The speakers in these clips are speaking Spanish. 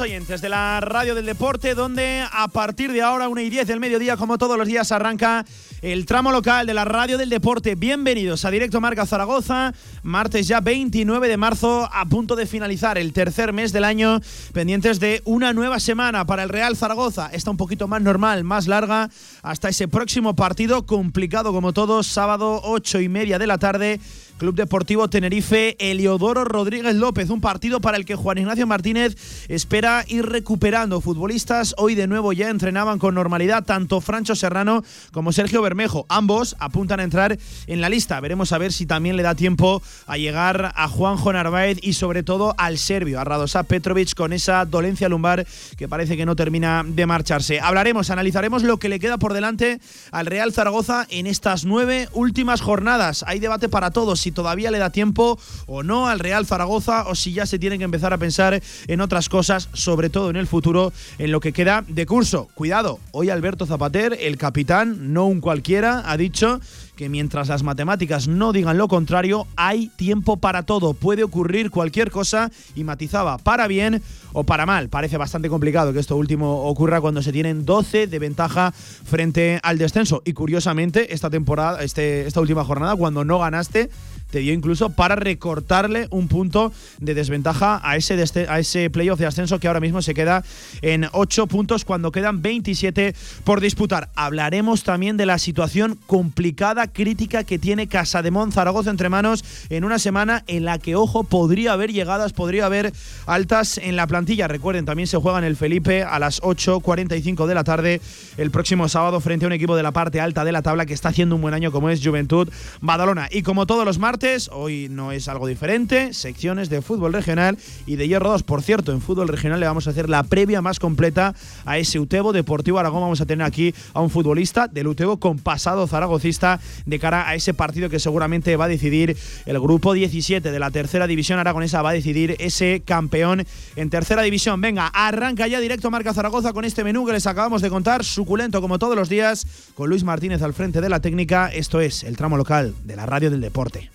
Oyentes de la radio del deporte, donde a partir de ahora, 1 y 10 del mediodía, como todos los días, arranca el tramo local de la radio del deporte. Bienvenidos a Directo Marca Zaragoza, martes ya 29 de marzo, a punto de finalizar el tercer mes del año, pendientes de una nueva semana para el Real Zaragoza. Está un poquito más normal, más larga, hasta ese próximo partido, complicado como todos, sábado 8 y media de la tarde. Club Deportivo Tenerife, Eliodoro Rodríguez López, un partido para el que Juan Ignacio Martínez espera ir recuperando futbolistas. Hoy de nuevo ya entrenaban con normalidad tanto Francho Serrano como Sergio Bermejo. Ambos apuntan a entrar en la lista. Veremos a ver si también le da tiempo a llegar a Juanjo Narváez y sobre todo al serbio, a Radosa Petrovic con esa dolencia lumbar que parece que no termina de marcharse. Hablaremos, analizaremos lo que le queda por delante al Real Zaragoza en estas nueve últimas jornadas. Hay debate para todos si todavía le da tiempo o no al Real Zaragoza o si ya se tiene que empezar a pensar en otras cosas, sobre todo en el futuro, en lo que queda de curso. Cuidado, hoy Alberto Zapater, el capitán, no un cualquiera, ha dicho que mientras las matemáticas no digan lo contrario, hay tiempo para todo. Puede ocurrir cualquier cosa y matizaba para bien o para mal. Parece bastante complicado que esto último ocurra cuando se tienen 12 de ventaja frente al descenso. Y curiosamente, esta temporada, este, esta última jornada, cuando no ganaste, te dio incluso para recortarle un punto de desventaja a ese, a ese playoff de ascenso que ahora mismo se queda en 8 puntos cuando quedan 27 por disputar. Hablaremos también de la situación complicada, crítica que tiene Casa de Zaragoza entre manos en una semana en la que, ojo, podría haber llegadas, podría haber altas en la plantilla. Recuerden, también se juega en el Felipe a las 8.45 de la tarde el próximo sábado frente a un equipo de la parte alta de la tabla que está haciendo un buen año como es Juventud Badalona. Y como todos los martes, hoy no es algo diferente, secciones de fútbol regional y de Hierro 2. Por cierto, en fútbol regional le vamos a hacer la previa más completa a ese Utebo Deportivo Aragón. Vamos a tener aquí a un futbolista del Utebo con pasado zaragocista de cara a ese partido que seguramente va a decidir el grupo 17 de la tercera división aragonesa, va a decidir ese campeón en tercera división. Venga, arranca ya directo Marca Zaragoza con este menú que les acabamos de contar, suculento como todos los días, con Luis Martínez al frente de la técnica. Esto es el tramo local de la radio del deporte.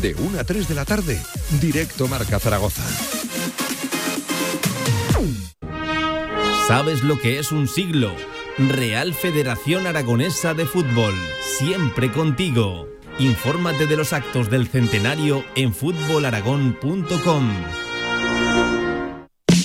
De 1 a 3 de la tarde, directo Marca Zaragoza. ¿Sabes lo que es un siglo? Real Federación Aragonesa de Fútbol, siempre contigo. Infórmate de los actos del centenario en fútbolaragón.com.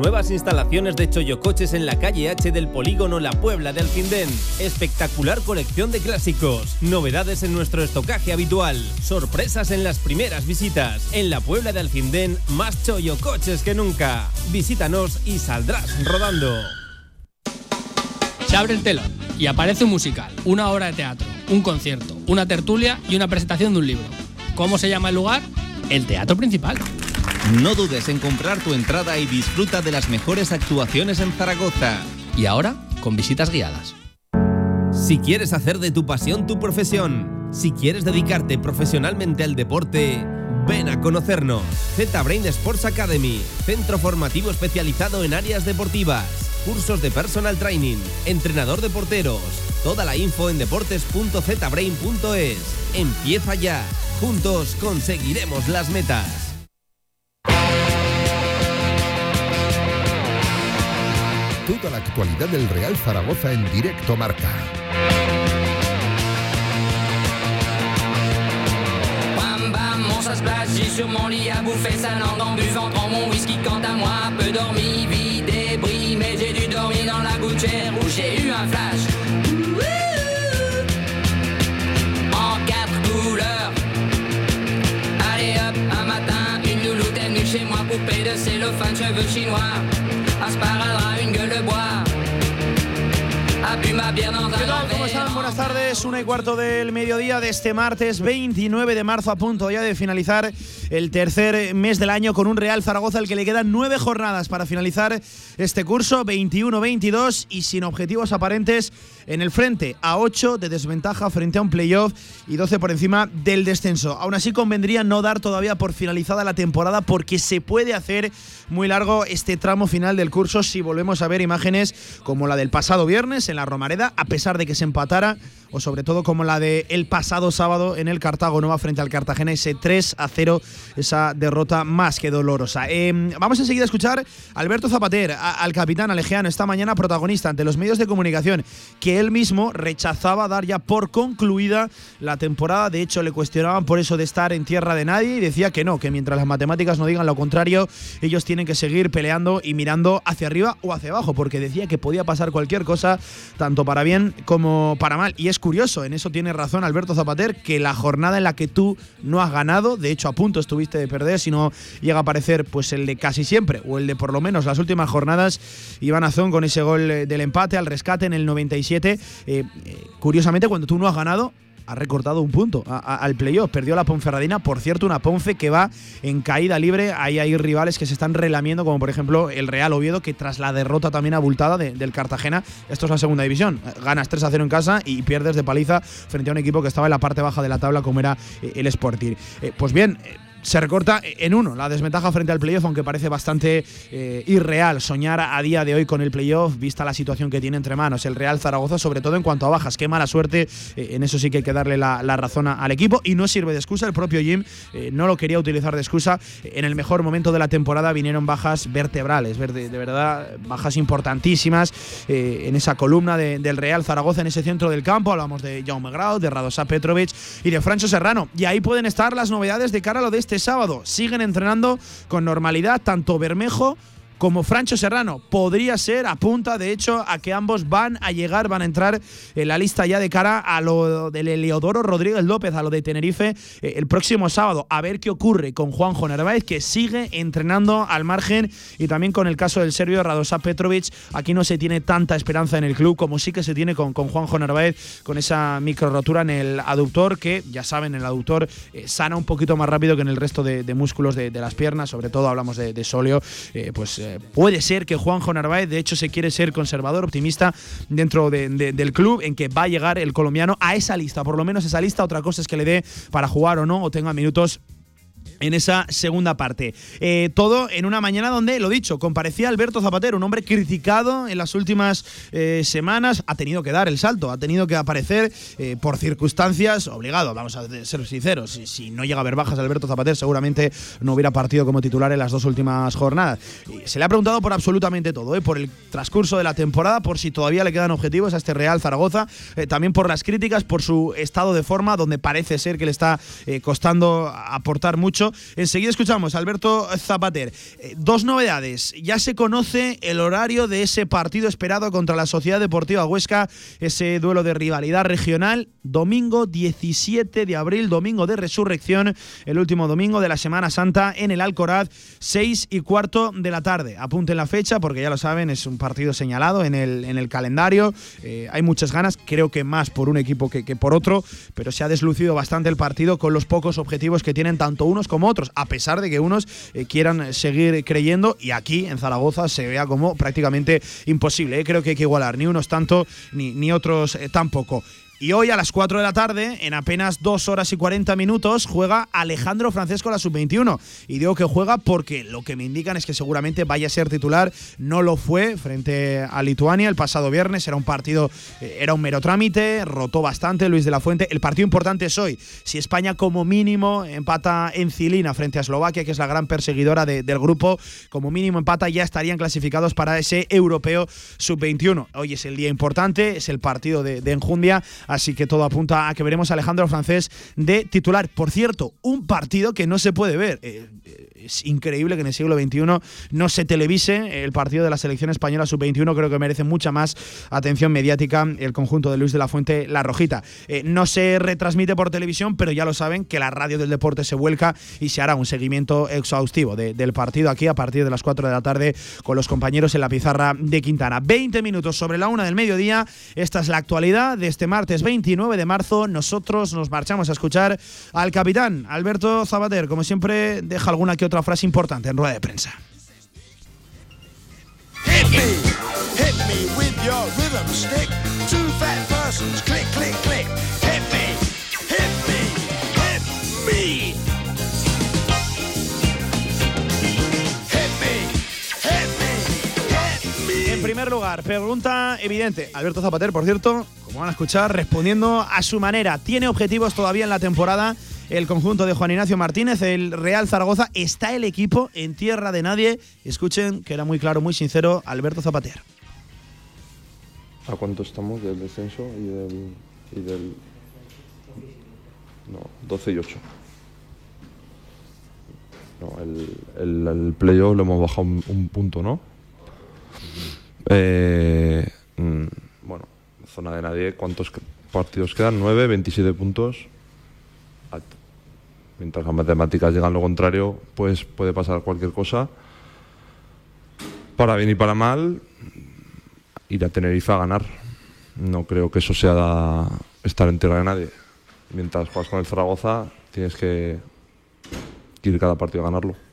Nuevas instalaciones de Choyocoches en la calle H del Polígono La Puebla de Alcindén. Espectacular colección de clásicos. Novedades en nuestro estocaje habitual. Sorpresas en las primeras visitas. En la Puebla de Alcindén, más Choyocoches que nunca. Visítanos y saldrás rodando. Se abre el telón y aparece un musical, una obra de teatro, un concierto, una tertulia y una presentación de un libro. ¿Cómo se llama el lugar? El Teatro Principal. No dudes en comprar tu entrada y disfruta de las mejores actuaciones en Zaragoza. Y ahora, con visitas guiadas. Si quieres hacer de tu pasión tu profesión, si quieres dedicarte profesionalmente al deporte, ven a conocernos. Z-Brain Sports Academy, centro formativo especializado en áreas deportivas, cursos de personal training, entrenador de porteros. Toda la info en deportes.zbrain.es. Empieza ya. Juntos conseguiremos las metas. Toda la actualidad del Real Zaragoza en directo marca. Bam bam, mon splash, j'ai sur mon lit à bouffer sa langue en buvant trop mon whisky. Quant à moi, peu dormi, vie débris, mais j'ai dû dormir dans la gouttière où j'ai eu un flash. En quatre couleurs. Allez hop, un matin, une louloute est venue chez moi, poupée de cellophane, cheveux chinois. Un sparadrap, une gueule de bois. A ¿Qué tal? ¿Cómo están? Buenas tardes. Una y cuarto del mediodía de este martes 29 de marzo, a punto ya de finalizar el tercer mes del año con un Real Zaragoza al que le quedan nueve jornadas para finalizar este curso, 21-22 y sin objetivos aparentes en el frente, a 8 de desventaja frente a un playoff y 12 por encima del descenso. Aún así convendría no dar todavía por finalizada la temporada porque se puede hacer muy largo este tramo final del curso si volvemos a ver imágenes como la del pasado viernes en la Romareda, a pesar de que se empatara, o sobre todo como la de el pasado sábado en el Cartago Nova frente al Cartagena, ese 3 a 0, esa derrota más que dolorosa. Eh, vamos enseguida a escuchar a Alberto Zapater, al capitán alejeano, esta mañana protagonista ante los medios de comunicación, que él mismo rechazaba dar ya por concluida la temporada. De hecho, le cuestionaban por eso de estar en tierra de nadie y decía que no, que mientras las matemáticas no digan lo contrario, ellos tienen que seguir peleando y mirando hacia arriba o hacia abajo, porque decía que podía pasar cualquier cosa, tanto para bien como para mal. Y es curioso, en eso tiene razón Alberto Zapater, que la jornada en la que tú no has ganado, de hecho a punto estuviste de perder, si no llega a aparecer pues el de casi siempre, o el de por lo menos las últimas jornadas, Iván Azón con ese gol eh, del empate al rescate en el 97. Eh, eh, curiosamente, cuando tú no has ganado, ha recortado un punto al playoff. Perdió la Ponferradina, por cierto, una Ponfe que va en caída libre. Ahí hay rivales que se están relamiendo, como por ejemplo el Real Oviedo, que tras la derrota también abultada de- del Cartagena, esto es la segunda división. Ganas 3 a 0 en casa y pierdes de paliza frente a un equipo que estaba en la parte baja de la tabla, como era eh, el Sporting. Eh, pues bien. eh, se recorta en uno la desventaja frente al playoff, aunque parece bastante eh, irreal soñar a día de hoy con el playoff, vista la situación que tiene entre manos el Real Zaragoza, sobre todo en cuanto a bajas. Qué mala suerte, eh, en eso sí que hay que darle la, razón al equipo y no sirve de excusa. El propio Jim eh, no lo quería utilizar de excusa. En el mejor momento de la temporada vinieron bajas vertebrales, ver- de, verdad, bajas importantísimas en esa columna de- del Real Zaragoza, en ese centro del campo. Hablamos de Jaume Grau, de Radosa Petrovic y de Francho Serrano. Y ahí pueden estar las novedades de cara a lo de este sábado. Siguen entrenando con normalidad tanto Bermejo como Francho Serrano. Podría ser, apunta de hecho a que ambos van a llegar, van a entrar en la lista ya de cara a lo del Eleodoro Rodríguez López, a lo de Tenerife eh, el próximo sábado. A ver qué ocurre con Juanjo Narváez, que sigue entrenando al margen, y también con el caso del serbio Radosa Petrovic. Aquí no se tiene tanta esperanza en el club como sí que se tiene con, con Juanjo Narváez, con esa micro rotura en el aductor, que ya saben, el aductor eh, sana un poquito más rápido que en el resto de, músculos de, las piernas, sobre todo hablamos de, de sóleo, eh, pues puede ser que Juanjo Narváez, de hecho, se quiere ser conservador, optimista dentro de- de- del club, en que va a llegar el colombiano a esa lista, por lo menos esa lista. Otra cosa es que le dé para jugar o no, o tenga minutos en esa segunda parte. Eh, todo en una mañana donde, lo dicho, comparecía Alberto Zapatero, un hombre criticado en las últimas eh, semanas. Ha tenido que dar el salto, ha tenido que aparecer eh, por circunstancias obligado. Vamos a ser sinceros, si, no llega a haber bajas Alberto Zapatero, seguramente no hubiera partido como titular en las dos últimas jornadas. Se le ha preguntado por absolutamente todo, por el transcurso de la temporada, por si todavía le quedan objetivos a este Real Zaragoza, también por las críticas, por su estado de forma, donde parece ser que le está costando aportar mucho. Enseguida escuchamos a Alberto Zapater. Eh, dos novedades. Ya se conoce el horario de ese partido esperado contra la Sociedad Deportiva Huesca, ese duelo de rivalidad regional, domingo 17 de abril, domingo de resurrección, el último domingo de la Semana Santa en el Alcoraz, 6 y cuarto de la tarde. Apunten la fecha porque ya lo saben, es un partido señalado en el, en el calendario. Eh, hay muchas ganas, creo que más por un equipo que, por otro, pero se ha deslucido bastante el partido con los pocos objetivos que tienen tanto unos como otros, a pesar de que unos eh, quieran seguir creyendo y aquí en Zaragoza se vea como prácticamente imposible. eh. Creo que hay que igualar ni unos tanto ni, ni otros eh, tampoco. Y hoy a las 4 de la tarde, en apenas 2 horas y 40 minutos, juega Alejandro Francesco la sub-21. Y digo que juega porque lo que me indican es que seguramente vaya a ser titular. No lo fue frente a Lituania el pasado viernes. Era un partido, eh, era un mero trámite, rotó bastante Luis de la Fuente. El partido importante es hoy. Si España como mínimo empata en Cilina frente a Eslovaquia, que es la gran perseguidora de- del grupo, como mínimo empata, ya estarían clasificados para ese europeo sub-21. Hoy es el día importante, es el partido de enjundia así que todo apunta a que veremos a Alejandro Francés de titular. Por cierto, un partido que no se puede ver. Eh, es increíble que en el siglo XXI no se televise el partido de la selección española sub-21. Creo que merece mucha más atención mediática el conjunto de Luis de la Fuente La Rojita. Eh, no se retransmite por televisión, pero ya lo saben que la radio del deporte se vuelca y se hará un seguimiento exhaustivo del partido aquí a partir de las 4 de la tarde con los compañeros en la pizarra de Quintana. 20 minutos sobre la una del mediodía. Esta es la actualidad de este martes 29 de marzo. Nosotros nos marchamos a escuchar al capitán Alberto Zabater. Como siempre, deja alguna que otra frase importante en rueda de prensa. En primer pregunta evidente. Alberto Zapater, por cierto, como van a escuchar, respondiendo a su manera. ¿Tiene objetivos todavía en la temporada? el conjunto de Juan Ignacio Martínez, el Real Zaragoza. Está el equipo en tierra de nadie. Escuchen que era muy claro, muy sincero, Alberto Zapater. ¿A cuánto estamos del descenso y del. Y del no, 12 y 8. No, el, el, playoff lo hemos bajado un, punto, ¿no? Eh, mm, bueno, zona de nadie, ¿cuántos partidos quedan? 9, 27 puntos. Mientras las matemáticas llegan lo contrario, pues puede pasar cualquier cosa. Para bien y para mal, ir a Tenerife a ganar. No creo que eso sea estar en tierra de nadie. Mientras juegas con el Zaragoza, tienes que ir cada partido a ganarlo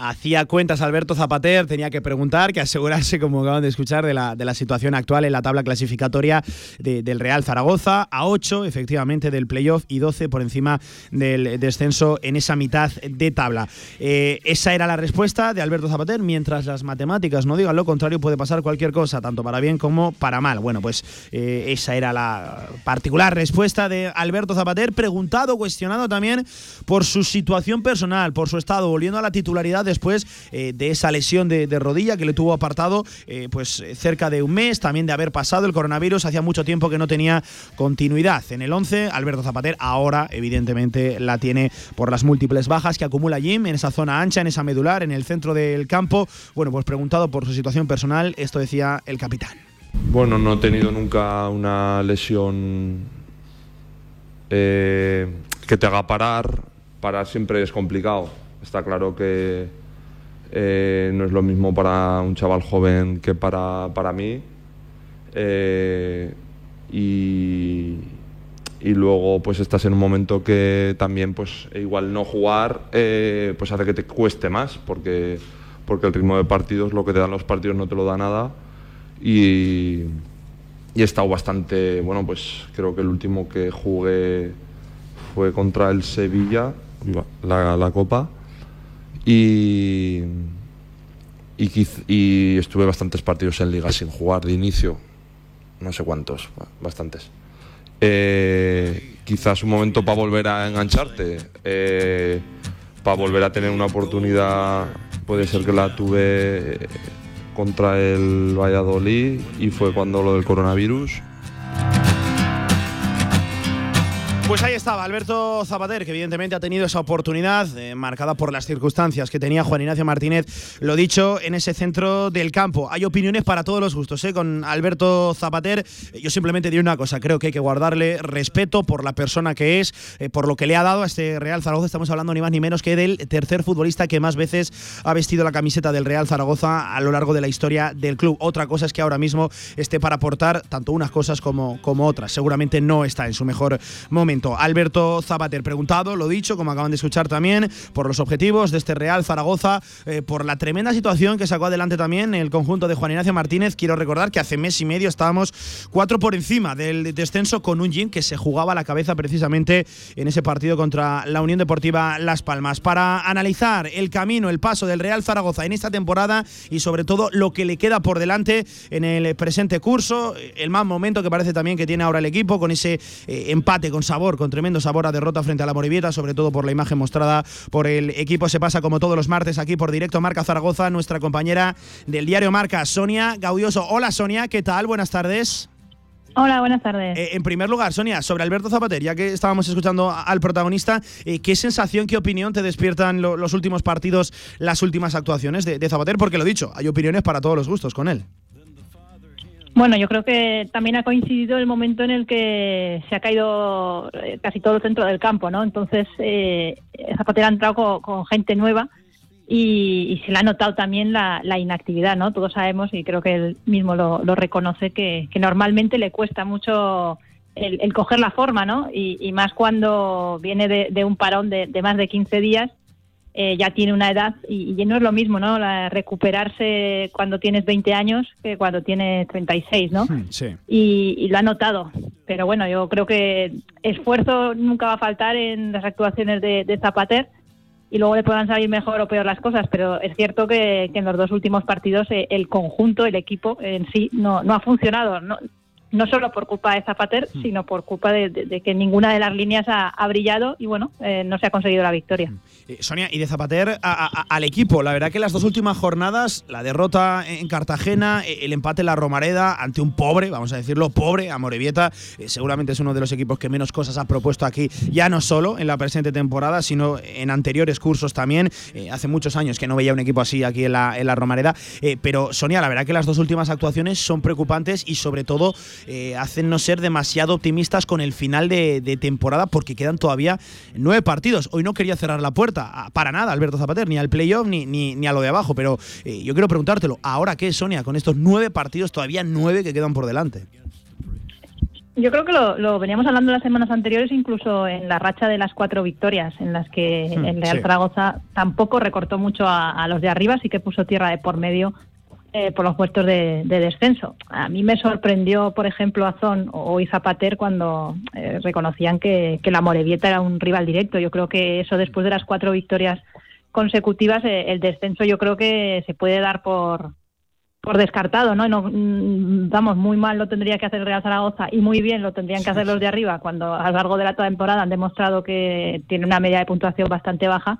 hacía cuentas Alberto Zapater, tenía que preguntar, que asegurarse, como acaban de escuchar, de la, de situación actual en la tabla clasificatoria del Real Zaragoza, a 8 efectivamente del playoff y 12 por encima del descenso en esa mitad de tabla. Eh, esa era la respuesta de Alberto Zapater, mientras las matemáticas no digan lo contrario, puede pasar cualquier cosa, tanto para bien como para mal. Bueno, pues eh, esa era la particular respuesta de Alberto Zapater, preguntado, cuestionado también por su situación personal, por su estado, volviendo a la titularidad después eh, de esa lesión de, rodilla que le tuvo apartado eh, pues cerca de un mes, también de haber pasado el coronavirus, hacía mucho tiempo que no tenía continuidad en el 11. Alberto Zapater ahora evidentemente la tiene por las múltiples bajas que acumula Jim en esa zona ancha, en esa medular, en el centro del campo. Bueno, pues preguntado por su situación personal, esto decía el capitán. Bueno, no he tenido nunca una lesión eh, que te haga parar. Parar siempre es complicado. Está claro que eh, no es lo mismo para un chaval joven que para, para mí. Eh, y, y, luego pues estás en un momento que también pues igual no jugar eh, pues hace que te cueste más porque, porque el ritmo de partidos, lo que te dan los partidos no te lo da nada. Y, y he estado bastante, bueno pues creo que el último que jugué fue contra el Sevilla, la, la Copa y, y, estuve bastantes partidos en liga sin jugar de inicio, no sé cuántos, bastantes. Eh, quizás un momento para volver a engancharte, eh, para volver a tener una oportunidad, puede ser que la tuve eh, contra el Valladolid y fue cuando lo del coronavirus Pues ahí estaba Alberto Zapater, que evidentemente ha tenido esa oportunidad eh, marcada por las circunstancias que tenía Juan Ignacio Martínez, lo dicho, en ese centro del campo. Hay opiniones para todos los gustos. ¿eh? Con Alberto Zapater, yo simplemente diré una cosa, creo que hay que guardarle respeto por la persona que es, eh, por lo que le ha dado a este Real Zaragoza. Estamos hablando ni más ni menos que del tercer futbolista que más veces ha vestido la camiseta del Real Zaragoza a lo largo de la historia del club. Otra cosa es que ahora mismo esté para aportar tanto unas cosas como, como otras. Seguramente no está en su mejor momento. Alberto Zapater, preguntado, lo dicho, como acaban de escuchar también, por los objetivos de este Real Zaragoza, eh, por la tremenda situación que sacó adelante también el conjunto de Juan Ignacio Martínez. Quiero recordar que hace mes y medio estábamos cuatro por encima del descenso con un Gin que se jugaba la cabeza precisamente en ese partido contra la Unión Deportiva Las Palmas. Para analizar el camino, el paso del Real Zaragoza en esta temporada y sobre todo lo que le queda por delante en el presente curso, el más momento que parece también que tiene ahora el equipo con ese eh, empate con sabor con tremendo sabor a derrota frente a la Morivieta, sobre todo por la imagen mostrada por el equipo. Se pasa como todos los martes aquí por directo Marca Zaragoza, nuestra compañera del diario Marca, Sonia Gaudioso. Hola Sonia, ¿qué tal? Buenas tardes. Hola, buenas tardes. Eh, en primer lugar, Sonia, sobre Alberto Zapater, ya que estábamos escuchando al protagonista, eh, ¿qué sensación, qué opinión te despiertan los últimos partidos, las últimas actuaciones de, Zapater? Porque lo dicho, hay opiniones para todos los gustos con él. Bueno, yo creo que también ha coincidido el momento en el que se ha caído eh, casi todo el centro del campo, ¿no? Entonces, Zapater ha entrado con gente nueva y, se le ha notado también la, inactividad, ¿no? Todos sabemos, y creo que él mismo lo, reconoce, que, normalmente le cuesta mucho el, coger la forma, ¿no? Y, más cuando viene de, un parón de, más de 15 días, eh, ya tiene una edad y, no es lo mismo, ¿no? recuperarse cuando tienes 20 años que cuando tienes 36, ¿no? Hmm, sí. Y, lo ha notado. Pero bueno, yo creo que esfuerzo nunca va a faltar en las actuaciones de, de Zapater y luego le puedan salir mejor o peor las cosas, pero es cierto que, en los dos últimos partidos eh, el conjunto, el equipo en sí no, no ha funcionado. No, no solo por culpa de Zapater, hmm. sino por culpa de, que ninguna de las líneas ha, brillado y bueno, eh, no se ha conseguido la victoria. Hmm. Eh, Sonia, y de Zapater al equipo, la verdad que las dos últimas jornadas, la derrota en Cartagena, eh, el empate en la Romareda ante un pobre, vamos a decirlo, pobre, Amorebieta, seguramente es uno de los equipos que menos cosas ha propuesto aquí, ya no solo en la presente temporada, sino en anteriores cursos también. hace muchos años que no veía un equipo así aquí en la, en la Romareda, pero Sonia, la verdad que las dos últimas actuaciones son preocupantes y sobre todo eh, hacen no ser demasiado optimistas con el final de, temporada porque quedan todavía nueve partidos. Hoy no quería cerrar la puerta para nada Alberto Zapater, ni al playoff ni, ni, a lo de abajo, pero eh, yo quiero preguntártelo, ¿ahora qué, Sonia, con estos nueve partidos, todavía nueve que quedan por delante? Yo creo que lo, veníamos hablando las semanas anteriores, incluso en la racha de las cuatro victorias, en las que hmm, el Real Zaragoza tampoco recortó mucho a, a, los de arriba, sí que puso tierra de por medio eh, por los puestos de, descenso. A mí me sorprendió, por ejemplo, Azón o Izapater cuando eh, reconocían que, la Morevieta era un rival directo. Yo creo que eso después de las cuatro victorias consecutivas, eh, el descenso yo creo que se puede dar por, por descartado, ¿no? no mm, vamos, muy mal lo tendría que hacer Real Zaragoza y muy bien lo tendrían que hacer los de arriba cuando a lo largo de la temporada han demostrado que tiene una media de puntuación bastante baja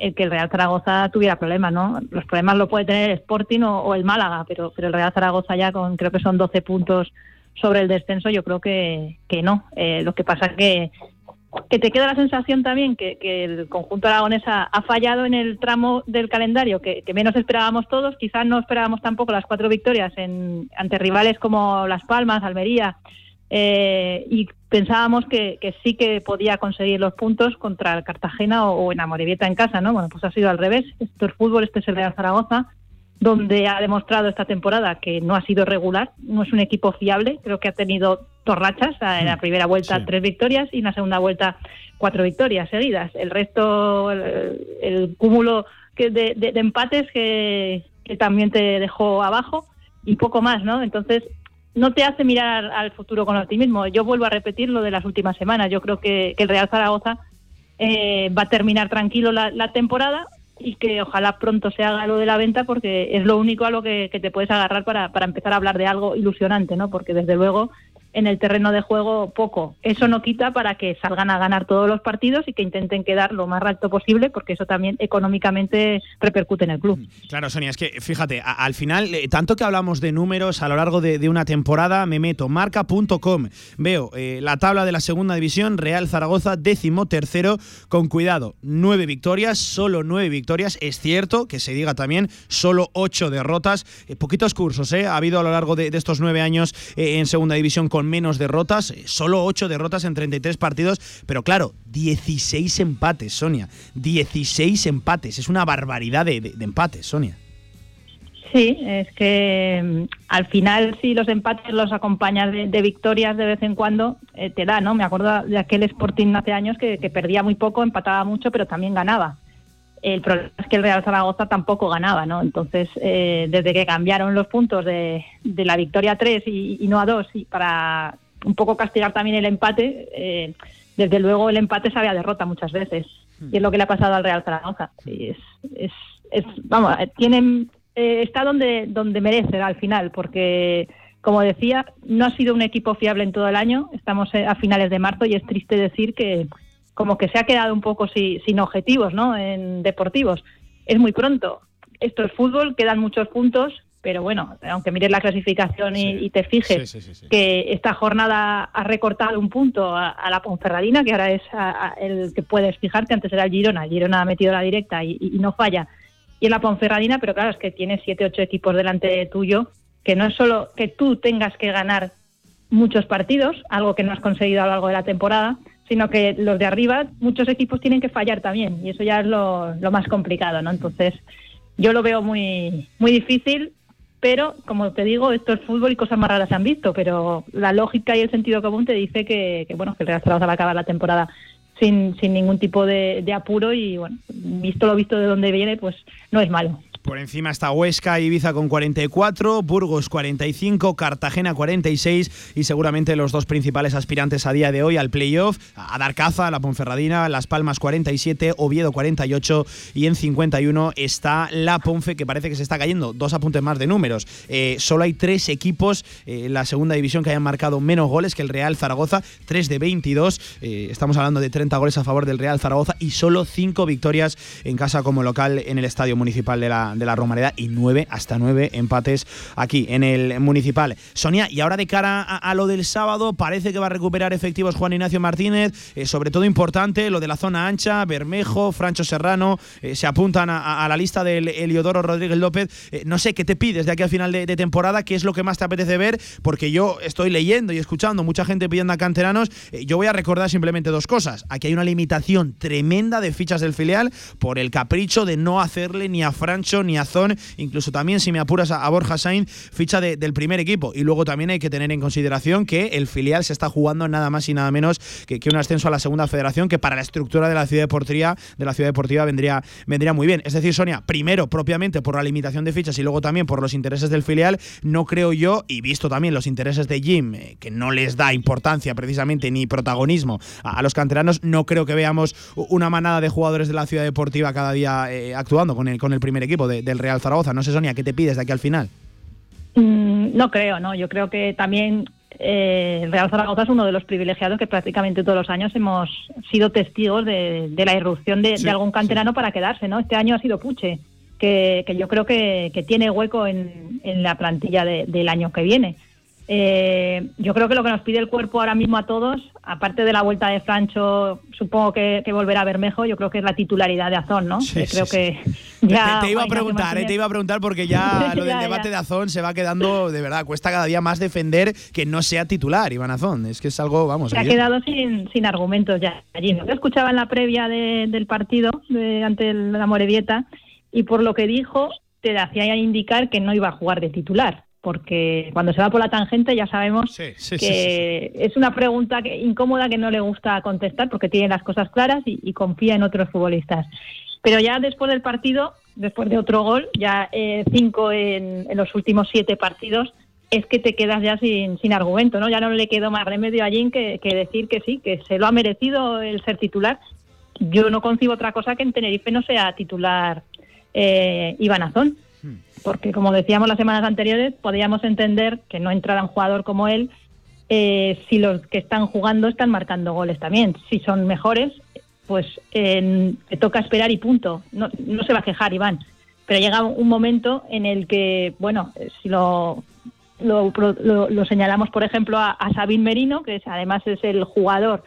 el que el Real Zaragoza tuviera problemas, ¿no? Los problemas lo puede tener el Sporting o, el Málaga, pero, pero el Real Zaragoza ya con creo que son 12 puntos sobre el descenso, yo creo que, que no. Eh, lo que pasa es que, que te queda la sensación también que, el conjunto aragonesa ha fallado en el tramo del calendario que, menos esperábamos todos. Quizás no esperábamos tampoco las cuatro victorias en, ante rivales como Las Palmas, Almería, eh, y pensábamos que, sí que podía conseguir los puntos contra el Cartagena o, en Amorebieta en casa, ¿no? Bueno, pues ha sido al revés. Esto es fútbol, este es el Real Zaragoza, donde ha demostrado esta temporada que no ha sido regular, no es un equipo fiable, creo que ha tenido dos rachas, en la primera vuelta tres victorias y en la segunda vuelta cuatro victorias seguidas. El resto, el, cúmulo de, empates que, que también te dejó abajo y poco más, ¿no? Entonces, no te hace mirar al futuro con optimismo. Yo vuelvo a repetir lo de las últimas semanas. Yo creo que, el Real Zaragoza eh, va a terminar tranquilo la, temporada y que ojalá pronto se haga lo de la venta porque es lo único a lo que, que te puedes agarrar para, para empezar a hablar de algo ilusionante, ¿no? Porque desde luego en el terreno de juego poco. Eso no quita para que salgan a ganar todos los partidos y que intenten quedar lo más alto posible, porque eso también económicamente repercute en el club. Claro, Sonia, es que fíjate, al final, eh, tanto que hablamos de números a lo largo de, una temporada, me meto marca.com, veo eh, la tabla de la segunda división, Real Zaragoza, décimo tercero, con cuidado, nueve victorias, solo nueve victorias, es cierto que se diga también, solo ocho derrotas, eh, poquitos cursos, ha habido a lo largo de, de estos nueve años en segunda división con menos derrotas, eh, solo 8 derrotas en 33 partidos, pero claro, 16 empates, Sonia. 16 empates, es una barbaridad de, empates, Sonia. Sí, es que mm, al final si los empates los acompañas de, victorias de vez en cuando, eh, te da, ¿no? Me acuerdo de aquel Sporting hace años que, perdía muy poco, empataba mucho, pero también ganaba. El problema es que el Real Zaragoza tampoco ganaba, ¿no? Entonces, eh, desde que cambiaron los puntos de, la victoria a 3 y, no a 2, y para un poco castigar también el empate, eh, desde luego el empate sabe a derrota muchas veces. Y es lo que le ha pasado al Real Zaragoza. es, es, vamos, tienen, eh, está donde, donde merece al final, porque, como decía, no ha sido un equipo fiable en todo el año. Estamos a finales de marzo y es triste decir que como que se ha quedado un poco sin objetivos ¿no? en deportivos. Es muy pronto. Esto es fútbol, quedan muchos puntos pero bueno, aunque mires la clasificación y, te fijes que esta jornada ha recortado un punto a, la Ponferradina, que ahora es el que puedes fijarte, antes era el Girona, el Girona ha metido la directa y, no falla, y en la Ponferradina, pero claro, es que tienes siete, ocho equipos delante tuyo, que no es solo que tú tengas que ganar muchos partidos, algo que no has conseguido a lo largo de la temporada, sino que los de arriba, muchos equipos tienen que fallar también, y eso ya es lo, más complicado, ¿no? Entonces, yo lo veo muy, muy difícil pero como te digo, esto es fútbol y cosas más raras se han visto, pero la lógica y el sentido común te dice que, bueno, que el Real Zaragoza va a acabar la temporada sin, sin ningún tipo de, de apuro y bueno, visto lo visto de dónde viene, pues no es malo. Por encima está Huesca, Ibiza con 44, Burgos 45, Cartagena 46 y seguramente los dos principales aspirantes a día de hoy al playoff, a dar caza la Ponferradina, Las Palmas 47, Oviedo 48 y en 51 está la Ponfe que parece que se está cayendo. Dos apuntes más de números. Eh, solo hay tres equipos eh, en la segunda división que hayan marcado menos goles que el Real Zaragoza, 3 de 22. Eh, estamos hablando de 30 goles a favor del Real Zaragoza y solo 5 victorias en casa como local en el Estadio Municipal de la de la Romareda y nueve, hasta nueve empates aquí en el Municipal. Sonia, y ahora de cara a, lo del sábado, parece que va a recuperar efectivos Juan Ignacio Martínez, eh, sobre todo importante lo de la zona ancha, Bermejo, Francho Serrano, eh, se apuntan a, la lista del Eliodoro Rodríguez López. Eh, no sé, ¿qué te pides de aquí al final de, temporada? ¿Qué es lo que más te apetece ver? Porque yo estoy leyendo y escuchando mucha gente pidiendo a canteranos. yo voy a recordar simplemente dos cosas. Aquí hay una limitación tremenda de fichas del filial por el capricho de no hacerle ni a Francho ni a Zon, incluso también si me apuras a, Borja Sainz, ficha del primer equipo. Y luego también hay que tener en consideración que el filial se está jugando nada más y nada menos que, un ascenso a la segunda federación, que para la estructura de la ciudad deportiva, de la ciudad deportiva vendría, vendría muy bien. Es decir, Sonia, primero propiamente por la limitación de fichas y luego también por los intereses del filial, no creo yo, y visto también los intereses de Jim, eh, que no les da importancia precisamente ni protagonismo a, los canteranos, no creo que veamos una manada de jugadores de la ciudad deportiva cada día eh, actuando con el, con el primer equipo del Real Zaragoza. No sé, Sonia, ¿qué te pides de aquí al final? Mm, no creo, ¿no? Yo creo que también eh, el Real Zaragoza es uno de los privilegiados que prácticamente todos los años hemos sido testigos de, la irrupción de, algún canterano para quedarse, ¿no? Este año ha sido Puche, que, yo creo que, tiene hueco en, la plantilla del año que viene. Eh, yo creo que lo que nos pide el cuerpo ahora mismo a todos, aparte de la vuelta de Francho, supongo que, volverá a Bermejo, yo creo que es la titularidad de Azón, ¿no? creo que ya te, iba a preguntar, eh, te iba a preguntar porque ya lo del debate de Azón se va quedando, de verdad, cuesta cada día más defender que no sea titular Iván Azón. Es que es algo, vamos. Se ha quedado sin, sin argumentos ya allí. Yo escuchaba en la previa del partido ante la Morevieta y por lo que dijo te hacía indicar que no iba a jugar de titular porque cuando se va por la tangente ya sabemos que es una pregunta que, incómoda que no le gusta contestar porque tiene las cosas claras y, confía en otros futbolistas. Pero ya después del partido, después de otro gol, ya eh, cinco en, los últimos siete partidos, es que te quedas ya sin, sin argumento, ¿no? Ya no le quedó más remedio a Jim que, decir que sí, que se lo ha merecido el ser titular. Yo no concibo otra cosa que en Tenerife no sea titular eh, Iván Azón porque como decíamos las semanas anteriores, podríamos entender que no entrara un jugador como él eh, si los que están jugando están marcando goles también. Si son mejores, pues te toca esperar y punto. No, no se va a quejar, Iván. Pero llega un momento en el que, bueno, si lo, lo, lo, señalamos, por ejemplo, a, a Sabín Merino, que es, además es el jugador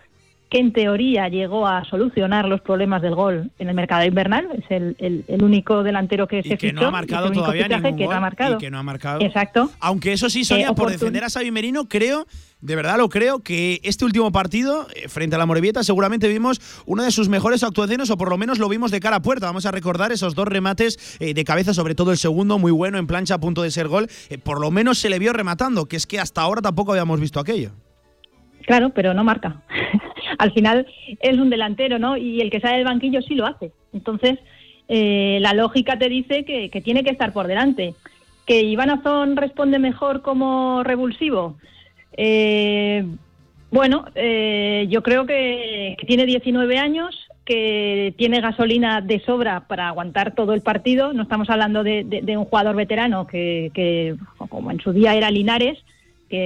que en teoría llegó a solucionar los problemas del gol en el mercado invernal. Es el, el, único delantero que se que no ha marcado todavía ningún que no ha marcado. Y que no ha marcado. Exacto. Aunque eso sí, Sonia, eh, por defender a Xavi Merino, creo de verdad lo creo, que este último partido, eh, frente a la Morevieta, seguramente vimos una de sus mejores actuaciones, o por lo menos lo vimos de cara a puerta. Vamos a recordar esos dos remates eh, de cabeza, sobre todo el segundo, muy bueno, en plancha, a punto de ser gol. por lo menos se le vio rematando, que es que hasta ahora tampoco habíamos visto aquello. Claro, pero no marca. Al final es un delantero, ¿no? Y el que sale del banquillo sí lo hace. Entonces, eh, la lógica te dice que, tiene que estar por delante. ¿Que Iván Azón responde mejor como revulsivo? Eh, bueno, eh, yo creo que, tiene 19 años, que tiene gasolina de sobra para aguantar todo el partido. No estamos hablando de, un jugador veterano que, que, como en su día era Linares,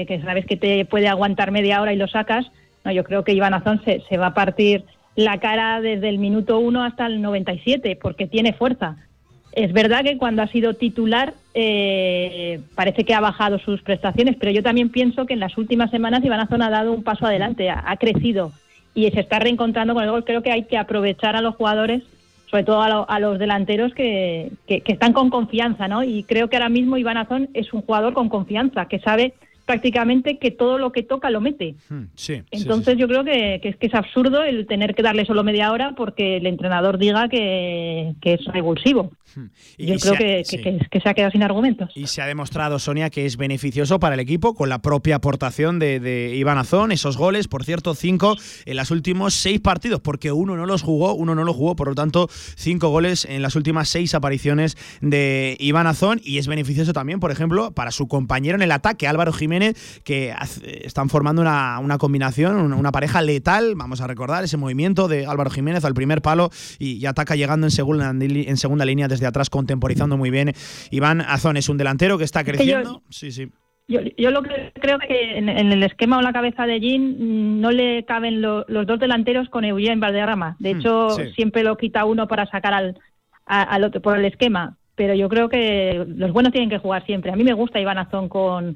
que, sabes que te puede aguantar media hora y lo sacas, no, yo creo que Iván Azón se, va a partir la cara desde el minuto 1 hasta el 97, porque tiene fuerza. Es verdad que cuando ha sido titular eh, parece que ha bajado sus prestaciones, pero yo también pienso que en las últimas semanas Iván ha dado un paso adelante, ha, crecido y se está reencontrando con el gol. Creo que hay que aprovechar a los jugadores, sobre todo a, los delanteros que, que, están con confianza, ¿no? Y creo que ahora mismo Iván Azón es un jugador con confianza, que sabe prácticamente que todo lo que toca lo mete. Hmm, sí, Entonces yo creo que, es, que es absurdo el tener que darle solo media hora porque el entrenador diga que, que es revulsivo. Hmm. Y yo creo que, se ha quedado sin argumentos. Y se ha demostrado, Sonia, que es beneficioso para el equipo con la propia aportación de, de Iván Azón, esos goles, por cierto, cinco en los últimos seis partidos, porque uno no los jugó, uno no lo jugó, por lo tanto, cinco goles en las últimas seis apariciones de Iván Azón y es beneficioso también, por ejemplo, para su compañero en el ataque, Álvaro Jiménez que están formando una, una combinación, una, pareja letal. Vamos a recordar ese movimiento de Álvaro Jiménez al primer palo y, ataca llegando en segunda, en segunda línea desde atrás, contemporizando muy bien. Iván Azón es un delantero que está creciendo. sí, sí. Yo, yo, lo que creo que en, el esquema o la cabeza de Jean mm, no le caben los dos delanteros con Eugene Valderrama. De hmm, hecho, siempre lo quita uno para sacar al, al otro por el esquema. Pero yo creo que los buenos tienen que jugar siempre. A mí me gusta Iván Azón con,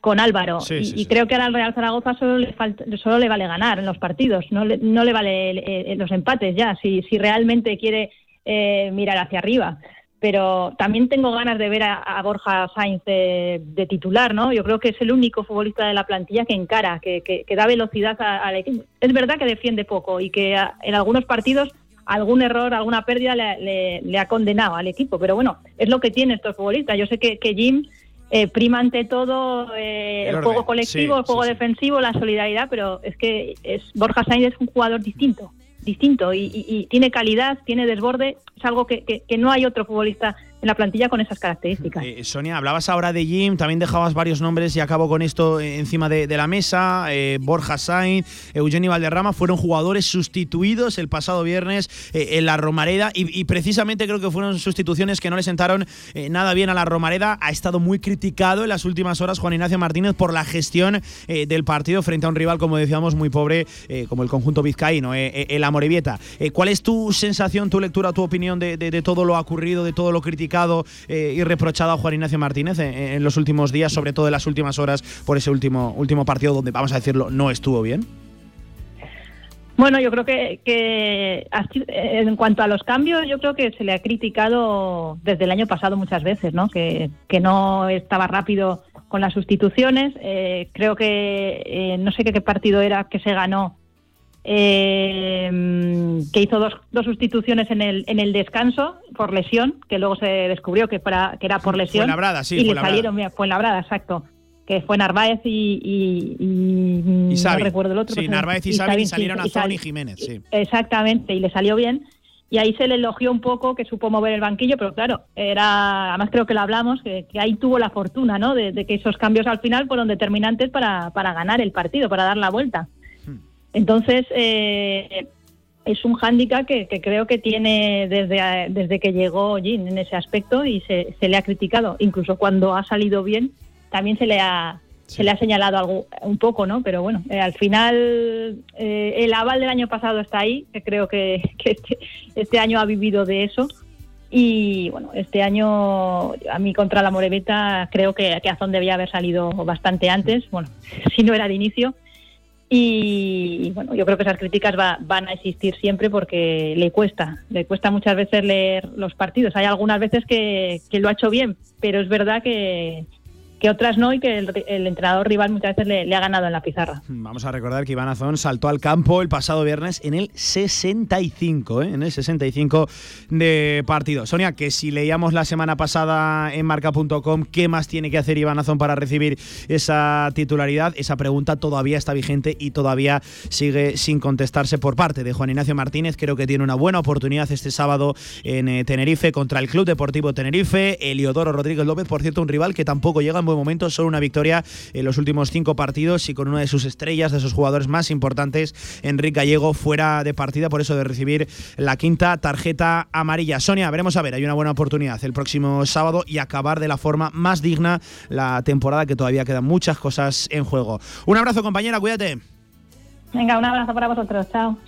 con Álvaro. y, creo que ahora al Real Zaragoza solo le, solo le vale ganar en los partidos, no le, no le vale los empates ya, si, si realmente quiere eh, mirar hacia arriba. Pero también tengo ganas de ver a, Borja Sainz de, titular, ¿no? Yo creo que es el único futbolista de la plantilla que encara, que, que, da velocidad al equipo. Es verdad que defiende poco y que en algunos partidos algún error, alguna pérdida le, le, ha condenado al equipo. Pero bueno, es lo que tiene estos futbolistas. Yo sé que, que Jim eh, prima ante todo eh, el, juego colectivo, el juego defensivo, la solidaridad, pero es que es, Borja Sainz es un jugador distinto, distinto y, tiene calidad, tiene desborde, es algo que, que, no hay otro futbolista en la plantilla con esas características. Eh, Sonia, hablabas ahora de Jim, también dejabas varios nombres y acabo con esto eh, encima de, la mesa. Eh, Borja Sainz, Eugenio Valderrama fueron jugadores sustituidos el pasado viernes en la Romareda y, precisamente creo que fueron sustituciones que no le sentaron nada bien a la Romareda. Ha estado muy criticado en las últimas horas Juan Ignacio Martínez por la gestión del partido frente a un rival, como decíamos, muy pobre como el conjunto vizcaíno, el Amorebieta. ¿Cuál es tu sensación, tu lectura, tu opinión de, de todo lo ocurrido, de todo lo criticado? Eh, y reprochado a Juan Ignacio Martínez en, los últimos días, sobre todo en las últimas horas, por ese último, último partido donde, vamos a decirlo, no estuvo bien? Bueno, yo creo que, en cuanto a los cambios, yo creo que se le ha criticado desde el año pasado muchas veces, ¿no? Que, no estaba rápido con las sustituciones. Eh, creo que eh, no sé qué partido era que se ganó eh, que hizo dos, dos, sustituciones en el, en el descanso por lesión, que luego se descubrió que, para, que era por lesión. Fue labrada, sí. Y le salieron, bien, fue labrada, exacto. Que fue Narváez y, y, y, no recuerdo el otro. Sí, Narváez y, Sabi salieron a Zoni y Jiménez, sí. Exactamente, y le salió bien. Y ahí se le elogió un poco que supo mover el banquillo, pero claro, era, además creo que lo hablamos, que, ahí tuvo la fortuna, ¿no? De, de, que esos cambios al final fueron determinantes para, para ganar el partido, para dar la vuelta. Entonces, eh, es un hándicap que, creo que tiene desde, desde que llegó Jin en ese aspecto y se, le ha criticado. Incluso cuando ha salido bien, también se le ha, se le ha señalado algo un poco, ¿no? Pero bueno, eh, al final eh, el aval del año pasado está ahí, que creo que, este, este, año ha vivido de eso. Y bueno, este año a mí contra la Moreveta creo que, que Azón debía haber salido bastante antes, bueno, si no era de inicio. Y bueno, yo creo que esas críticas van a existir siempre porque le cuesta, le cuesta muchas veces leer los partidos. Hay algunas veces que, que lo ha hecho bien, pero es verdad que, que otras no y que el, entrenador rival muchas veces le, ha ganado en la pizarra. Vamos a recordar que Iván Azón saltó al campo el pasado viernes en el 65, ¿eh? en el 65 de partido. Sonia, que si leíamos la semana pasada en marca.com qué más tiene que hacer Iván Azón para recibir esa titularidad, esa pregunta todavía está vigente y todavía sigue sin contestarse por parte de Juan Ignacio Martínez. Creo que tiene una buena oportunidad este sábado en eh, Tenerife contra el Club Deportivo Tenerife. Eliodoro Rodríguez López, por cierto, un rival que tampoco llega buen momento, solo una victoria en los últimos cinco partidos y con una de sus estrellas, de sus jugadores más importantes, Enrique Gallego, fuera de partida, por eso de recibir la quinta tarjeta amarilla. Sonia, veremos a ver, hay una buena oportunidad el próximo sábado y acabar de la forma más digna la temporada, que todavía quedan muchas cosas en juego. Un abrazo, compañera, cuídate. Venga, un abrazo para vosotros, chao.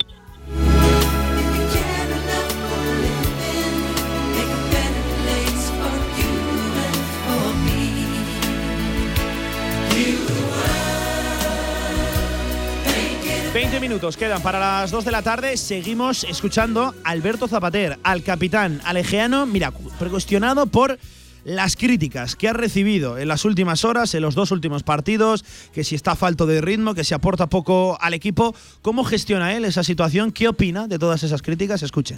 11 minutos quedan para las 2 de la tarde. Seguimos escuchando a Alberto Zapater, al capitán alejeano, mira, cuestionado por las críticas que ha recibido en las últimas horas, en los dos últimos partidos, que si está falto de ritmo, que si aporta poco al equipo. ¿Cómo gestiona él esa situación? ¿Qué opina de todas esas críticas? Escuche.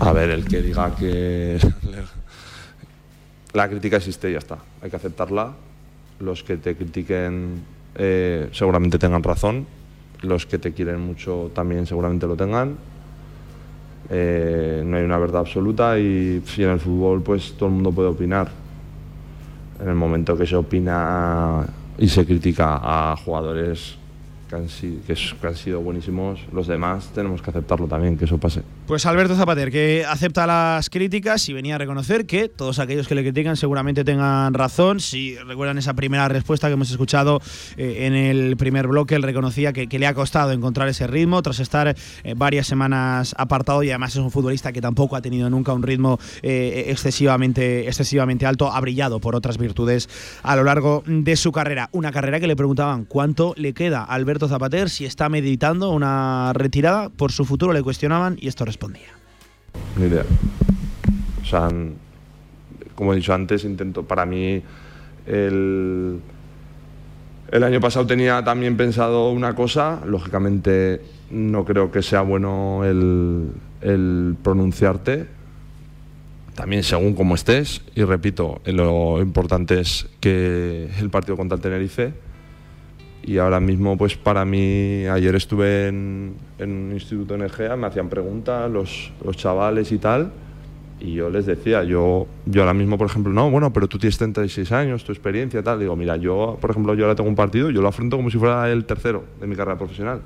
A ver, el que diga que la crítica existe ya está. Hay que aceptarla. Los que te critiquen eh, seguramente tengan razón. Los que te quieren mucho también seguramente lo tengan eh, no hay una verdad absoluta y, en el fútbol pues todo el mundo puede opinar. En el momento que se opina y se critica a jugadores que han, sido buenísimos, los demás tenemos que aceptarlo también, que eso pase. Pues Alberto Zapater, que acepta las críticas y venía a reconocer que todos aquellos que le critican seguramente tengan razón. Si recuerdan esa primera respuesta que hemos escuchado eh, en el primer bloque, él reconocía que, le ha costado encontrar ese ritmo tras estar eh, varias semanas apartado y además es un futbolista que tampoco ha tenido nunca un ritmo eh, excesivamente, excesivamente alto, ha brillado por otras virtudes a lo largo de su carrera. Una carrera que le preguntaban cuánto le queda a Alberto Zapater si está meditando una retirada por su futuro, le cuestionaban y esto respondía. Ni idea. O sea, como he dicho antes, intento, para mí el, el año pasado tenía también pensado una cosa, lógicamente no creo que sea bueno el, el pronunciarte, también según cómo estés, y repito, lo importante es que el partido contra el Tenerife y ahora mismo, pues para mí, ayer estuve en, un instituto en Egea, me hacían preguntas los, los, chavales y tal, y yo les decía, yo, yo ahora mismo, por ejemplo, no, bueno, pero tú tienes 36 años, tu experiencia tal. Digo, mira, yo, por ejemplo, yo ahora tengo un partido, yo lo afronto como si fuera el tercero de mi carrera profesional.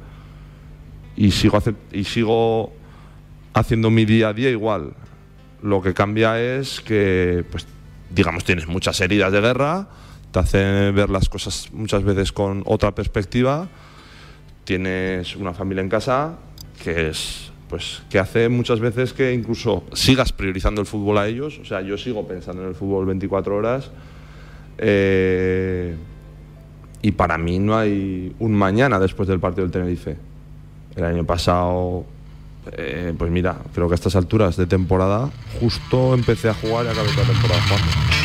Y sigo, y sigo haciendo mi día a día igual. Lo que cambia es que, pues, digamos, tienes muchas heridas de guerra te hace ver las cosas muchas veces con otra perspectiva. Tienes una familia en casa que es pues que hace muchas veces que incluso sigas priorizando el fútbol a ellos. O sea, yo sigo pensando en el fútbol 24 horas. Eh, y para mí no hay un mañana después del partido del Tenerife. El año pasado, eh, pues mira, creo que a estas alturas de temporada justo empecé a jugar y acabé la temporada jugando.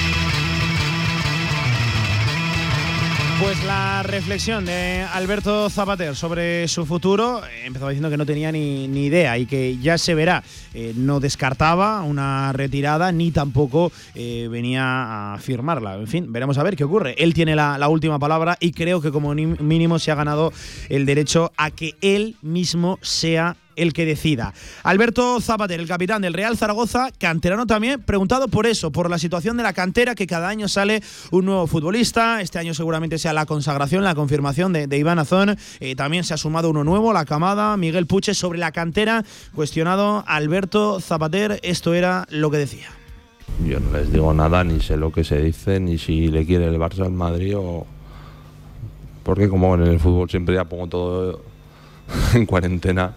Pues la reflexión de Alberto Zapater sobre su futuro, empezó diciendo que no tenía ni, idea y que ya se verá. Eh, no descartaba una retirada ni tampoco eh, venía a firmarla. En fin, veremos a ver qué ocurre. Él tiene la, la última palabra y creo que como mínimo se ha ganado el derecho a que él mismo sea el que decida. Alberto Zapater, el capitán del Real Zaragoza, canterano también, preguntado por eso, por la situación de la cantera, que cada año sale un nuevo futbolista. Este año seguramente sea la consagración, la confirmación de, Iván Azón. Eh, también se ha sumado uno nuevo, la camada, Miguel Puche, sobre la cantera. Cuestionado Alberto Zapater, esto era lo que decía. Yo no les digo nada, ni sé lo que se dice, ni si le quiere el Barça al Madrid o. Porque como en el fútbol siempre ya pongo todo en cuarentena,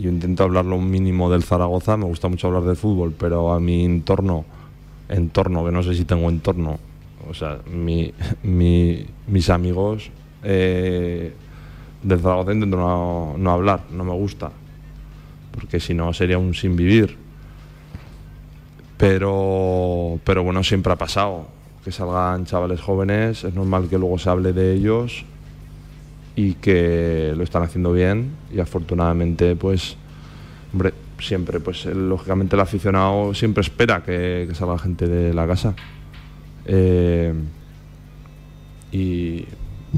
yo intento hablar lo mínimo del Zaragoza, me gusta mucho hablar del fútbol, pero a mi entorno, entorno, que no sé si tengo entorno, o sea, mi, mis amigos eh, del Zaragoza intento no, no, hablar, no me gusta, porque si no sería un sin vivir. Pero, pero bueno, siempre ha pasado que salgan chavales jóvenes, es normal que luego se hable de ellos y que lo están haciendo bien y afortunadamente pues hombre siempre pues lógicamente el aficionado siempre espera que, salga gente de la casa. Eh, y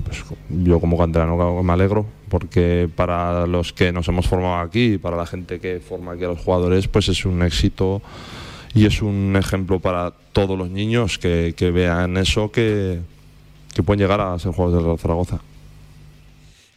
pues yo como canterano me alegro porque para los que nos hemos formado aquí para la gente que forma aquí a los jugadores pues es un éxito y es un ejemplo para todos los niños que, vean eso que, que pueden llegar a ser jugadores de Zaragoza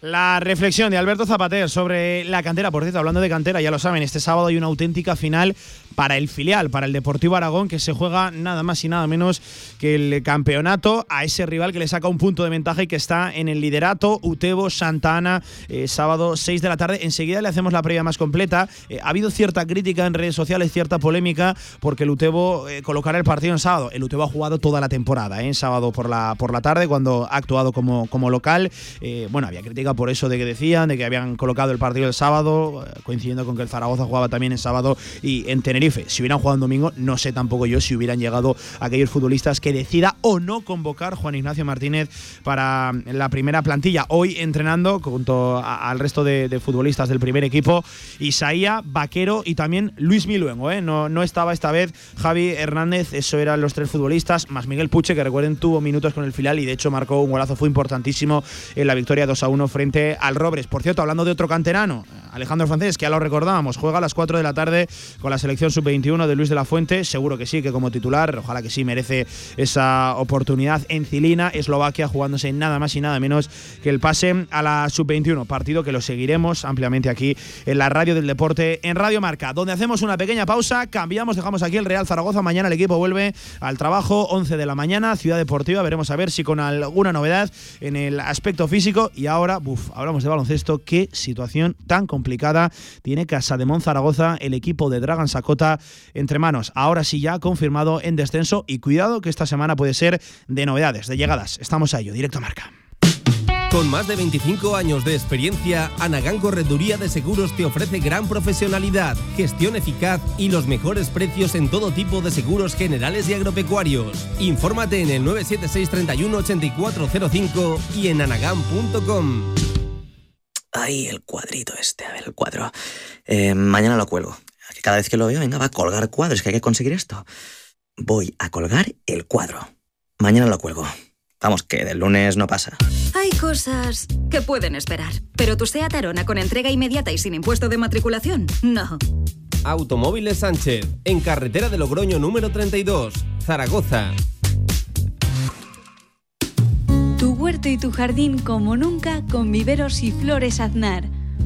la reflexión de Alberto Zapater sobre la cantera. Por cierto, hablando de cantera, ya lo saben, este sábado hay una auténtica final para el filial, para el Deportivo Aragón, que se juega nada más y nada menos que el campeonato a ese rival que le saca un punto de ventaja y que está en el liderato, Utebo Santa Ana, eh, sábado 6 de la tarde. Enseguida le hacemos la previa más completa. Eh, ha habido cierta crítica en redes sociales, cierta polémica, porque el Utebo eh, colocará el partido en sábado. El Utebo ha jugado toda la temporada, en sábado por la, por la tarde, cuando ha actuado como, como local. bueno, había crítica por eso de que decían, de que habían colocado el partido el sábado, coincidiendo con que el Zaragoza jugaba también en sábado y en Tenerife. Si hubieran jugado en domingo, no sé tampoco yo si hubieran llegado aquellos futbolistas que decida o no convocar Juan Ignacio Martínez para la primera plantilla. Hoy entrenando junto al resto de, futbolistas del primer equipo, Isaía, Vaquero y también Luis Miluengo. ¿eh? No, no estaba esta vez Javi Hernández, eso eran los tres futbolistas, más Miguel Puche, que recuerden tuvo minutos con el final y de hecho marcó un golazo, fue importantísimo en la victoria 2 a 1 frente al Robres. Por cierto, hablando de otro canterano, Alejandro Francés, que ya lo recordábamos, juega a las 4 de la tarde con la selección sub-21 de Luis de la Fuente, seguro que sí, que como titular, ojalá que sí merece esa oportunidad en Cilina, Eslovaquia, jugándose nada más y nada menos que el pase a la sub-21, partido que lo seguiremos ampliamente aquí en la radio del deporte, en Radio Marca, donde hacemos una pequeña pausa, cambiamos, dejamos aquí el Real Zaragoza, mañana el equipo vuelve al trabajo, 11 de la mañana, Ciudad Deportiva, veremos a ver si con alguna novedad en el aspecto físico. Y ahora, buf, hablamos de baloncesto, qué situación tan complicada tiene Casa de Zaragoza, el equipo de Dragan Entre manos, ahora sí ya confirmado en descenso y cuidado que esta semana puede ser de novedades, de llegadas, estamos a ello, directo a marca. Con más de 25 años de experiencia, Anagán Correduría de Seguros te ofrece gran profesionalidad, gestión eficaz y los mejores precios en todo tipo de seguros generales y agropecuarios. Infórmate en el 976 31 8405 y en anagán.com. Ay, el cuadrito este, a ver, el cuadro. Eh, mañana lo cuelgo. Cada vez que lo veo, venga, va a colgar cuadros, que hay que conseguir esto. Voy a colgar el cuadro. Mañana lo cuelgo. Vamos, que del lunes no pasa. Hay cosas que pueden esperar, pero tu SEAT Arona con entrega inmediata y sin impuesto de matriculación, no. Automóviles Sánchez, en carretera de Logroño número 32, Zaragoza. Tu huerto y tu jardín como nunca con viveros y flores Aznar.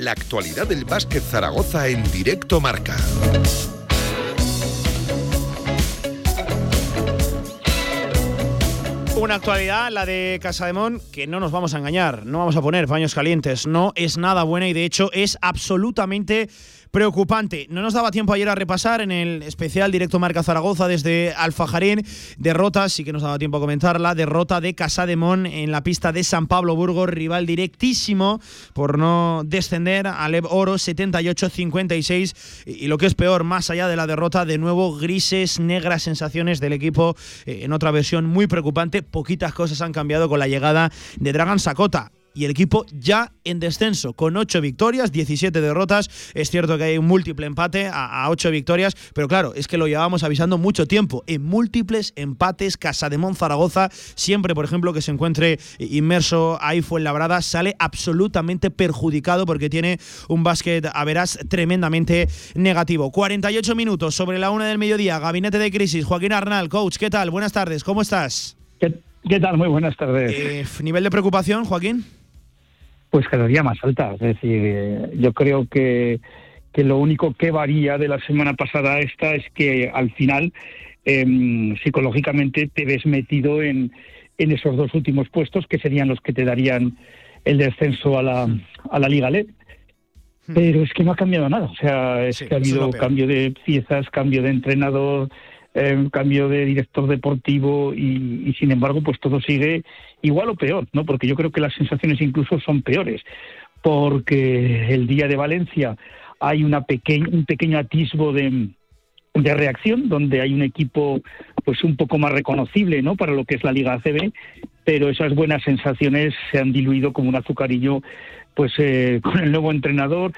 La actualidad del básquet Zaragoza en directo marca. Una actualidad, la de Casademón, que no nos vamos a engañar, no vamos a poner paños calientes, no es nada buena y de hecho es absolutamente preocupante. No nos daba tiempo ayer a repasar en el especial directo Marca Zaragoza desde Alfajarín. Derrota, sí que nos daba tiempo a comentarla. Derrota de Casademón en la pista de San Pablo Burgos, rival directísimo por no descender a Lev Oro 78-56. Y lo que es peor, más allá de la derrota, de nuevo grises, negras sensaciones del equipo eh, en otra versión muy preocupante. Poquitas cosas han cambiado con la llegada de Dragan Sakota y el equipo ya en descenso, con 8 victorias, 17 derrotas. Es cierto que hay un múltiple empate a, 8 victorias, pero claro, es que lo llevábamos avisando mucho tiempo. En múltiples empates, Casa de Zaragoza, siempre, por ejemplo, que se encuentre inmerso ahí fue en Labrada, sale absolutamente perjudicado porque tiene un básquet a verás tremendamente negativo. 48 minutos sobre la una del mediodía, gabinete de crisis. Joaquín Arnal, coach, ¿qué tal? Buenas tardes, ¿cómo estás? ¿Qué, tal? Muy buenas tardes. Eh, ¿Nivel de preocupación, Joaquín? Pues cada día más alta. Es decir, yo creo que, que lo único que varía de la semana pasada a esta es que al final em, psicológicamente te ves metido en, en esos dos últimos puestos que serían los que te darían el descenso a la, a la Liga LED. Hmm. Pero es que no ha cambiado nada. O sea, es que ha habido cambio de piezas, cambio de entrenador, eh, cambio de director deportivo y, sin embargo, pues todo sigue igual o peor, ¿no? Porque yo creo que las sensaciones incluso son peores. porque el día de Valencia hay una un pequeño atisbo de, de reacción, donde hay un equipo pues un poco más reconocible ¿no? para lo que es la Liga ACB, pero esas buenas sensaciones se han diluido como un azucarillo pues eh, con el nuevo entrenador,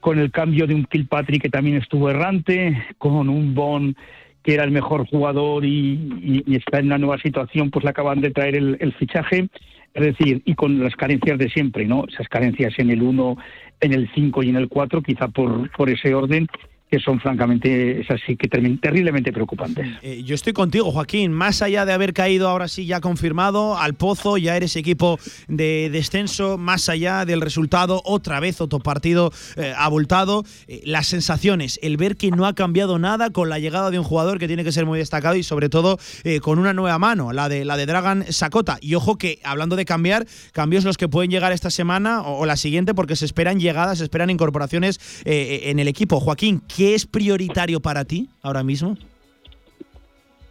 con el cambio de un Kilpatrick que también estuvo errante, con un Bon que era el mejor jugador y, está en una nueva situación, pues le acaban de traer el, fichaje. Es decir, y con las carencias de siempre, ¿no? Esas carencias en el 1, en el 5 y en el 4, quizá por, por ese orden, que son francamente, es así que terriblemente preocupantes. Eh, yo estoy contigo, Joaquín, más allá de haber caído ahora sí ya confirmado al pozo, ya eres equipo de descenso, más allá del resultado, otra vez otro partido eh, abultado, eh, las sensaciones, el ver que no ha cambiado nada con la llegada de un jugador que tiene que ser muy destacado y sobre todo con una nueva mano, la de la de Dragan Sakota. Y ojo que hablando de cambiar, cambios los que pueden llegar esta semana o, o la siguiente porque se esperan llegadas, se esperan incorporaciones en el equipo. Joaquín, ¿qué es prioritario para ti ahora mismo?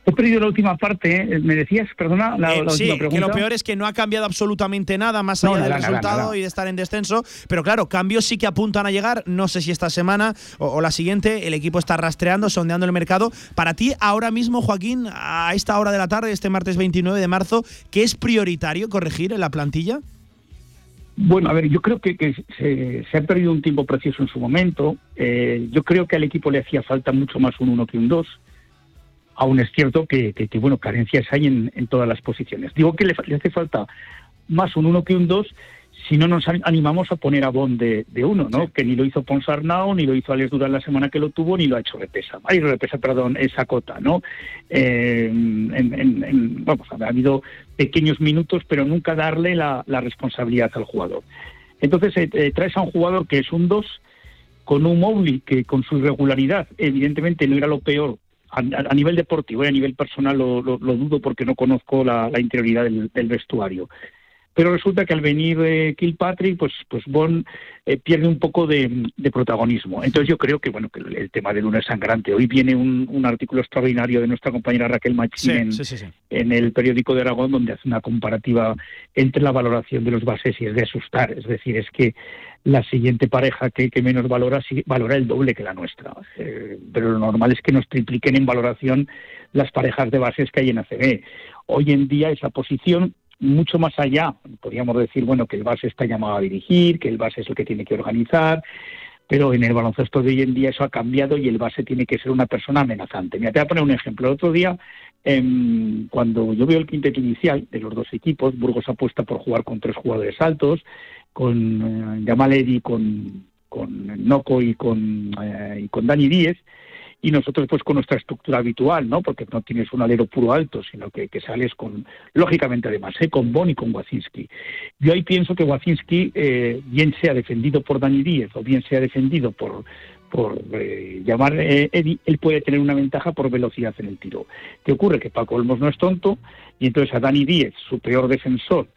He perdido la última parte, ¿eh? me decías, perdona, la, eh, última pregunta. que lo peor es que no ha cambiado absolutamente nada más allá del resultado y de estar en descenso, pero claro, cambios sí que apuntan a llegar, no sé si esta semana o, la siguiente, el equipo está rastreando, sondeando el mercado. Para ti, ahora mismo, Joaquín, a esta hora de la tarde, este martes 29 de marzo, ¿qué es prioritario corregir en la plantilla? Bueno, a ver, yo creo que, se, ha perdido un tiempo precioso en su momento. Eh, yo creo que al equipo le hacía falta mucho más un 1 que un 2. Aún es cierto que, bueno, carencias hay en, todas las posiciones. Digo que le, le hace falta más un 1 que un 2 si no nos animamos a poner a Bond de, uno, ¿no? Que ni lo hizo Ponsarnau, ni lo hizo Alex Duran la semana que lo tuvo, ni lo ha hecho Repesa. Ay, Repesa, perdón, esa cota, ¿no? Eh, vamos, ha habido pequeños minutos, pero nunca darle la, responsabilidad al jugador. Entonces, eh, eh, traes a un jugador que es un 2, con un Mowgli que con su irregularidad, evidentemente no era lo peor a, nivel deportivo y a nivel personal lo, dudo porque no conozco la, interioridad del, vestuario pero resulta que al venir eh, Kilpatrick, pues, pues Bond eh, pierde un poco de, protagonismo. Entonces yo creo que bueno que el, tema de Luna es sangrante. Hoy viene un, artículo extraordinario de nuestra compañera Raquel Machín en, el periódico de Aragón, donde hace una comparativa entre la valoración de los bases y es de asustar. Es decir, es que la siguiente pareja que, menos valora valora el doble que la nuestra. Eh, pero lo normal es que nos tripliquen en valoración las parejas de bases que hay en ACB. Hoy en día esa posición mucho más allá. Podríamos decir, bueno, que el base está llamado a dirigir, que el base es el que tiene que organizar, pero en el baloncesto de hoy en día eso ha cambiado y el base tiene que ser una persona amenazante. Mira, te voy a poner un ejemplo. El otro día, em, cuando yo veo el quinteto inicial de los dos equipos, Burgos apuesta por jugar con tres jugadores altos, con eh, Jamal Eddy, con, con Noco y con, eh, y con Dani Díez, y nosotros pues con nuestra estructura habitual, ¿no? Porque no tienes un alero puro alto, sino que, sales con, lógicamente además, ¿eh? con Bon y con Wacinski. Yo ahí pienso que Wacinski, eh, bien sea defendido por Dani Díez o bien sea defendido por, por eh, llamar eh, Eddie, él puede tener una ventaja por velocidad en el tiro. ¿Qué ocurre? Que Paco Olmos no es tonto y entonces a Dani Díez, su peor defensor,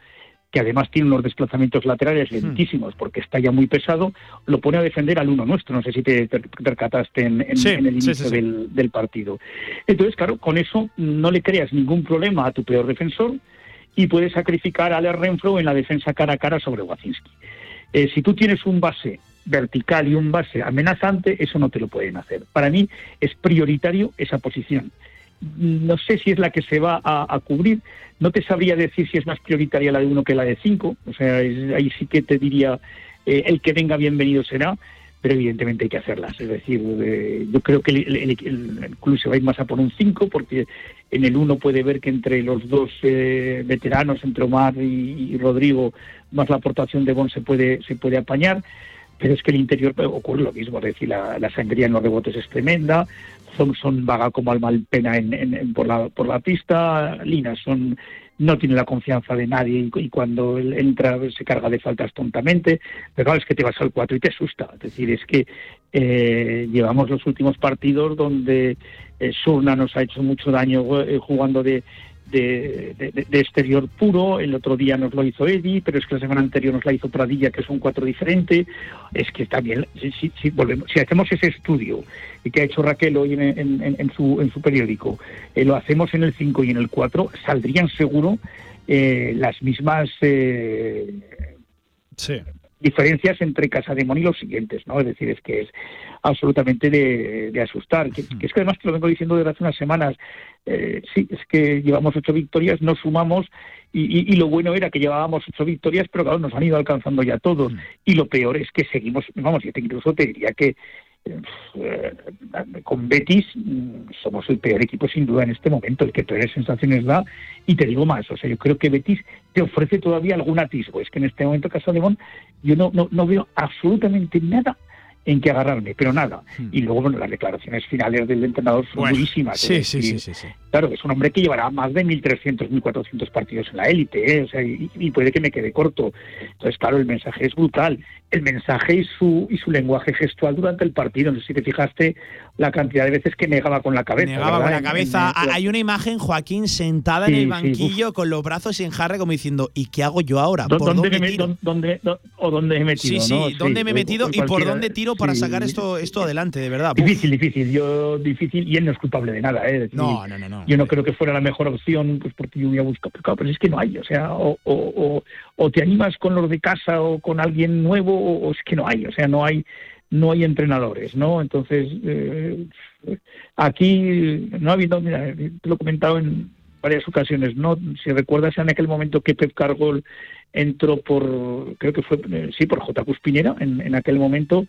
que además tiene unos desplazamientos laterales hmm. lentísimos porque está ya muy pesado, lo pone a defender al uno nuestro. No sé si te percataste en, el inicio del, partido. Entonces, claro, con eso no le creas ningún problema a tu peor defensor y puedes sacrificar a Alex Renfro en la defensa cara a cara sobre Wacinski. Eh, si tú tienes un base vertical y un base amenazante, eso no te lo pueden hacer. Para mí es prioritario esa posición no sé si es la que se va a, cubrir. No te sabría decir si es más prioritaria la de uno que la de cinco. O sea, ahí sí que te diría eh, el que venga bienvenido será, pero evidentemente hay que hacerlas. Es decir, eh, yo creo que el, se va a ir más a por un cinco porque en el uno puede ver que entre los dos eh, veteranos, entre Omar y, Rodrigo, más la aportación de Bon se puede, se puede apañar pero es que el interior ocurre lo mismo, es decir, la, la sangría en los rebotes es tremenda, son vaga como al mal pena en, por, la, por la pista, Lina son no tiene la confianza de nadie y, cuando él entra se carga de faltas tontamente, pero claro, es que te vas al 4 y te asusta. Es decir, es que eh, llevamos los últimos partidos donde eh, Surna nos ha hecho mucho daño eh, jugando de, de, exterior puro, el otro día nos lo hizo Eddie, pero es que la semana anterior nos la hizo Pradilla, que es un cuatro diferente. Es que también, si, hacemos ese estudio que ha hecho Raquel hoy en, su, en su periódico, eh, lo hacemos en el 5 y en el 4, saldrían seguro eh, las mismas... Eh, diferencias entre Casademón y los siguientes, ¿no? Es decir, es que es absolutamente de, asustar. Que, es que además te lo vengo diciendo desde hace unas semanas. Eh, sí, es que llevamos ocho victorias, no sumamos y, lo bueno era que llevábamos ocho victorias, pero claro, nos han ido alcanzando ya todos. Y lo peor es que seguimos, vamos, yo incluso te diría que con Betis somos el peor equipo sin duda en este momento, el que peores sensaciones da. Y te digo más, o sea, yo creo que Betis te ofrece todavía algún atisbo. Es que en este momento Casa León yo no, no veo absolutamente nada en qué agarrarme, pero nada. Hmm. Y luego, bueno, las declaraciones finales del entrenador son durísimas. Sí, sí, sí, sí, sí, Claro, es un hombre que llevará más de 1.300, 1.400 partidos en la élite, ¿eh? o sea, y, puede que me quede corto. Entonces, claro, el mensaje es brutal. El mensaje y su, y su lenguaje gestual durante el partido. No sé si te fijaste la cantidad de veces que negaba con la cabeza. Negaba con la cabeza. Hay una imagen, Joaquín, sentada en el banquillo con los brazos en jarre, como diciendo, ¿y qué hago yo ahora? ¿Por dónde, me, dónde, o dónde he metido? Sí, sí, ¿dónde me he metido y por dónde tiro para sacar esto, esto adelante, de verdad? Difícil, difícil. Yo, difícil, y él no es culpable de nada. ¿eh? no, no, no, Yo no creo que fuera la mejor opción, pues porque yo voy a buscar, pero, pero es que no hay, o sea, o, o, o, te animas con los de casa o con alguien nuevo, o, es que no hay, o sea, no hay no hay entrenadores, ¿no? Entonces, eh, aquí no ha habido, mira, te lo he comentado en varias ocasiones, ¿no? Si recuerdas en aquel momento que Pep Cargol entró por, creo que fue, eh, sí, por J. Cuspinera en, en aquel momento,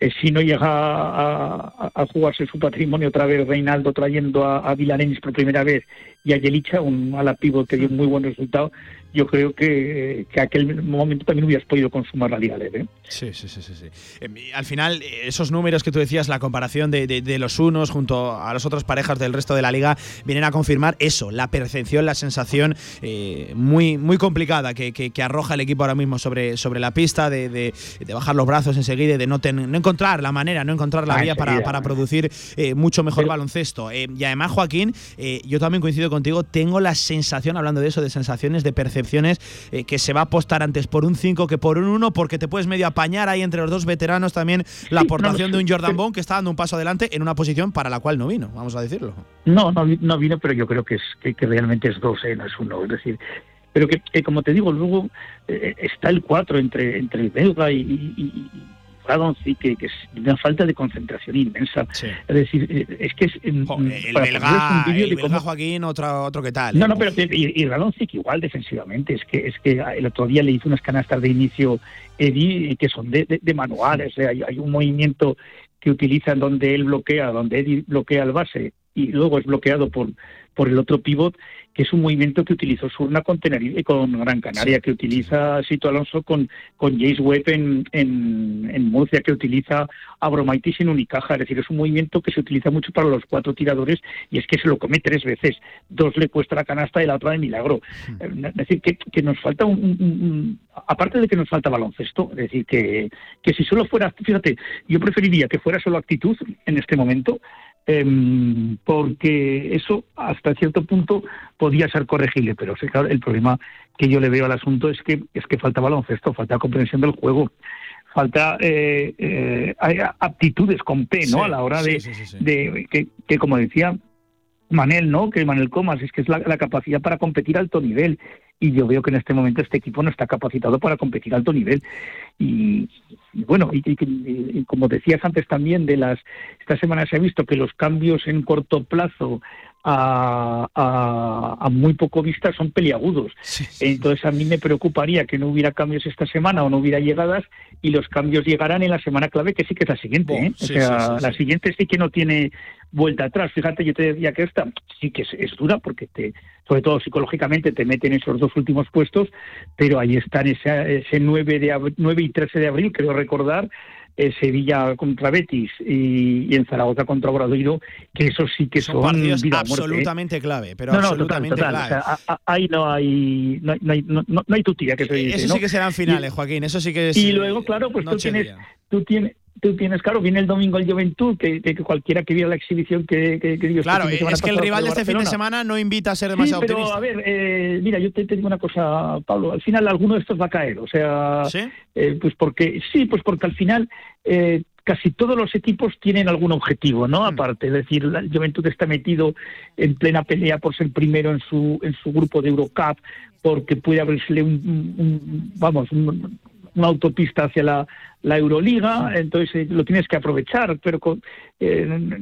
eh, si no llega a, jugarse su patrimonio otra vez Reinaldo trayendo a, a Vilarenis por primera vez y a Yelicha, un ala pívot que dio un muy buen resultado, yo creo que, que aquel momento también hubieras podido consumar la Liga Leve. Sí, sí, sí, sí. sí. Em, al final, esos números que tú decías, la comparación de, de, los unos junto a las otras parejas del resto de la liga, vienen a confirmar eso, la percepción, la sensación eh, muy, muy complicada que, que, arroja el equipo ahora mismo sobre, sobre la pista, de, de bajar los brazos enseguida, de no, no encontrar la manera, no encontrar la ah, vía para, para, producir eh, mucho mejor baloncesto. Eh, y además, Joaquín, yo también coincido contigo, tengo la sensación, hablando de eso, de sensaciones de percepción eh, que se va a apostar antes por un 5 que por un 1, porque te puedes medio apañar ahí entre los dos veteranos también la aportación de un Jordan Bone que está dando un paso adelante en una posición para la cual no vino, vamos a decirlo. No, no, vino, pero yo creo que, es, que, realmente es 2, eh, no es 1. Es decir, pero que, como te digo, luego eh, está el 4 entre, entre el belga y sí que, que, es una falta de concentración inmensa. Es decir, eh, es que es. el, belga, el belga Joaquín, otro, otro que tal. No, no, pero y, y que igual defensivamente. Es que, es que el otro día le hizo unas canastas de inicio Eddie que son de, de, manuales. hay, hay un movimiento que utilizan donde él bloquea, donde Eddie bloquea el base y luego es bloqueado por, por el otro pivot que es un movimiento que utilizó Surna con Tenerife, con Gran Canaria, que utiliza Sito Alonso con, con Jace Webb en, en, Murcia, que utiliza Abromaitis en Unicaja. Es decir, es un movimiento que se utiliza mucho para los cuatro tiradores y es que se lo come tres veces. Dos le cuesta la canasta y la otra de milagro. Hmm. Es decir, que, que nos falta un, Aparte de que nos falta baloncesto, es decir, que, que si solo fuera. Fíjate, yo preferiría que fuera solo actitud en este momento Em, porque eso hasta cierto punto podía ser corregible, pero el problema que yo le veo al asunto es que es que falta baloncesto, falta comprensión del juego, falta eh, eh, aptitudes con P, ¿no? a la hora de, de que, que, como decía Manel, ¿no? Que Manel Comas es que es la, la capacidad para competir a alto nivel y yo veo que en este momento este equipo no está capacitado para competir a alto nivel. Y, bueno y, como decías antes también de las esta semana se ha visto que los cambios en corto plazo a, a, muy poco vista son peliagudos. Entonces a mí me preocuparía que no hubiera cambios esta semana o no hubiera llegadas y los cambios llegarán en la semana clave que sí que es la siguiente ¿eh? o sea la siguiente sí que no tiene vuelta atrás. Fíjate yo te decía que esta sí que es, es dura porque te sobre todo psicológicamente, te meten esos dos últimos puestos, pero ahí están ese, ese 9, de, 9 y 13 de abril, creo recordar, eh, Sevilla contra Betis y, en Zaragoza contra Obradoiro, que eso sí que son, son partidos ¿eh? absolutamente clave, pero absolutamente clave. ahí no hay no, hay, no, no, hay tutía que se dice, Eso sí que serán finales, Joaquín, eso sí que es Y luego, claro, pues tú tienes, tú tienes tú tienes, claro, viene el domingo el Juventud, que, que, cualquiera que viera la exhibición que, que, que Claro, es que el rival de este fin de semana no invita a ser demasiado sí, pero, a ver, eh, mira, yo te, digo una cosa, Pablo, al final alguno de estos va a caer, o sea, ¿Sí? Eh, pues porque, sí, pues porque al final eh, casi todos los equipos tienen algún objetivo, ¿no? Hmm. Aparte, es decir, el Juventud está metido en plena pelea por ser primero en su en su grupo de Eurocup, porque puede abrirse un, un, vamos, un, una autopista hacia la, la Euroliga, entonces eh, lo tienes que aprovechar, pero con, eh,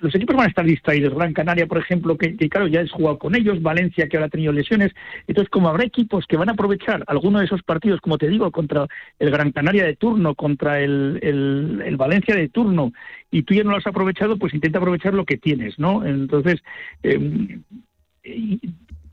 los equipos van a estar distraídos. Gran Canaria, por ejemplo, que, claro, ya es jugado con ellos, Valencia, que ahora ha tenido lesiones. Entonces, como habrá equipos que van a aprovechar alguno de esos partidos, como te digo, contra el Gran Canaria de turno, contra el, el, Valencia de turno, y tú ya no lo has aprovechado, pues intenta aprovechar lo que tienes, ¿no? Entonces, eh,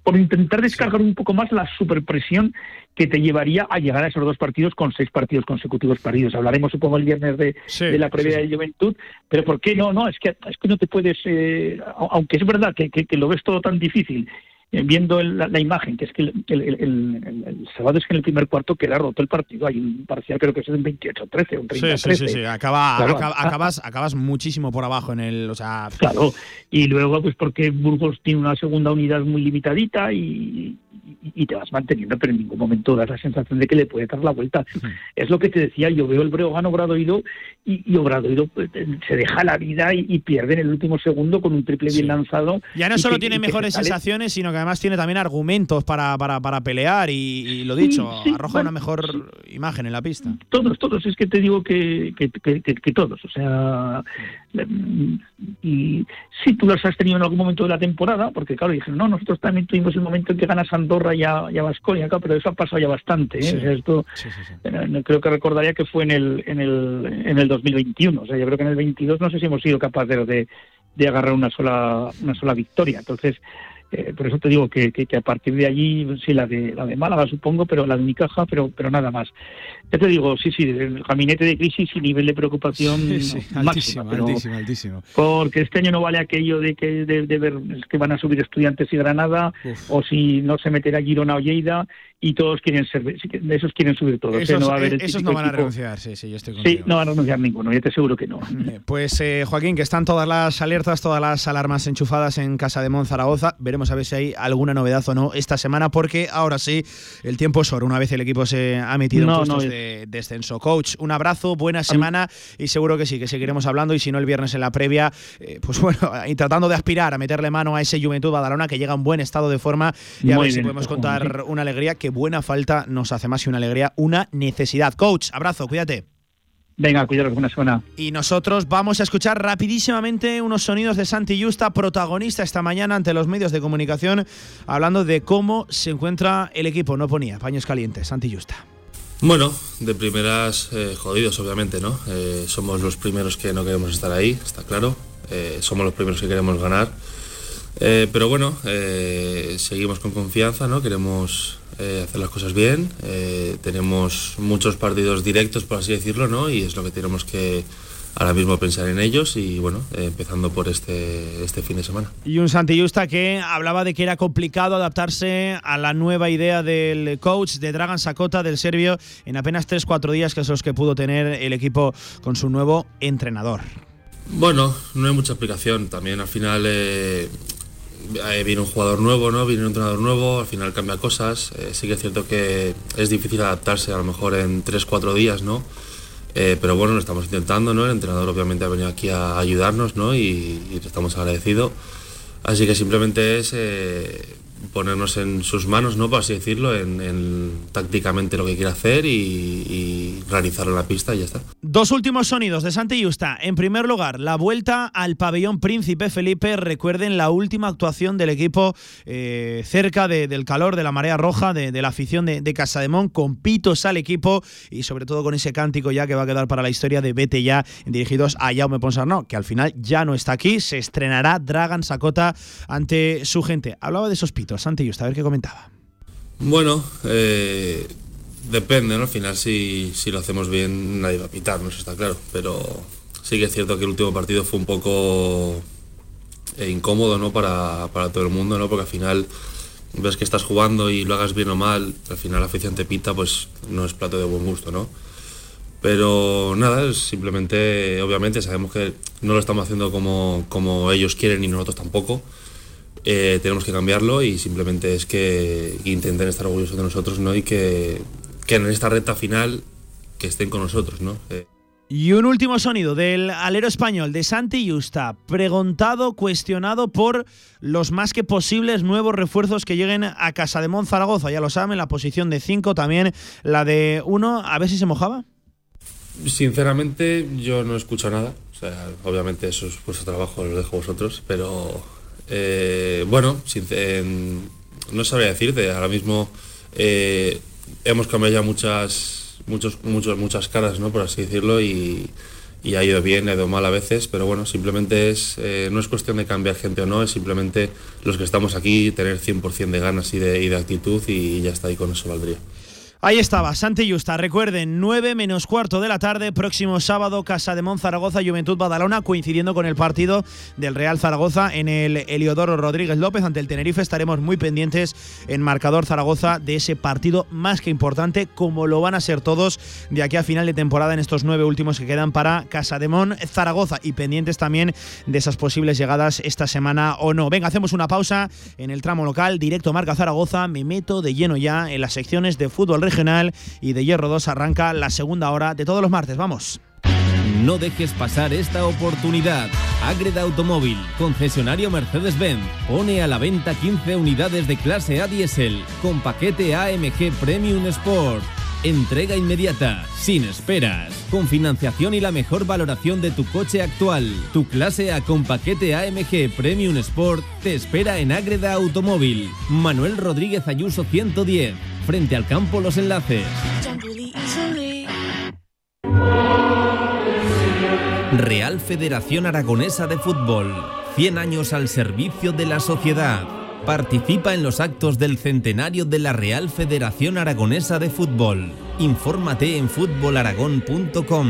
por intentar descargar un poco más la superpresión que te llevaría a llegar a esos dos partidos con seis partidos consecutivos perdidos. Hablaremos, supongo, el viernes de, la previa de Juventud, pero ¿por qué no? No, es que, es que no te puedes, eh, aunque es verdad que, que, lo ves todo tan difícil eh, viendo la, imagen, que es que el, el, sábado es que en el primer cuarto queda roto el partido. Hay un parcial, creo que es un 28-13, un 30 Sí, sí, sí, Acaba, acabas, acabas muchísimo por abajo en el. O sea... Claro, y luego, pues porque Burgos tiene una segunda unidad muy limitadita y, y, te vas manteniendo, pero en ningún momento das la sensación de que le puede dar la vuelta. Es lo que te decía, yo veo el Breogán Obradoiro y, y Obradoiro pues, se deja la vida y, pierde en el último segundo con un triple bien lanzado. Ya no solo tiene mejores sensaciones, sino que además tiene también argumentos para, para, para pelear y, lo dicho, arroja una mejor imagen en la pista. Todos, todos, es que te digo que, que, que, todos, o sea, y si tú los has tenido en algún momento de la temporada, porque claro, dijeron, no, nosotros también tuvimos el momento en que ganas Andorra y a, y pero eso ha pasado ya bastante. ¿eh? esto, eh, creo que recordaría que fue en el, en, el, en el 2021, o sea, yo creo que en el 22 no sé si hemos sido capaces de, de agarrar una sola, una sola victoria. Entonces, eh, por eso te digo que, que, a partir de allí, sí, la de, la de Málaga supongo, pero la de Unicaja, pero, pero nada más. Ya te digo, sí, sí, el gabinete de crisis y nivel de preocupación altísimo, altísimo, altísimo. Porque este año no vale aquello de que de, ver que van a subir estudiantes y Granada, o si no se meterá Girona o Lleida, y todos quieren ser, esos quieren subir todos. Esos, no, no van a renunciar, sí, sí, yo estoy contigo. Sí, no van a renunciar ninguno, yo te aseguro que no. Eh, pues eh, Joaquín, que están todas las alertas, todas las alarmas enchufadas en Casa de Monzaragoza. Veremos a ver si hay alguna novedad o no esta semana, porque ahora sí, el tiempo es oro. Una vez el equipo se ha metido en puestos de descenso. Coach, un abrazo, buena semana y seguro que sí, que seguiremos hablando. Y si no, el viernes en la previa, eh, pues bueno, y tratando de aspirar a meterle mano a ese Juventud Badalona que llega en buen estado de forma y a ver si podemos contar una alegría que buena falta nos hace más que una alegría, una necesidad. Coach, abrazo, cuídate. Venga, cuidaros, buena semana. Y nosotros vamos a escuchar rapidísimamente unos sonidos de Santi Justa, protagonista esta mañana ante los medios de comunicación, hablando de cómo se encuentra el equipo. No ponía paños calientes, Santi Justa. Bueno, de primeras eh, jodidos, obviamente, ¿no? Eh, somos los primeros que no queremos estar ahí, está claro. Eh, somos los primeros que queremos ganar. pero bueno, seguimos con confianza, ¿no? Queremos eh, hacer las cosas bien. Eh, tenemos muchos partidos directos, por así decirlo, ¿no? Y es lo que tenemos que ahora mismo pensar en ellos y bueno, eh, empezando por este, este fin de semana. Y un Santi Justa que hablaba de que era complicado adaptarse a la nueva idea del coach de Dragan Sakota, del serbio, en apenas 3-4 días, que son los que pudo tener el equipo con su nuevo entrenador. Bueno, no hay mucha explicación. También al final viene un jugador nuevo, ¿no? Viene un entrenador nuevo, al final cambia cosas. Eh, sí que es cierto que es difícil adaptarse a lo mejor en 3-4 días, ¿no? Eh, pero bueno, lo estamos intentando, ¿no? El entrenador obviamente ha venido aquí a ayudarnos, ¿no? Y, y estamos agradecidos. Así que simplemente es ponernos en sus manos, ¿no? Por así decirlo, en, tácticamente lo que quiere hacer y, en la pista y ya está. Dos últimos sonidos de Santi Justa. En primer lugar, la vuelta al pabellón Príncipe Felipe. Recuerden la última actuación del equipo eh, cerca del calor, de la marea roja, de, la afición de, de Casademón, con pitos al equipo y sobre todo con ese cántico ya que va a quedar para la historia de Vete ya, dirigidos a Jaume Ponsarnau, que al final ya no está aquí. Se estrenará Dragan Sakota ante su gente. Hablaba de esos pitos. Santi Justa, a ver qué comentaba. Bueno, eh, depende, ¿no? Al final si, si, lo hacemos bien nadie va a pitar, ¿no? Eso está claro. Pero sí que es cierto que el último partido fue un poco eh, incómodo, ¿no? Para, todo el mundo, ¿no? Porque al final ves que estás jugando y lo hagas bien o mal, al final la afición te pita, pues no es plato de buen gusto, ¿no? Pero nada, simplemente, obviamente sabemos que no lo estamos haciendo como, como ellos quieren y nosotros tampoco. Eh, tenemos que cambiarlo y simplemente es que intenten estar orgullosos de nosotros ¿no? y que, que en esta recta final que estén con nosotros. ¿no? Eh, Y un último sonido del alero español de Santi Justa, preguntado, cuestionado por los más que posibles nuevos refuerzos que lleguen a Casa de Zaragoza. Ya lo saben, la posición de 5, también la de 1. A ver si se mojaba. Sinceramente, yo no escucho nada. O sea, obviamente eso es vuestro trabajo, lo dejo a vosotros. Pero eh, bueno, no sabría decirte. Ahora mismo eh, hemos cambiado ya muchas muchos, muchos, muchas caras, ¿no? por así decirlo, y, ha ido bien, ha ido mal a veces, pero bueno, simplemente es, eh, no es cuestión de cambiar gente o no, es simplemente los que estamos aquí tener 100% de ganas y de, y actitud y ya está, ahí con eso valdría. Ahí estaba, Santi Justa. Recuerden, 9 menos cuarto de la tarde, próximo sábado, Casa de Mon Zaragoza, Juventud Badalona, coincidiendo con el partido del Real Zaragoza en el Eliodoro Rodríguez López ante el Tenerife. Estaremos muy pendientes en marcador Zaragoza de ese partido más que importante, como lo van a ser todos de aquí a final de temporada en estos nueve últimos que quedan para Casa de Mon Zaragoza y pendientes también de esas posibles llegadas esta semana o no. Venga, hacemos una pausa en el tramo local, directo Marca Zaragoza. Me meto de lleno ya en las secciones de fútbol regional y de Hierro 2 arranca la segunda hora de todos los martes. Vamos. No dejes pasar esta oportunidad. Agreda Automóvil, concesionario Mercedes-Benz, pone a la venta 15 unidades de clase A diésel con paquete AMG Premium Sport. Entrega inmediata, sin esperas, con financiación y la mejor valoración de tu coche actual. Tu clase A con paquete AMG Premium Sport te espera en Agreda Automóvil. Manuel Rodríguez Ayuso 110 frente al campo Los Enlaces. Real Federación Aragonesa de Fútbol. 100 años al servicio de la sociedad. Participa en los actos del centenario de la Real Federación Aragonesa de Fútbol. Infórmate en fútbolaragón.com.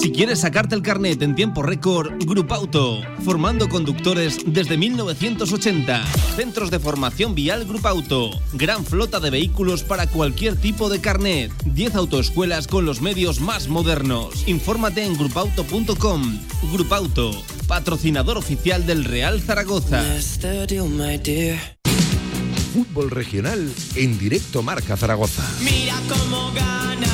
Si quieres sacarte el carnet en tiempo récord, Grupo Auto, formando conductores desde 1980. Centros de formación vial Grupo Auto, gran flota de vehículos para cualquier tipo de carnet. 10 autoescuelas con los medios más modernos. Infórmate en grupauto.com. Grupo Auto, patrocinador oficial del Real Zaragoza. Fútbol regional en directo Marca Zaragoza. Mira cómo gana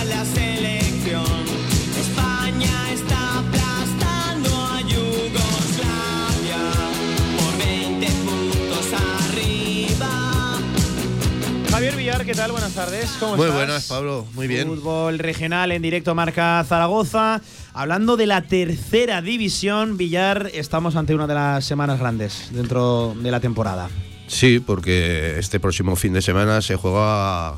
Villar, ¿qué tal? Buenas tardes. ¿Cómo Muy estás? buenas, Pablo. Muy bien. Fútbol regional en directo Marca Zaragoza. Hablando de la tercera división, Villar, estamos ante una de las semanas grandes dentro de la temporada. Sí, porque este próximo fin de semana se juega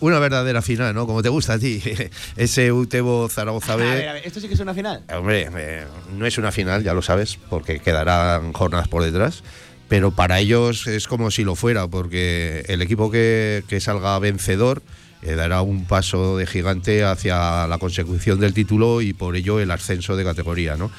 una verdadera final, ¿no? Como te gusta a ti. Ese Utebo Zaragoza A ver, B. a ver, ¿esto sí que es una final? Hombre, eh, no es una final, ya lo sabes, porque quedarán jornadas por detrás. Pero para ellos es como si lo fuera, porque el equipo que, que salga vencedor eh, dará un paso de gigante hacia la consecución del título y por ello el ascenso de categoría, ¿no?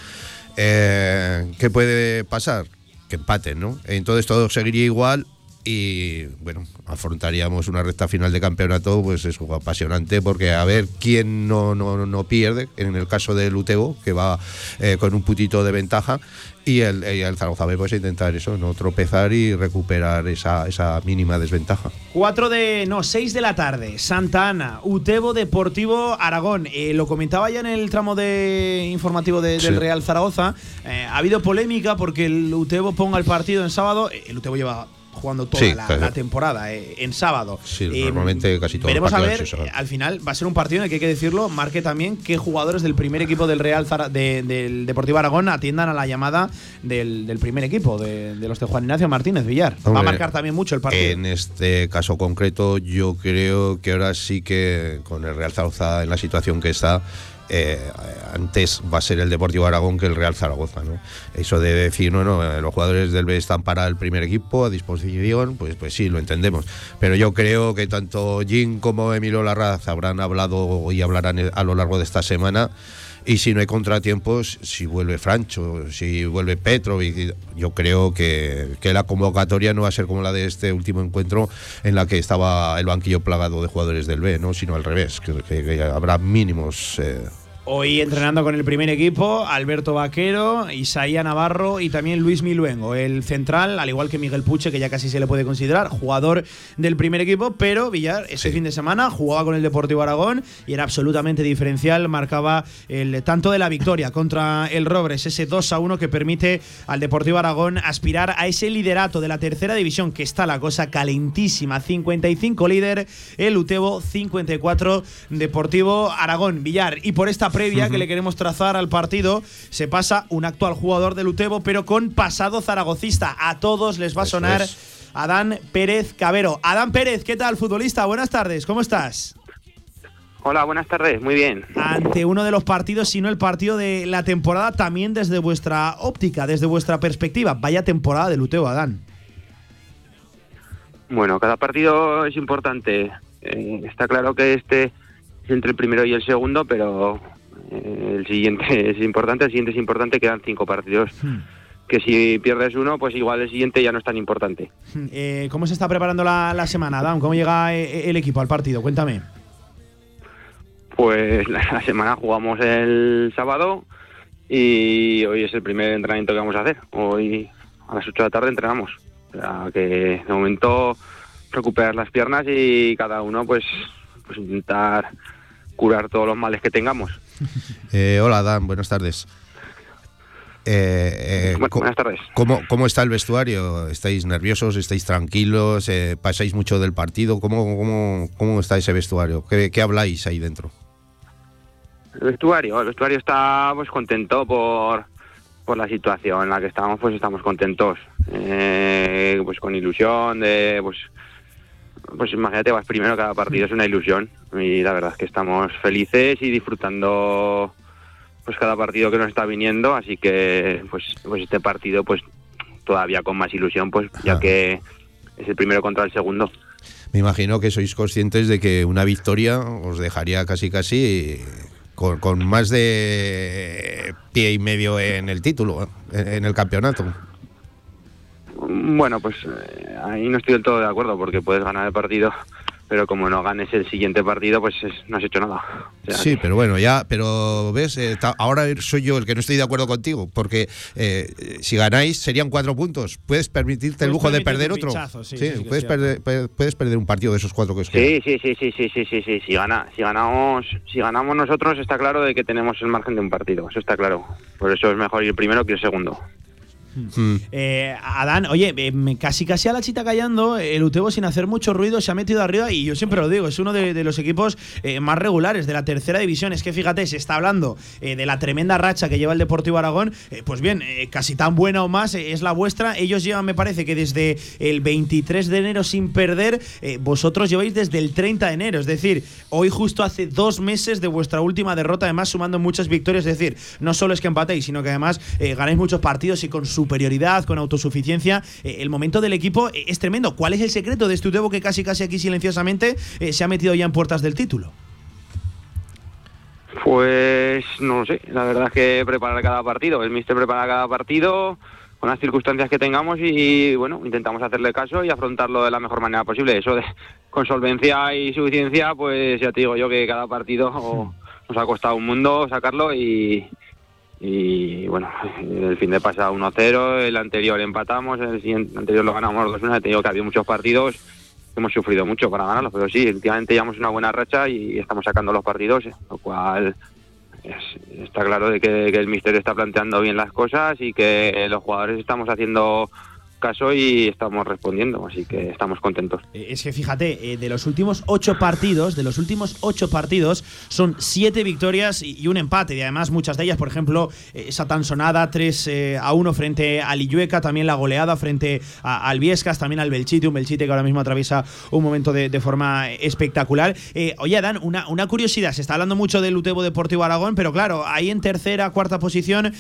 Eh, ¿Qué puede pasar? Que empaten, ¿no? Entonces todo seguiría igual y bueno, afrontaríamos una recta final de campeonato, pues es apasionante porque a ver quién no, no, no pierde, en el caso del Utebo, que va eh, con un putito de ventaja, y el, el Zaragoza B pues intentar eso, no tropezar y recuperar esa, esa mínima desventaja. 4 de. No, 6 de la tarde. Santa Ana, Utebo Deportivo Aragón. Eh, lo comentaba ya en el tramo de informativo de- del Sí. Real Zaragoza. Eh, ha habido polémica porque el Utebo ponga el partido en sábado. El Utebo lleva jugando toda Sí, la, claro. la temporada eh, en sábado. Sí, Eh, normalmente casi todos los Veremos a ver, al final va a ser un partido en el que hay que decirlo, marque también qué jugadores del primer equipo del Real Zara- de- del Deportivo Aragón atiendan a la llamada del, del primer equipo, de, de los de Juan Ignacio Martínez Villar. va a Hombre, marcar también mucho el partido. En este caso concreto, yo creo que ahora sí que con el Real Zaragoza en la situación que está, eh, antes va a ser el Deportivo Aragón que el Real Zaragoza. ¿no? Eso de decir, no, no, eh, los jugadores del B están para el primer equipo a disposición, pues, pues sí, lo entendemos. Pero yo creo que tanto Jim como Emilio Larraz habrán hablado y hablarán a lo largo de esta semana. y si no hay contratiempos, si vuelve Francho, si vuelve Petro, yo creo que, que, la convocatoria no va a ser como la de este último encuentro en la que estaba el banquillo plagado de jugadores del B, ¿no? sino al revés, que, habrá mínimos. Eh, Hoy entrenando con el primer equipo, Alberto Vaquero, Isaía Navarro y también Luis Miluengo, el central, al igual que Miguel Puche, que ya casi se le puede considerar jugador del primer equipo, pero Villar ese fin de semana jugaba con el Deportivo Aragón y era absolutamente diferencial, marcaba el tanto de la victoria contra el Robres, ese 2 a 1 que permite al Deportivo Aragón aspirar a ese liderato de la tercera división, que está la cosa calentísima, 55 líder, el Utebo 54 Deportivo Aragón, Villar, y por esta previa que le queremos trazar al partido, se pasa un actual jugador del Utebo, pero con pasado zaragocista. A todos les va a sonar Adán Pérez Cabero. Adán Pérez, ¿qué tal, futbolista? Buenas tardes, ¿cómo estás? Hola, buenas tardes, muy bien. Ante uno de los partidos, si no el partido de la temporada, también desde vuestra óptica, desde vuestra perspectiva. Vaya temporada del Utebo, Adán. Bueno, cada partido es importante. Eh, está claro que este es entre el primero y el segundo, pero eh, el siguiente es importante, el siguiente es importante, quedan cinco partidos. Hmm. Que si pierdes uno, pues igual el siguiente ya no es tan importante. Hmm. Eh, ¿Cómo se está preparando la, semana, Adam? ¿Cómo llega eh, el equipo al partido? Cuéntame. Pues la, semana jugamos el sábado y hoy es el primer entrenamiento que vamos a hacer. Hoy a las 8 de la tarde entrenamos. O sea que de momento recuperar las piernas y cada uno pues, pues intentar curar todos los males que tengamos. Eh, hola, Dan, buenas tardes. Eh, eh, buenas tardes. ¿cómo, ¿Cómo está el vestuario? ¿Estáis nerviosos? ¿Estáis tranquilos? ¿Pasáis mucho del partido? ¿Cómo, cómo, cómo está ese vestuario? ¿Qué, ¿Qué, habláis ahí dentro? El vestuario, el vestuario está pues contento por, por la situación en la que estamos, pues estamos contentos, pues con ilusión de pues pues imagínate, vas primero cada partido, es una ilusión y la verdad es que estamos felices y disfrutando pues cada partido que nos está viniendo, así que pues pues este partido pues todavía con más ilusión, pues ya que es el primero contra el segundo. Me imagino que sois conscientes de que una victoria os dejaría casi casi con, con más de pie y medio en el título, en el campeonato. Bueno, pues eh, ahí no estoy del todo de acuerdo porque puedes ganar el partido, pero como no ganes el siguiente partido, pues no has hecho nada. sí, pero bueno, ya, pero ves, eh, ahora soy yo el que no estoy de acuerdo contigo, porque eh, si ganáis serían cuatro puntos. Puedes permitirte el lujo de perder otro. sí, puedes, perder, puedes perder un partido de esos cuatro que os sí, Sí, sí, sí, sí, sí, sí, sí. Si, gana, si ganamos, si ganamos nosotros está claro de que tenemos el margen de un partido. Eso está claro. Por eso es mejor ir primero que el segundo. Hmm. Eh, Adán, oye, eh, casi casi a la chita callando, el Utebo sin hacer mucho ruido se ha metido arriba y yo siempre lo digo, es uno de, los equipos eh, más regulares de la tercera división. Es que fíjate, se está hablando de la tremenda racha que lleva el Deportivo Aragón. pues bien, casi tan buena o más es la vuestra. Ellos llevan, me parece que desde el 23 de enero sin perder, vosotros lleváis desde el 30 de enero. Es decir, hoy justo hace dos meses de vuestra última derrota, además sumando muchas victorias. Es decir, no solo es que empatéis, sino que además ganáis muchos partidos y con su superioridad, con autosuficiencia. Eh, el momento del equipo eh, es tremendo. ¿Cuál es el secreto de este que casi casi aquí silenciosamente eh, se ha metido ya en puertas del título? Pues no lo sé, la verdad es que preparar cada partido, el míster prepara cada partido con las circunstancias que tengamos y bueno, intentamos hacerle caso y afrontarlo de la mejor manera posible. Eso de con solvencia y suficiencia, pues ya te digo yo que cada partido nos ha costado un mundo sacarlo y, y bueno, el fin de pasado 1-0, el anterior empatamos, el anterior lo ganamos 2-1, te digo que había muchos partidos hemos sufrido mucho para ganarlos, pero sí, últimamente llevamos una buena racha y estamos sacando los partidos, lo cual está claro de que, que el misterio está planteando bien las cosas y que los jugadores estamos haciendo caso y estamos respondiendo, así que estamos contentos. Eh, es que fíjate, eh, de los últimos ocho partidos, de los últimos ocho partidos, son siete victorias y un empate. Y además muchas de ellas, por ejemplo, eh, esa tan sonada 3 a 1 frente a Lillueca, también la goleada frente a, al Viescas, también al Belchite, un Belchite que ahora mismo atraviesa un momento de, forma espectacular. oye, Dan, una, una curiosidad, se está hablando mucho del Utebo Deportivo Aragón, pero claro, ahí en tercera, cuarta posición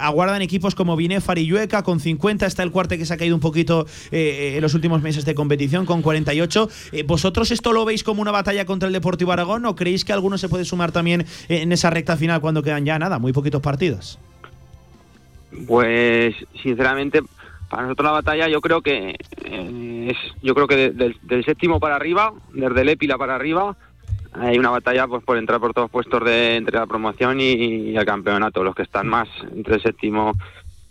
aguardan equipos como Binefar y Llueca con 50, está el cuarto que saca caído un poquito eh, en los últimos meses de competición con 48. Eh, ¿Vosotros esto lo veis como una batalla contra el Deportivo Aragón o creéis que alguno se puede sumar también en esa recta final cuando quedan ya nada, muy poquitos partidos? Pues sinceramente para nosotros la batalla yo creo que eh, es yo creo que del, séptimo para arriba, desde el Épila para arriba, hay una batalla pues por entrar por todos puestos de entre la promoción y, el campeonato. Los que están más entre el séptimo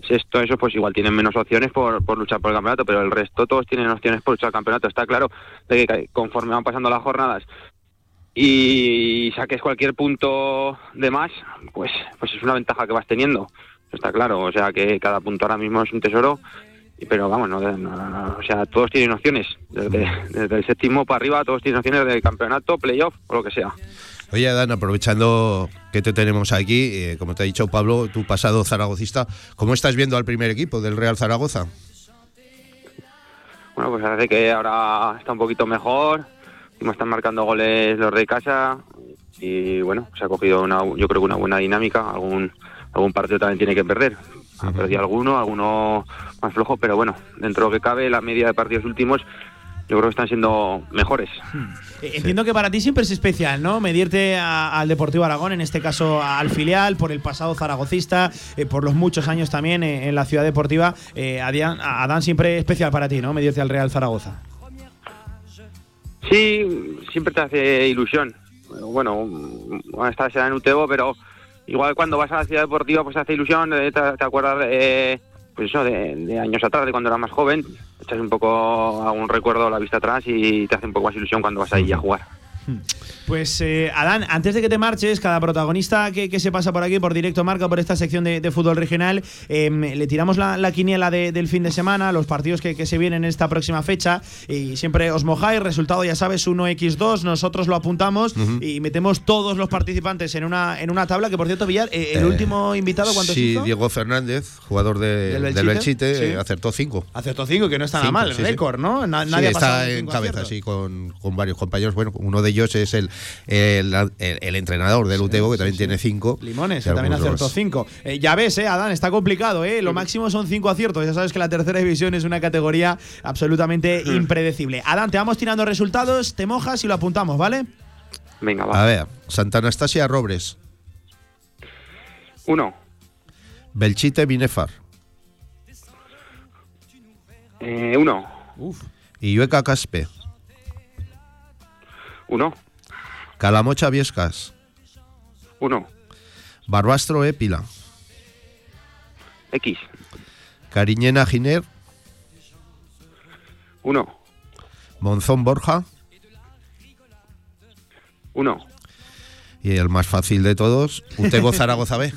sexto, eso pues igual tienen menos opciones por, por luchar por el campeonato, pero el resto todos tienen opciones por luchar el campeonato. Está claro de que conforme van pasando las jornadas y saques cualquier punto de más, pues, pues es una ventaja que vas teniendo. Está claro, o sea que cada punto ahora mismo es un tesoro pero vamos, no, o sea, todos tienen opciones, desde, el séptimo para arriba, todos tienen opciones de campeonato, playoff o lo que sea. Oye, Dan, aprovechando que te tenemos aquí, eh, como te ha dicho Pablo, tu pasado zaragocista, ¿cómo estás viendo al primer equipo del Real Zaragoza? Bueno, pues parece que ahora está un poquito mejor, como están marcando goles los de casa y bueno, se ha cogido una, yo creo que una buena dinámica, algún algún partido también tiene que perder, ha perdido alguno, alguno más flojo, pero bueno, dentro de lo que cabe, la media de partidos últimos yo creo que están siendo mejores. Hmm. Eh, entiendo que para ti siempre es especial, ¿no? Medirte al Deportivo Aragón, en este caso al filial, por el pasado zaragocista, eh, por los muchos años también eh, en la ciudad deportiva. a Dan siempre es especial para ti, ¿no? Medirte al Real Zaragoza. Sí, siempre te hace ilusión. Bueno, esta será en Utebo, pero igual cuando vas a la ciudad deportiva pues hace ilusión, te, te acuerdas de, pues eso, de, años atrás, de cuando era más joven, echas un poco a un recuerdo a la vista atrás y te hace un poco más ilusión cuando vas ahí a jugar. Pues eh, Adán, antes de que te marches, cada protagonista que, se pasa por aquí, por directo marca, por esta sección de, fútbol regional, em, le tiramos la, quiniela del fin de semana, los partidos que, se vienen en esta próxima fecha, y siempre os mojáis, resultado ya sabes, 1x2, nosotros lo apuntamos y metemos todos los participantes en una, en una tabla, que por cierto, Villar, eh, el eh, último invitado, ¿cuántos Sí, Diego Fernández, jugador de, del Belchite, acertó 5. Acertó 5, que no está nada mal, récord, ¿no? nadie está en cabeza, sí, con, con varios compañeros. Bueno, uno de ellos es el el, entrenador del Utebo, que también tiene cinco. Limones, que también acertó cinco. Eh, ya ves, eh, Adán, está complicado, ¿eh? Lo máximo son cinco aciertos. Ya sabes que la tercera división es una categoría absolutamente impredecible. Adán, te vamos tirando resultados, te mojas y lo apuntamos, ¿vale? Venga, va. A ver, Santa Anastasia Robres. Uno. Belchite Binefar. Eh, uno. Uf. Yueca Caspe. Uno. Calamocha Viescas. Uno. Barbastro Épila. X. Cariñena Giner. Uno. Monzón Borja. Uno. Y el más fácil de todos, Utego Zaragoza B.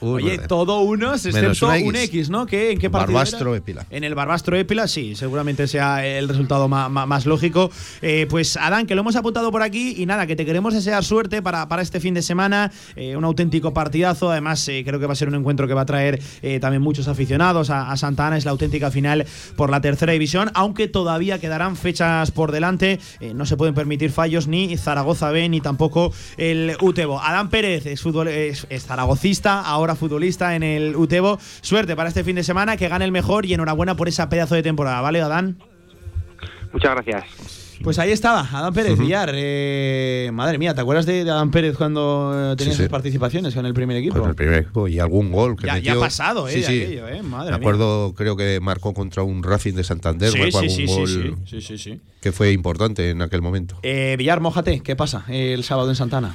Oye, todo unos, excepto un X, ¿no? ¿Qué, ¿En qué partido Barbastro Épila. En el Barbastro Épila, sí, seguramente sea el resultado más, lógico. Eh, pues Adán, que lo hemos apuntado por aquí y nada, que te queremos desear suerte para, para este fin de semana. Eh, un auténtico partidazo. Además, eh, creo que va a ser un encuentro que va a traer también muchos aficionados a, Santa Ana. Es la auténtica final por la tercera división, aunque todavía quedarán fechas por delante. no se pueden permitir fallos ni Zaragoza B ni tampoco el Utebo. Adán Pérez es, fútbol, es zaragocista, ahora futbolista en el Utebo. Suerte para este fin de semana, que gane el mejor y enhorabuena por esa pedazo de temporada, ¿vale, Adán? Muchas gracias. Pues ahí estaba, Adán Pérez, Villar. Eh, madre mía, ¿te acuerdas de, Adán Pérez cuando tenía sus participaciones con el primer equipo? Con el primer equipo y algún gol que ya, metió. Ya ha pasado, ¿eh? Sí, eh Me acuerdo, creo que marcó contra un Racing de Santander. Sí, sí, gol sí, sí, sí, Que fue importante en aquel momento. Eh, Villar, mójate, ¿qué pasa el sábado en Santana?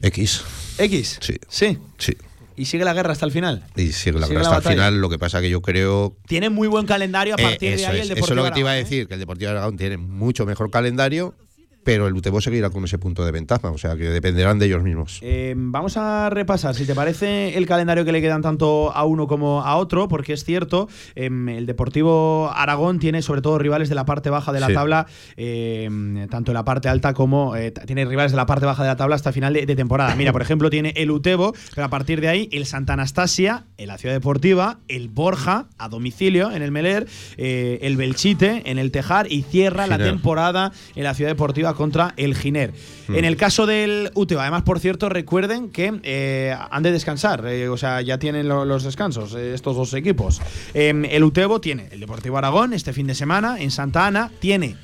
X. ¿X? Sí. Sí. Sí. ¿Y sigue la guerra hasta el final? Y sigue la guerra hasta el final, lo que pasa que yo creo... Tiene muy buen calendario a partir de ahí el Deportivo Eso es lo que te iba a ¿eh? decir, que el Deportivo Aragón tiene mucho mejor calendario pero el Utebo seguirá con ese punto de ventaja, o sea que dependerán de ellos mismos. Eh, vamos a repasar, si te parece, el calendario que le quedan tanto a uno como a otro, porque es cierto, em, el Deportivo Aragón tiene sobre todo rivales de la parte baja de la tabla, em, tanto en la parte alta como eh, tiene rivales de la parte baja de la tabla hasta final de, temporada. Mira, por ejemplo, tiene el Utebo, pero a partir de ahí el Santa Anastasia, en la Ciudad Deportiva, el Borja a domicilio en el Meler, eh, el Belchite en el Tejar y cierra la temporada en la Ciudad Deportiva Contra el Giner. Mm. En el caso del Utebo, además, por cierto, recuerden que eh, han de descansar, eh, o sea, ya tienen lo- los descansos eh, estos dos equipos. Em, el Utebo tiene el Deportivo Aragón este fin de semana en Santa Ana, tiene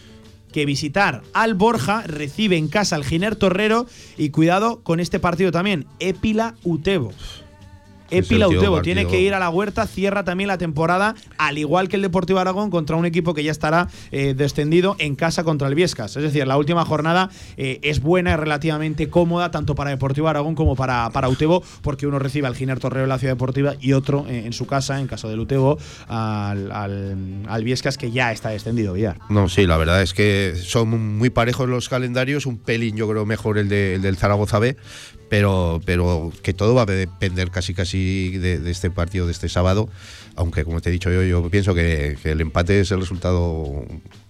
que visitar al Borja, recibe en casa al Giner Torrero y cuidado con este partido también, Épila Utebo. Es Épila el tío Utebo partido. tiene que ir a la huerta, cierra también la temporada, al igual que el Deportivo Aragón, contra un equipo que ya estará eh, descendido en casa contra el Viescas. Es decir, la última jornada eh, es buena y relativamente cómoda, tanto para Deportivo Aragón como para, para Utebo, porque uno recibe al Giner Torreo en la Ciudad Deportiva y otro eh, en su casa, en caso del Utebo, al, al, al Viescas, que ya está descendido, Villar. No, sí, la verdad es que son muy parejos los calendarios, un pelín yo creo mejor el, de- el del Zaragoza B, pero, pero que todo va a depender casi casi de, de este partido de este sábado, aunque como te he dicho yo, yo pienso que, que el empate es el resultado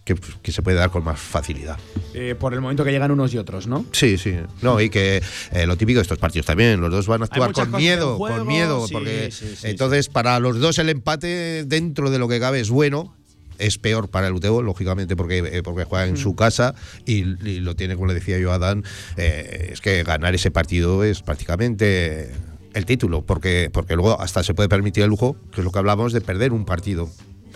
que, que se puede dar con más facilidad. Eh, por el momento que llegan unos y otros, ¿no? Sí, sí. No, y que eh, lo típico de estos partidos también, los dos van a actuar con miedo, juego, con miedo, sí, porque sí, sí, entonces para los dos el empate dentro de lo que cabe es bueno. Es peor para el Utebo, lógicamente, porque, eh, porque juega en su casa y, y lo tiene, como le decía yo a Adán, eh, es que ganar ese partido es prácticamente el título, porque, porque luego hasta se puede permitir el lujo, que es lo que hablamos, de perder un partido.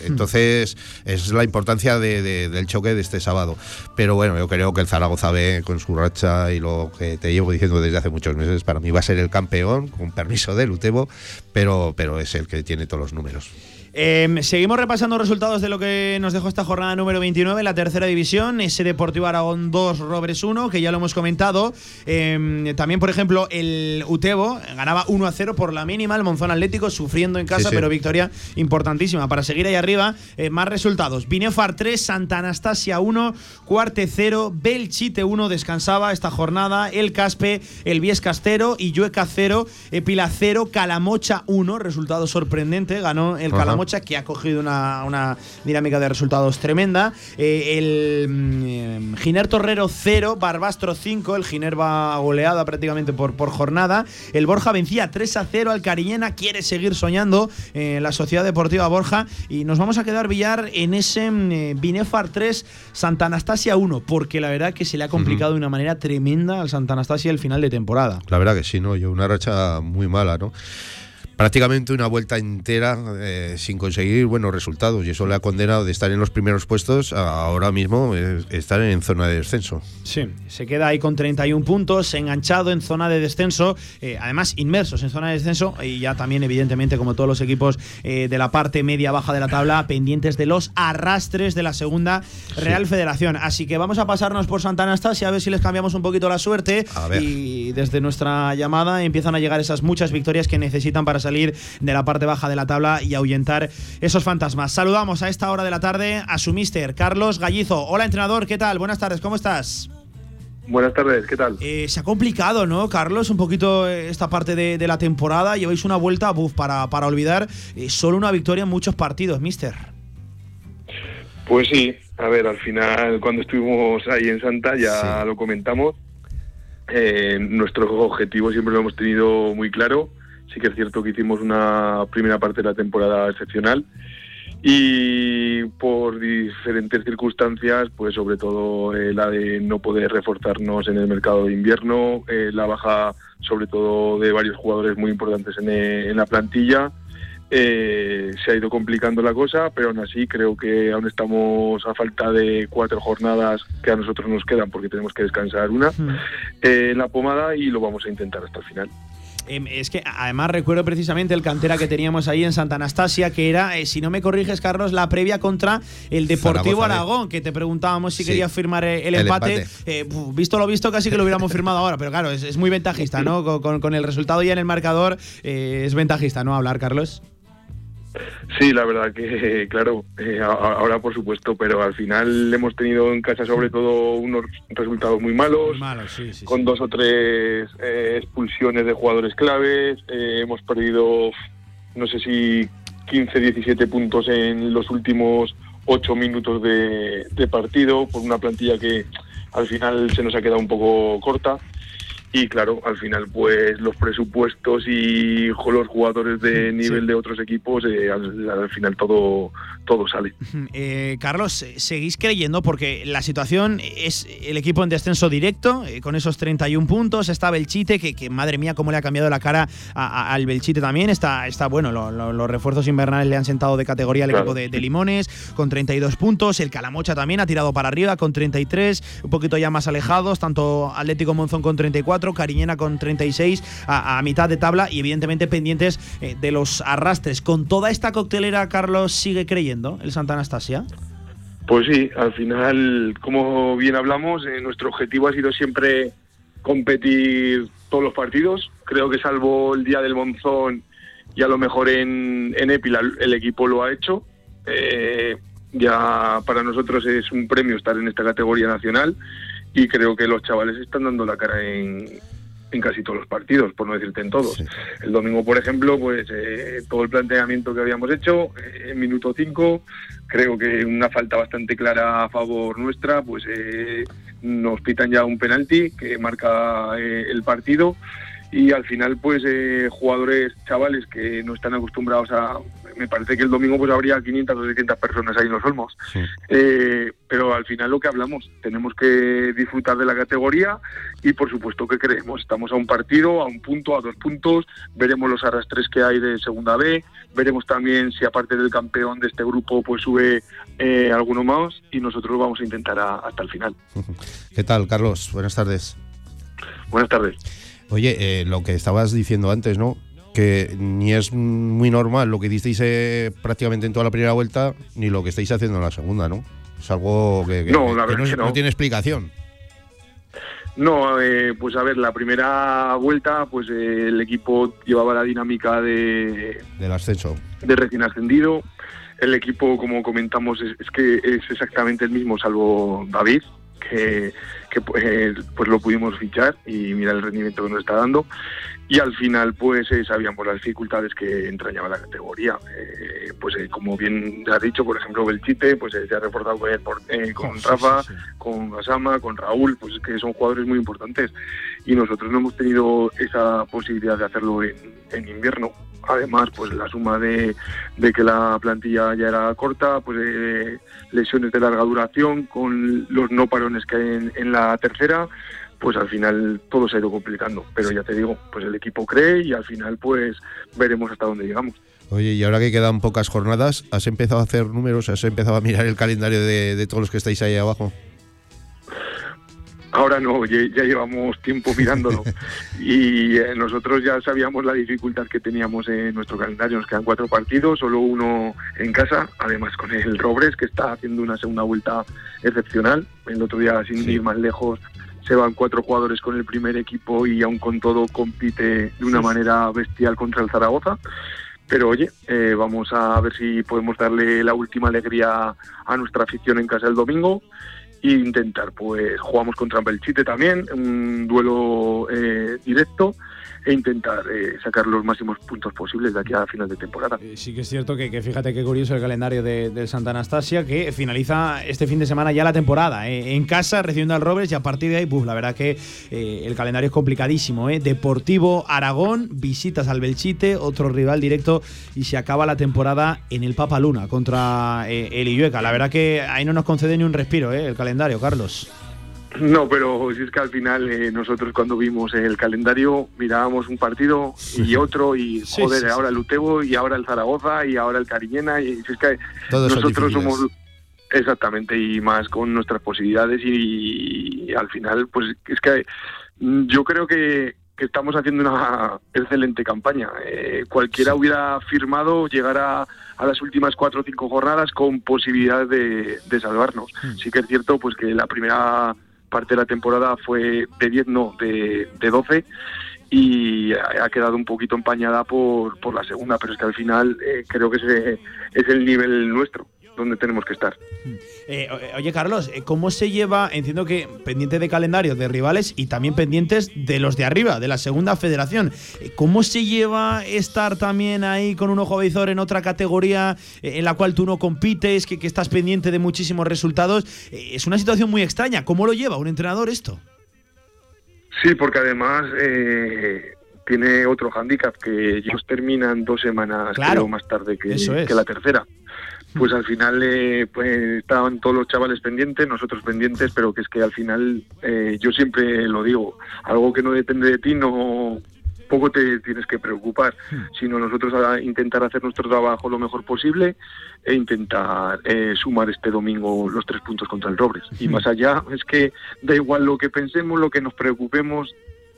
Entonces, es la importancia de- de- del choque de este sábado. Pero bueno, yo creo que el Zaragoza B, con su racha y lo que te llevo diciendo desde hace muchos meses, para mí va a ser el campeón, con permiso del Utebo, pero, pero es el que tiene todos los números. Eh, seguimos repasando resultados de lo que nos dejó esta jornada número 29 en la tercera división. Ese Deportivo Aragón 2, Robres 1, que ya lo hemos comentado. Eh, también, por ejemplo, el Utebo ganaba 1 a 0 por la mínima. El Monzón Atlético sufriendo en casa, Sí, sí. pero victoria importantísima. Para seguir ahí arriba, eh, más resultados. Binefar 3, Santa Anastasia 1, Cuarte 0, Belchite 1 descansaba esta jornada. El Caspe, el Viescas 0 y Llueca 0, Epila 0, Calamocha 1. Resultado sorprendente. Ganó el Ajá. Calamocha que ha cogido una, una dinámica de resultados tremenda. Eh, el mm, eh, Giner Torrero 0, Barbastro 5. El Giner va goleada prácticamente por, por jornada. El Borja vencía 3 a 0 al Cariñena. Quiere seguir soñando eh, la Sociedad Deportiva Borja. Y nos vamos a quedar, Villar, en ese mm, eh, Binefar 3, Santa Anastasia 1. Porque la verdad que se le ha complicado de una manera tremenda al Santa Anastasia el final de temporada. La verdad que sí, ¿no? Yo una racha muy mala, ¿no? Prácticamente una vuelta entera eh, sin conseguir buenos resultados y eso le ha condenado de estar en los primeros puestos a ahora mismo eh, estar en zona de descenso. Sí, se queda ahí con 31 puntos, enganchado en zona de descenso, eh, además inmersos en zona de descenso y ya también evidentemente como todos los equipos de la parte media baja de la tabla pendientes de los arrastres de la segunda Real Federación. Así que vamos a pasarnos por Santa Anastasia a ver si les cambiamos un poquito la suerte A ver. y desde nuestra llamada empiezan a llegar esas muchas victorias que necesitan para salir de la parte baja de la tabla y ahuyentar esos fantasmas. Saludamos a esta hora de la tarde a su mister Carlos Gallizo. Hola entrenador, ¿qué tal? Buenas tardes, ¿cómo estás? Buenas tardes, ¿qué tal? Eh, se ha complicado, ¿no, Carlos? Un poquito eh, esta parte de, de la temporada. Lleváis una vuelta buf, para, para olvidar eh, solo una victoria en muchos partidos, mister. Pues sí, a ver, al final cuando estuvimos ahí en Santa ya lo comentamos. Eh, nuestro objetivo siempre lo hemos tenido muy claro. Sí que es cierto que hicimos una primera parte de la temporada excepcional y por diferentes circunstancias, pues sobre todo eh, la de no poder reforzarnos en el mercado de invierno, eh, la baja sobre todo de varios jugadores muy importantes en, eh, en la plantilla. Eh, se ha ido complicando la cosa, pero aún así creo que aún estamos a falta de cuatro jornadas que a nosotros nos quedan porque tenemos que descansar una eh, en la pomada y lo vamos a intentar hasta el final. Em, es que además recuerdo precisamente el cantera que teníamos ahí en Santa Anastasia, que era, eh, si no me corriges, Carlos, la previa contra el Deportivo Zaragoza, ¿eh? Aragón, que te preguntábamos si Sí. quería firmar eh, el, El empate. Eh, visto lo visto, casi que lo hubiéramos firmado ahora, pero claro, es, es muy ventajista, ¿no? Con, con- con el resultado ya en el marcador, es ventajista, ¿no? Hablar, Carlos. Sí, la verdad que, claro, eh, ahora por supuesto, pero al final hemos tenido en casa sobre todo unos resultados muy malos, sí, sí. con dos o tres eh, expulsiones de jugadores claves, eh, hemos perdido, no sé si 15, 17 puntos en los últimos ocho minutos de, de partido, por una plantilla que al final se nos ha quedado un poco corta. Y claro, al final pues los presupuestos y los jugadores de nivel de otros equipos, eh, al, final todo, todo sale. Eh, Carlos, ¿seguís creyendo? Porque la situación es el equipo en descenso directo, eh, con esos 31 puntos, está Belchite, que, que, madre mía, cómo le ha cambiado la cara al Belchite también, está, está bueno, los refuerzos invernales le han sentado de categoría al equipo de, de, Limones, con 32 puntos, el Calamocha también ha tirado para arriba con 33, un poquito ya más alejados, tanto Atlético Monzón con 34, Cariñena con 36 a, mitad de tabla y evidentemente pendientes eh, de los arrastres. ¿Con toda esta coctelera, Carlos, sigue creyendo el Santa Anastasia? Pues sí, al final, como bien hablamos, eh, nuestro objetivo ha sido siempre competir todos los partidos. Creo que salvo el día del Monzón y a lo mejor en, en Épila el equipo lo ha hecho. Eh, ya para nosotros es un premio estar en esta categoría nacional y creo que los chavales están dando la cara en, en casi todos los partidos, por no decirte en todos. El domingo, por ejemplo, pues eh, todo el planteamiento que habíamos hecho eh, en minuto 5, creo que una falta bastante clara a favor nuestra, pues eh, nos pitan ya un penalti que marca el partido y al final pues jugadores chavales que no están acostumbrados a me parece que el domingo pues habría 500 o 600 personas ahí en los Olmos. Eh, pero al final lo que hablamos, tenemos que disfrutar de la categoría y por supuesto que creemos, estamos a un partido, a un punto, a dos puntos, veremos los arrastres que hay de segunda B, veremos también si aparte del campeón de este grupo pues sube eh, alguno más y nosotros vamos a intentar hasta el final. ¿Qué tal, Carlos? Buenas tardes. Buenas tardes. Oye, eh, lo que estabas diciendo antes, ¿no? que ni es muy normal lo que disteis eh, prácticamente en toda la primera vuelta, ni lo que estáis haciendo en la segunda, ¿no? Es algo que, no, tiene explicación. No, eh, pues a ver, la primera vuelta, pues eh, el equipo llevaba la dinámica de del ascenso, de recién ascendido. El equipo, como comentamos, es, que es exactamente el mismo, salvo David, que, que pues, pues lo pudimos fichar y mira el rendimiento que nos está dando. Y al final pues eh, sabíamos las dificultades que entrañaba la categoría. Eh, pues eh, como bien has dicho por ejemplo Belchite pues se ha reforzado con, con oh, Rafa con Gasama con Raúl pues que son jugadores muy importantes. Y nosotros no hemos tenido esa posibilidad de hacerlo en, en invierno además pues la suma de, de, que la plantilla ya era corta pues lesiones de larga duración con los no parones que hay en la tercera pues al final todo se ha ido complicando. Pero ya te digo, pues el equipo cree y al final pues veremos hasta dónde llegamos. Oye, y ahora que quedan pocas jornadas, ¿has empezado a hacer números? ¿Has empezado a mirar el calendario de, todos los que estáis ahí abajo? Ahora no, ya, llevamos tiempo mirándolo y eh, nosotros ya sabíamos la dificultad que teníamos en nuestro calendario. Nos quedan cuatro partidos, solo uno en casa, además con el Robres que está haciendo una segunda vuelta excepcional. El otro día, sin ir más lejos, se van cuatro jugadores con el primer equipo y aún con todo compite de una manera bestial contra el Zaragoza. Pero oye, eh, vamos a ver si podemos darle la última alegría a nuestra afición en casa el domingo e intentar, pues jugamos contra Belchite también, un duelo eh, directo e intentar eh, sacar los máximos puntos posibles de aquí a final de temporada. Eh, sí que es cierto que, fíjate qué curioso el calendario de, Santa Anastasia, que finaliza este fin de semana ya la temporada. Eh, en casa recibiendo al Robles y a partir de ahí, pues la verdad que el calendario es complicadísimo. Deportivo Aragón, visitas al Belchite, otro rival directo y se acaba la temporada en el Papaluna contra el Illueca. La verdad que ahí no nos concede ni un respiro el calendario, Carlos. No, pero si es que al final eh, nosotros cuando vimos el calendario mirábamos un partido y otro y joder, ahora el Utebo y ahora el Zaragoza y ahora el Cariñena y si es que nosotros somos exactamente y más con nuestras posibilidades y, al final pues es que yo creo que, estamos haciendo una excelente campaña. Eh, cualquiera hubiera firmado llegar a, las últimas cuatro o cinco jornadas con posibilidad de, de salvarnos. Hmm. Sí que es cierto pues que la primera parte de la temporada fue de 10, no, de, de 12 y ha quedado un poquito empañada por, por la segunda, pero es que al final eh, creo que ese es el nivel nuestro donde tenemos que estar. Eh, oye, Carlos, eh, ¿cómo se lleva? Entiendo que pendiente de calendario de rivales y también pendientes de los de arriba, de la segunda federación. Eh, ¿Cómo se lleva estar también ahí con un ojo visor en otra categoría en la cual tú no compites, que, que estás pendiente de muchísimos resultados? es una situación muy extraña. ¿Cómo lo lleva un entrenador esto? Sí, porque además eh, tiene otro hándicap, que ellos terminan dos semanas Claro. creo, más tarde que, Eso es. que la tercera. Pues al final eh, pues estaban todos los chavales pendientes, nosotros pendientes, pero que es que al final eh, yo siempre lo digo, algo que no depende de ti no poco te tienes que preocupar, sino nosotros a intentar hacer nuestro trabajo lo mejor posible e intentar eh, sumar este domingo los tres puntos contra el Robres. Y más allá es que da igual lo que pensemos, lo que nos preocupemos,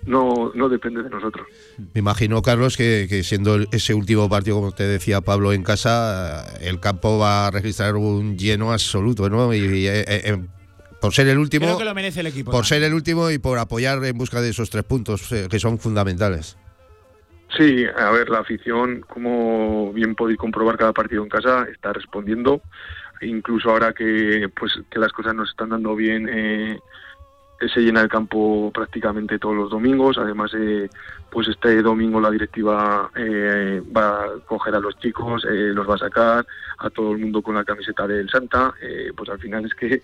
no, no depende de nosotros. Me imagino, Carlos, que, que siendo el- ese último partido, como te decía Pablo, en casa, eh, el campo va a registrar un lleno absoluto, ¿no? Y, y, eh, eh, por ser el último, Creo que lo merece el equipo. por ser el último y por apoyar en busca de esos tres puntos eh, que son fundamentales. Sí, a ver, la afición, como bien podéis comprobar cada partido en casa, está respondiendo. Incluso ahora que pues que las cosas nos están dando bien, eh, eh, se llena el campo prácticamente todos los domingos. Además, eh, pues este domingo la directiva eh, va a coger a los chicos, eh, los va a sacar, a todo el mundo con la camiseta del Santa. Eh, pues al final es que, que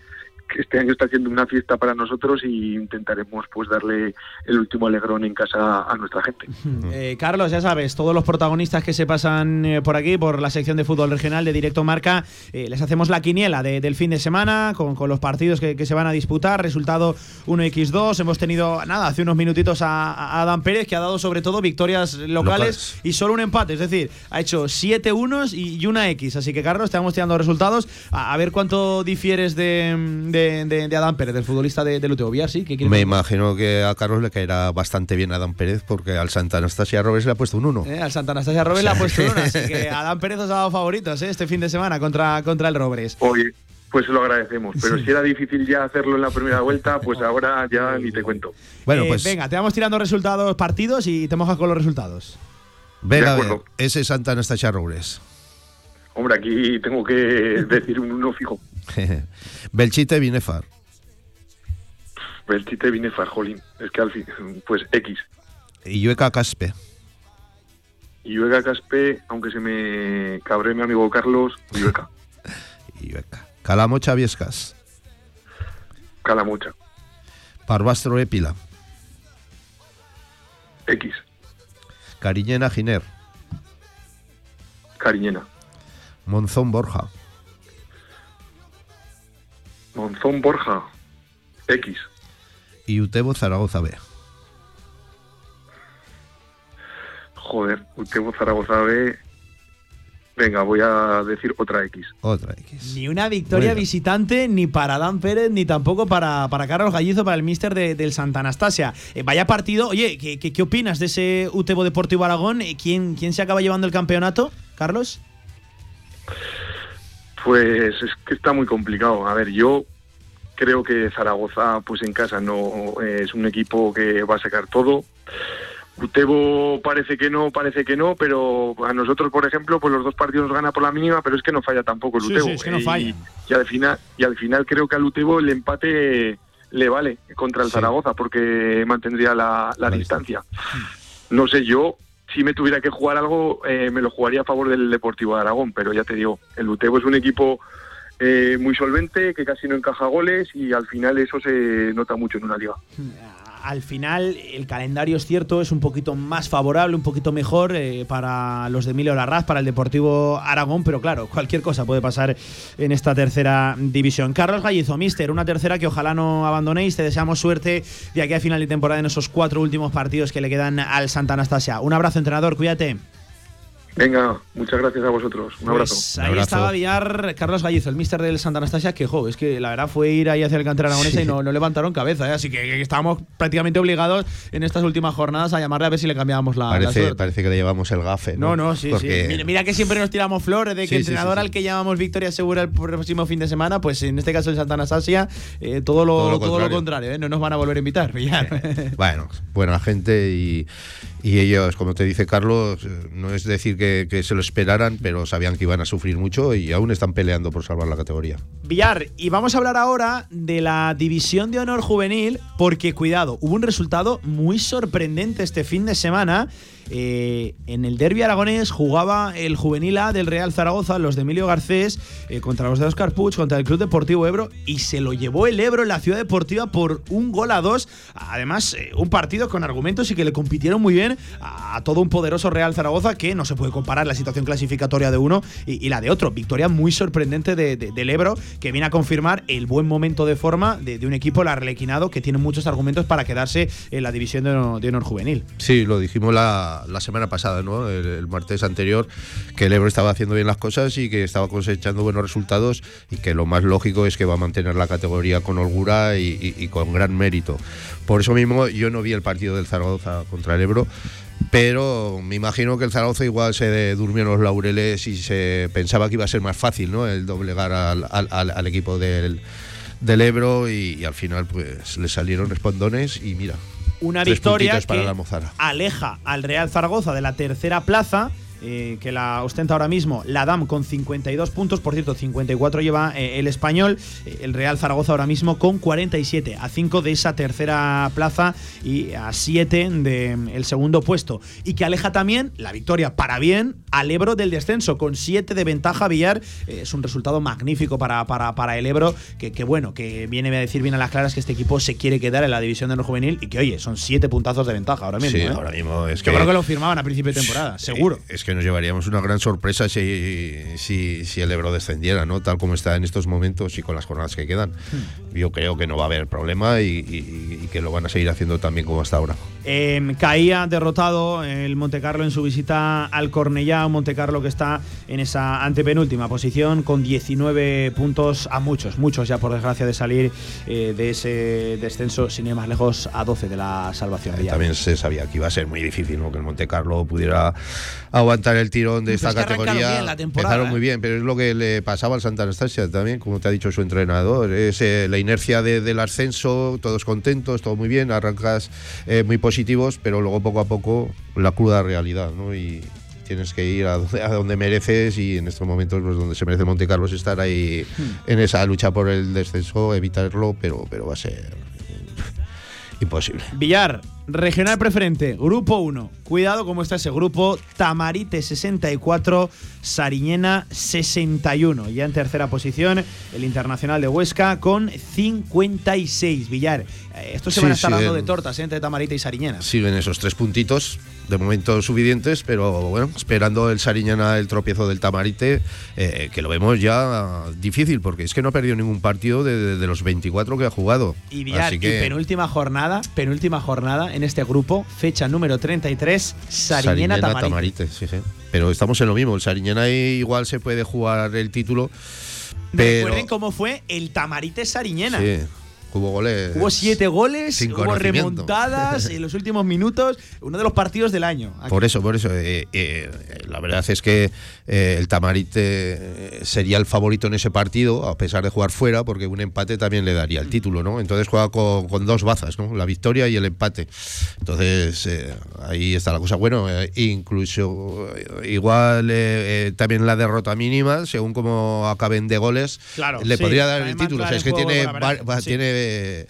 este año está haciendo una fiesta para nosotros y intentaremos pues darle el último alegrón en casa a nuestra gente. Eh, Carlos, ya sabes, todos los protagonistas que se pasan eh, por aquí, por la sección de fútbol regional de Directo Marca, eh, les hacemos la quiniela de- del fin de semana con, con los partidos que, que se van a disputar. Resultado 1x2. Hemos tenido, nada, hace unos minutitos a, a Adán Pérez, que ha dado sobre todo victorias locales, Locales. y solo un empate. Es decir, ha hecho 7 unos y, y una X. Así que, Carlos, te vamos tirando resultados. A, a ver cuánto difieres de, de, de- de Adán Pérez, del futbolista de, del UTO Villar, ¿sí? ¿Qué quieres Me decir? imagino que a Carlos le caerá bastante bien a Dan Pérez porque al Santa Anastasia Robes le ha puesto un 1. Eh, al Santa Anastasia Robes le ha puesto una, así que Adán Pérez os ha dado favoritos eh, este fin de semana contra, contra el Robres. Oye, pues se lo agradecemos, pero si era difícil ya hacerlo en la primera vuelta, pues ahora ya ni te cuento. Bueno, Eh, pues Venga, te vamos tirando resultados, partidos y te mojas con los resultados. venga, de a ver, acuerdo. ese Santa Anastasia Robles. Hombre, aquí tengo que decir un uno fijo. Belchite Binefar. Belchite viene Farjolín. Es que al fin, pues X. Illueca Caspe. Y Ueca Caspe, aunque se me cabré mi amigo Carlos, Ueca. Illueca. Calamo Chaviescas. Calamucha. Parvastro Épila. X. Cariñena Giner. Cariñena. Monzón Borja. Monzón Borja. X. Y Utebo Zaragoza B. Joder, Utebo Zaragoza B. Venga, voy a decir otra X. Otra X. Ni una victoria Bueno. visitante ni para Adán Pérez ni tampoco para, para Carlos Gallizo, para el míster de- del Santa Anastasia. Eh, vaya partido. Oye, ¿qué, qué, qué opinas de ese Utebo Deportivo Aragón? Eh, ¿Quién, ¿Quién se acaba llevando el campeonato, Carlos? Pues es que está muy complicado. A ver, yo creo que Zaragoza, pues en casa no eh, es un equipo que va a sacar todo. Utebo parece que no, parece que no, pero a nosotros, por ejemplo, pues los dos partidos nos gana por la mínima, pero es que no falla tampoco el Sí, Utebo. sí, es que no Y- falla. Y, al final, y al final creo que al Utebo el empate le vale contra el Sí. Zaragoza porque mantendría la, la distancia. No sé, yo si me tuviera que jugar algo, eh, me lo jugaría a favor del Deportivo de Aragón, pero ya te digo, el Utebo es un equipo eh, muy solvente, que casi no encaja goles y al final eso se nota mucho en una liga. Al final, el calendario es cierto, es un poquito más favorable, un poquito mejor eh, para los de Emilio Larraz, para el Deportivo Aragón, pero claro, cualquier cosa puede pasar en esta tercera división. Carlos Gallizo, mister, una tercera que ojalá no abandonéis. Te deseamos suerte de aquí a final de temporada en esos cuatro últimos partidos que le quedan al Santa Anastasia. Un abrazo, entrenador, cuídate. Venga, muchas gracias a vosotros. Un abrazo. Pues ahí estaba Villar, Carlos Gallizo, el mister del Santa Anastasia, que jo, es que la verdad fue ir ahí hacia el cantera aragonesa y no, no levantaron cabeza, ¿eh? así que, que estábamos prácticamente obligados en estas últimas jornadas a llamarle a ver si le cambiábamos la, la Parece, suerte. parece que le llevamos el gafe. No, No, no, sí, Porque- sí. Mira, mira que siempre nos tiramos flores de que Sí, sí, entrenador sí, sí. al que llamamos victoria segura el próximo fin de semana, pues en este caso el Santa Anastasia, eh, todo, lo, Todo lo todo lo contrario. contrario, ¿eh? no nos van a volver a invitar, Villar. Bueno, buena gente y, y ellos, como te dice Carlos, eh, no es decir que, que se lo esperaran, pero sabían que iban a sufrir mucho y aún están peleando por salvar la categoría. Villar, y vamos a hablar ahora de la División de Honor Juvenil, porque cuidado, hubo un resultado muy sorprendente este fin de semana eh, en el derby aragonés jugaba el juvenil A del Real Zaragoza, los de Emilio Garcés, eh, contra los de Oscar Puig, contra el Club Deportivo Ebro, y se lo llevó el Ebro en la ciudad deportiva por un gol a dos. Además, eh, un partido con argumentos y que le compitieron muy bien a, todo un poderoso Real Zaragoza que no se puede comparar la situación clasificatoria de uno y, la de otro. Victoria muy sorprendente del Ebro, que viene a confirmar el buen momento de forma de, un equipo, el Arlequinado, que tiene muchos argumentos para quedarse en la división de honor, juvenil. Sí, lo dijimos la, semana pasada, ¿no? El, martes anterior, que el Ebro estaba haciendo bien las cosas y que estaba cosechando buenos resultados y que lo más lógico es que va a mantener la categoría con holgura y con gran mérito. Por eso mismo yo no vi el partido del Zaragoza contra el Ebro, pero me imagino que el Zaragoza igual se durmió en los laureles y se pensaba que iba a ser más fácil ¿no? el doblegar al, equipo del, del Ebro y, al final pues le salieron respondones y mira. Una victoria para que aleja al Real Zaragoza de la tercera plaza eh, que la ostenta ahora mismo la DAM con 52 puntos, por cierto, 54 lleva eh, el español, eh, el Real Zaragoza ahora mismo con 47, a 5 de esa tercera plaza y a 7 del segundo puesto. Y que aleja también la victoria para bien al Ebro del descenso, con 7 de ventaja Villar. es un resultado magnífico para, para, para el Ebro, que, que, bueno, que viene a decir bien a las claras que este equipo se quiere quedar en la división de no juvenil y que, oye, son 7 puntazos de ventaja ahora mismo. Sí, ahora mismo es que. Yo creo que lo firmaban a principio de temporada, seguro. Es que nos llevaríamos una gran sorpresa si, si, el Ebro descendiera, ¿no? Tal como está en estos momentos y con las jornadas que quedan. Hmm. Yo creo que no va a haber problema y, que lo van a seguir haciendo también como hasta ahora. Em, caía derrotado el Montecarlo en su visita al Cornellá, un Montecarlo que está en esa antepenúltima posición con 19 puntos a muchos, muchos ya por desgracia de salir eh, de ese descenso sin ir más lejos a 12 de la salvación. también se sabía que iba a ser muy difícil ¿no? que el Montecarlo pudiera aguantar el tirón de esta categoría. empezaron muy bien, pero es lo que le pasaba al Santa Anastasia también, como te ha dicho su entrenador. Es eh, la inercia del ascenso, todos contentos, todo muy bien, arrancas eh, muy positivos, pero luego poco a poco la cruda realidad, ¿no? Y, tienes que ir a donde, mereces y en estos momentos pues, donde se merece Monte Carlos estar ahí hmm. en esa lucha por el descenso, evitarlo, pero, pero va a ser imposible. Villar, regional preferente, grupo 1. Cuidado cómo está ese grupo. Tamarite 64, Sariñena 61. Ya en tercera posición, el Internacional de Huesca con 56. Villar, eh, esto se van a estar dando de tortas ¿eh? entre Tamarite y Sariñena. Siguen esos tres puntitos de momento suficientes, pero bueno, esperando el Sariñana, el tropiezo del Tamarite, eh, que lo vemos ya difícil, porque es que no ha perdido ningún partido de, los 24 que ha jugado. Y Villar, penúltima jornada, penúltima jornada en este grupo, fecha número 33, Sariñena, Tamarite. Pero estamos en lo mismo, el Sariñana igual se puede jugar el título. Pero... Recuerden cómo fue el Tamarite Sariñena. Sí. Hubo goles. Hubo siete goles, hubo remontadas en los últimos minutos. Uno de los partidos del año. Por eso, por eso. Eh, eh, la verdad es que eh, el Tamarite sería el favorito en ese partido, a pesar de jugar fuera, porque un empate también le daría el título, ¿no? Entonces juega con, dos bazas, ¿no? La victoria y el empate. Entonces, ahí está la cosa. Bueno, incluso igual también la derrota mínima, según como acaben de goles, le podría dar el título. O sea, es que tiene, tiene debe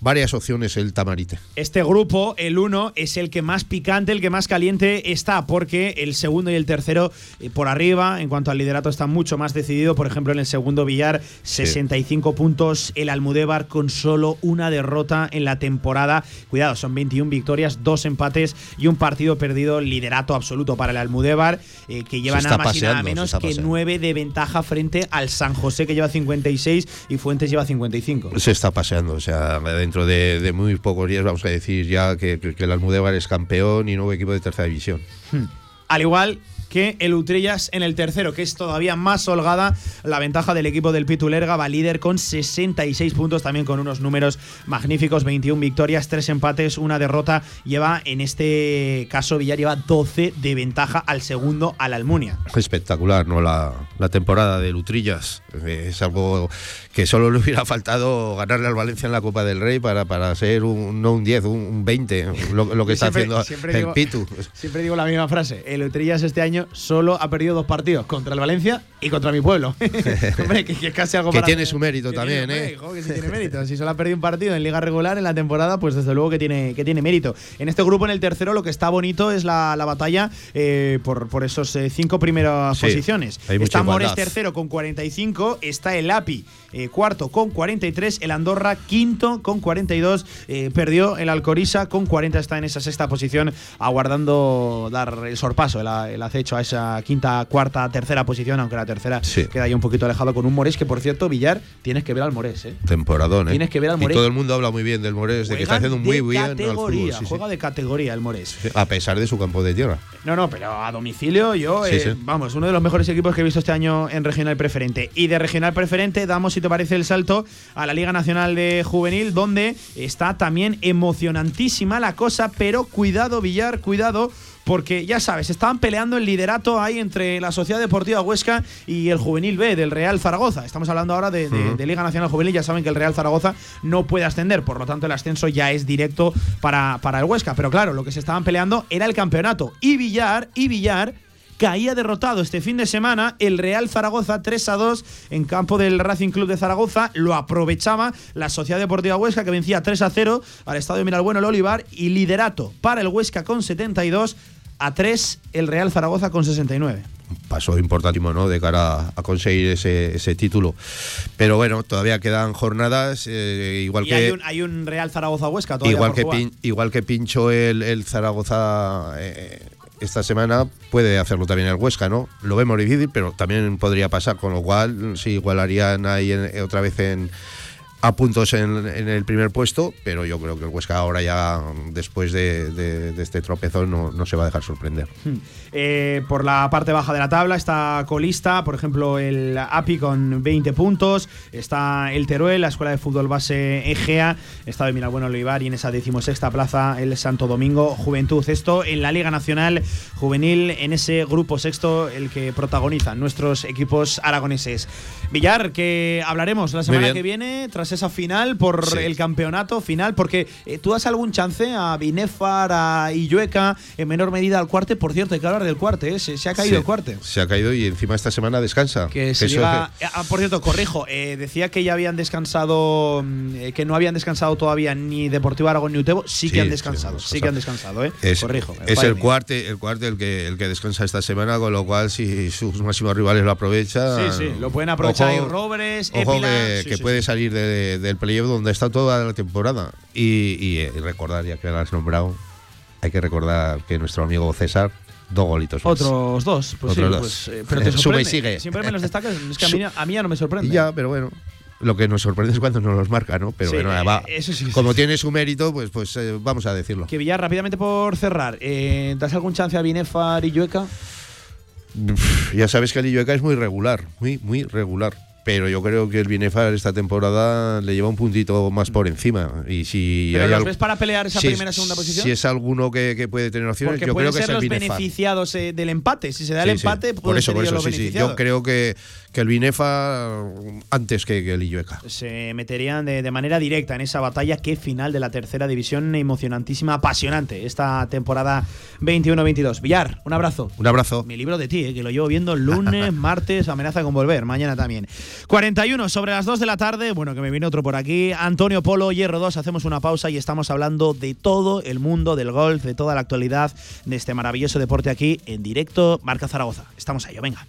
varias opciones el Tamarite. Este grupo, el 1, es el que más picante, el que más caliente está, porque el segundo y el tercero eh, por arriba, en cuanto al liderato, está mucho más decidido. Por ejemplo, en el segundo Villar, 65 puntos, el Almudévar con solo una derrota en la temporada. Cuidado, son 21 victorias, dos empates y un partido perdido, liderato absoluto para el Almudévar, eh, que lleva nada más y nada menos que 9 de ventaja frente al San José, que lleva 56 y Fuentes lleva 55. Se está paseando, o sea, dentro de, muy pocos días vamos a decir ya que, el Almudévar es campeón y nuevo equipo de tercera división. Hmm. Al igual que el Utrillas en el tercero, que es todavía más holgada la ventaja del equipo del Pitulerga, va líder con 66 puntos, también con unos números magníficos, 21 victorias, 3 empates, una derrota, lleva en este caso Villar lleva 12 de ventaja al segundo al Almunia. Espectacular, ¿no? La, temporada del Utrillas es algo que solo le hubiera faltado ganarle al Valencia en la Copa del Rey para, para ser un, no un 10, un, 20, lo, que está haciendo el Pitu. Siempre digo la misma frase, el Utrillas este año año solo ha perdido dos partidos, contra el Valencia y contra mi pueblo. Hombre, que, que es casi algo Que para- tiene su mérito que también, tiene- ¿eh? Joder, que sí tiene mérito. Si solo ha perdido un partido en liga regular en la temporada, pues desde luego que tiene, que tiene mérito. En este grupo, en el tercero, lo que está bonito es la, la batalla eh, por, por esos eh, cinco primeras Sí, posiciones. Está Mores tercero con 45, está el API eh, cuarto con 43, el Andorra quinto con 42, eh, perdió el Alcorisa con 40, está en esa sexta posición, aguardando dar el sorpaso, el, el acecho a esa quinta, cuarta, tercera posición, aunque la tercera queda ahí un poquito alejado con un Morés que, por cierto, Villar, tienes que ver al Morés, ¿eh? Temporadón, ¿eh? Tienes que ver al Y todo el mundo habla muy bien del Morés, de que está haciendo muy bien al categoría, fútbol. sí, sí. juega de categoría el Morés. A pesar de su campo de tierra. No, no, pero a domicilio yo, eh, vamos, uno de los mejores equipos que he visto este año en Regional Preferente. Y de Regional Preferente damos, si te parece, el salto a la Liga Nacional de Juvenil, donde está también emocionantísima la cosa, pero cuidado, Villar, cuidado. Porque ya sabes, estaban peleando el liderato ahí entre la Sociedad Deportiva Huesca y el Juvenil B del Real Zaragoza. Estamos hablando ahora de, de- Ujú. de Liga Nacional Juvenil. Ya saben que el Real Zaragoza no puede ascender, por lo tanto el ascenso ya es directo para, para el Huesca. Pero claro, lo que se estaban peleando era el campeonato. Y Villar, y Villar caía derrotado este fin de semana el Real Zaragoza 3 a 2 en campo del Racing Club de Zaragoza. Lo aprovechaba la Sociedad Deportiva Huesca que vencía 3 a 0 al Estadio Miralbueno el Olivar y liderato para el Huesca con 72 a 3 el Real Zaragoza con 69. Paso importantísimo, ¿no? De cara a conseguir ese, ese título. Pero bueno, todavía quedan jornadas, eh, igual Y que. hay un, hay un Real Zaragoza Huesca todavía igual por que, jugar. pin- igual que pinchó el, el Zaragoza eh, esta semana, puede hacerlo también el Huesca, ¿no? Lo vemos difícil, pero también podría pasar, con lo cual se igualarían ahí en- otra vez en a puntos en, en el primer puesto, pero yo creo que el Huesca ahora ya, después de, de- de este tropezón, no, no se va a dejar sorprender. Hmm. Eh, por la parte baja de la tabla está colista, por ejemplo, el API con 20 puntos. Está el Teruel, la Escuela de Fútbol Base Egea. Está de Miralbueno Olivar y en esa decimosexta plaza el Santo Domingo Juventud. Esto en la Liga Nacional Juvenil, en ese grupo sexto, el que protagonizan nuestros equipos aragoneses. Villar, que hablaremos la semana que viene, tras esa final por Sí. el campeonato final, porque eh, tú das algún chance a Binefar, a Illueca, en menor medida al cuarte. Por cierto, hay que hablar del cuarte, ¿eh? se, se ha caído Sí, el cuarte. Se ha caído y encima esta semana descansa. Que se ah, por cierto, corrijo, eh, decía que ya habían descansado, mm, eh, que no habían descansado todavía ni Deportivo Aragón ni Utebo, sí, Sí, que han descansado, sí, que han descansado, ¿eh? Es, corrijo. es el cuarte, el cuarte el que el que descansa esta semana, con lo cual si sus máximos rivales lo aprovechan. Sí, sí, lo pueden aprovechar Robres, Ojo que, que puede salir de- del playoff donde está toda la temporada. Y, y, eh, recordar, ya que lo has nombrado, hay que recordar que nuestro amigo César, dos golitos más. Otros dos, pues sí, Otros dos. pues, eh, pero te Sube y sigue. Siempre me los destacas, es que a mí, a mí ya no me sorprende. Ya, pero bueno. Lo que nos sorprende es cuando nos los marca, ¿no? Pero Sí, bueno, eh, va. eso sí, Como sí. tiene su mérito, pues, pues eh, vamos a decirlo. Que Villar, rápidamente por cerrar, eh, ¿das algún chance a Binefar y Llueca? Ya sabes que el Illueca es muy regular, muy, muy regular. Pero yo creo que el Binefar esta temporada le lleva un puntito más por encima. Y si ¿Pero hay los al- ves para pelear esa si es- primera segunda posición? Si es alguno que, que puede tener opciones, Porque yo creo que es el los Binefar. beneficiados eh, del empate. Si se da el Sí, sí. empate, por eso, por eso, sí, sí. Yo creo que, que el Binefa antes que, que el Illueca. se meterían de, de manera directa en esa batalla. Qué final de la tercera división emocionantísima, apasionante esta temporada 21-22. Villar, un abrazo. Un abrazo. Mi libro de ti, eh, que lo llevo viendo lunes, martes, amenaza con volver, mañana también. 41 sobre las 2 de la tarde, bueno, que me viene otro por aquí. Antonio Polo, Hierro 2, hacemos una pausa y estamos hablando de todo el mundo del golf, de toda la actualidad de este maravilloso deporte aquí en directo, Marca Zaragoza. Estamos a ello, venga.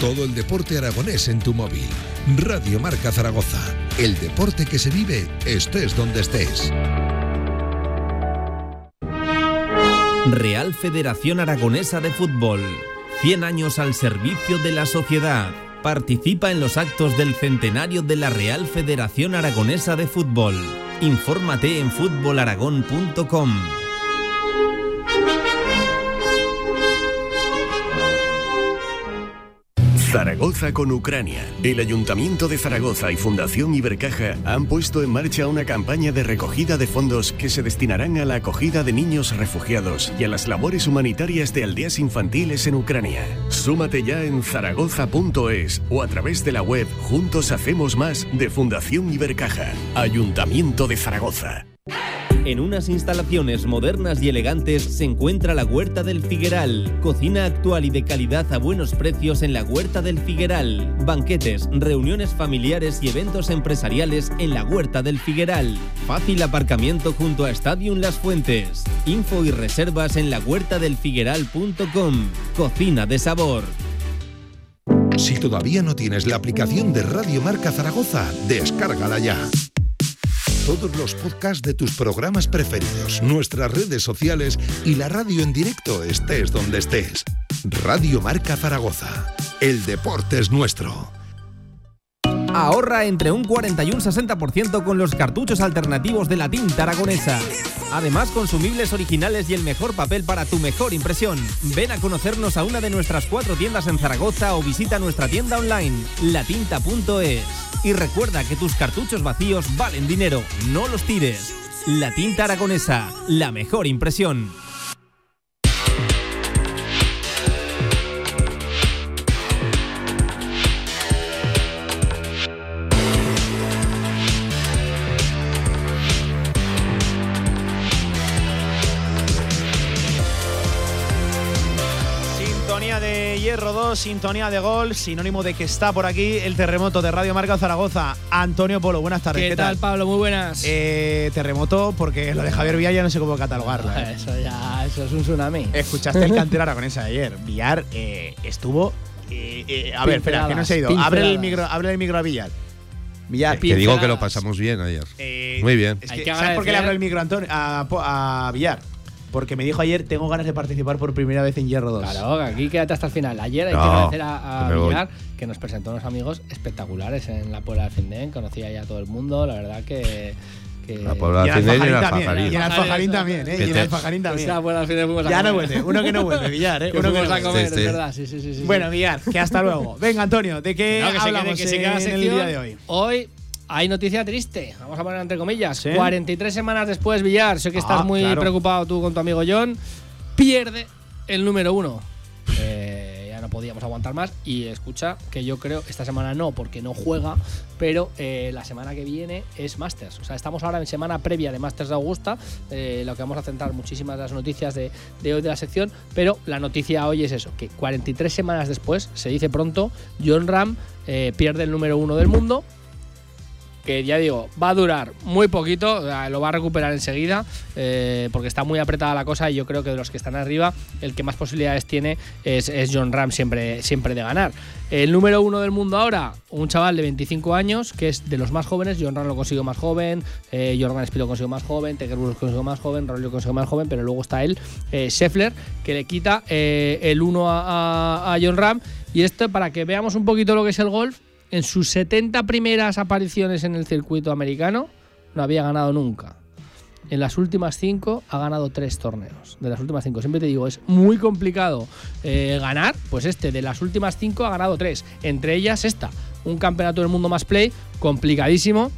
Todo el deporte aragonés en tu móvil. Radio Marca Zaragoza. El deporte que se vive estés donde estés. Real Federación Aragonesa de Fútbol. 100 años al servicio de la sociedad. Participa en los actos del centenario de la Real Federación Aragonesa de Fútbol. Infórmate en fútbolaragón.com. Zaragoza con Ucrania. El Ayuntamiento de Zaragoza y Fundación Ibercaja han puesto en marcha una campaña de recogida de fondos que se destinarán a la acogida de niños refugiados y a las labores humanitarias de aldeas infantiles en Ucrania. Súmate ya en zaragoza.es o a través de la web Juntos Hacemos Más de Fundación Ibercaja. Ayuntamiento de Zaragoza. En unas instalaciones modernas y elegantes se encuentra la Huerta del Figueral. Cocina actual y de calidad a buenos precios en la Huerta del Figueral. Banquetes, reuniones familiares y eventos empresariales en la Huerta del Figueral. Fácil aparcamiento junto a Stadium Las Fuentes. Info y reservas en la. Cocina de sabor. Si todavía no tienes la aplicación de Radio Marca Zaragoza, descárgala ya. Todos los podcasts de tus programas preferidos, nuestras redes sociales y la radio en directo estés donde estés. Radio Marca Zaragoza. El deporte es nuestro. Ahorra entre un 40 y un 60% con los cartuchos alternativos de la tinta aragonesa. Además, consumibles originales y el mejor papel para tu mejor impresión. Ven a conocernos a una de nuestras cuatro tiendas en Zaragoza o visita nuestra tienda online, latinta.es. Y recuerda que tus cartuchos vacíos valen dinero, no los tires. La tinta aragonesa, la mejor impresión. De Hierro 2, sintonía de gol, sinónimo de que está por aquí el terremoto de Radio Marca Zaragoza. Antonio Polo, buenas tardes. ¿Qué, tal, Pablo? Muy buenas. Eh, terremoto, porque lo de Javier Villar ya no sé cómo catalogarlo. ¿eh? Eso ya, eso es un tsunami. Escuchaste el cantero aragonesa de ayer. Villar eh, estuvo. eh, eh, a ver, espera, que no se ha ido. Abre el micro, abre el micro a Villar. Villar. Que digo que lo pasamos bien ayer. Eh, Muy bien. Es que, ¿Sabes por qué le abro el micro a, Antonio, a Villar? Porque me dijo ayer, tengo ganas de participar por primera vez en Hierro 2. Claro, aquí quédate hasta el final. Ayer hay No, que agradecer a, a. Villar que nos presentó unos amigos espectaculares en la Puebla del Findén. Conocía ya a todo el mundo, la verdad que. que La Puebla del Findén y el Alfajarín. Y el Alfajarín también, ¿eh? Y el te- Alfajarín también. Ya no vuelve, uno que no vuelve, Villar, ¿eh? Uno que no a comer, es verdad, sí, sí, sí. sí. Bueno, Villar, que hasta luego. Venga, Antonio, ¿de qué hablamos en el día de hoy? Hoy hay noticia triste, vamos a poner entre comillas. ¿Sí? 43 semanas después, Villar, sé que estás Ah, muy claro. preocupado tú con tu amigo John, pierde el número uno. Eh, ya no podíamos aguantar más y escucha que yo creo, esta semana no, porque no juega, pero eh, la semana que viene es Masters. O sea, estamos ahora en semana previa de Masters de Augusta, eh, lo que vamos a centrar muchísimas de las noticias de, de hoy de la sección, pero la noticia hoy es eso, que 43 semanas después, se dice pronto, John Ram eh, pierde el número uno del mundo, que ya digo, va a durar muy poquito, lo va a recuperar enseguida, eh, porque está muy apretada la cosa y yo creo que de los que están arriba, el que más posibilidades tiene es, John Ram siempre, siempre de ganar. El número uno del mundo ahora, un chaval de 25 años, que es de los más jóvenes, John Ram lo consiguió más joven, eh, Jordan Speed lo consiguió más joven, Tiger lo consiguió más joven, Rory lo consiguió más joven, pero luego está él, eh, Scheffler, que le quita eh, el 1 a, a- a John Ram. Y esto para que veamos un poquito lo que es el golf, en sus 70 primeras apariciones en el circuito americano, no había ganado nunca. En las últimas cinco ha ganado tres torneos. De las últimas cinco. Siempre te digo, es muy complicado eh, ganar. Pues este, de las últimas cinco ha ganado tres. Entre ellas esta. Un campeonato del mundo más play. Complicadísimo.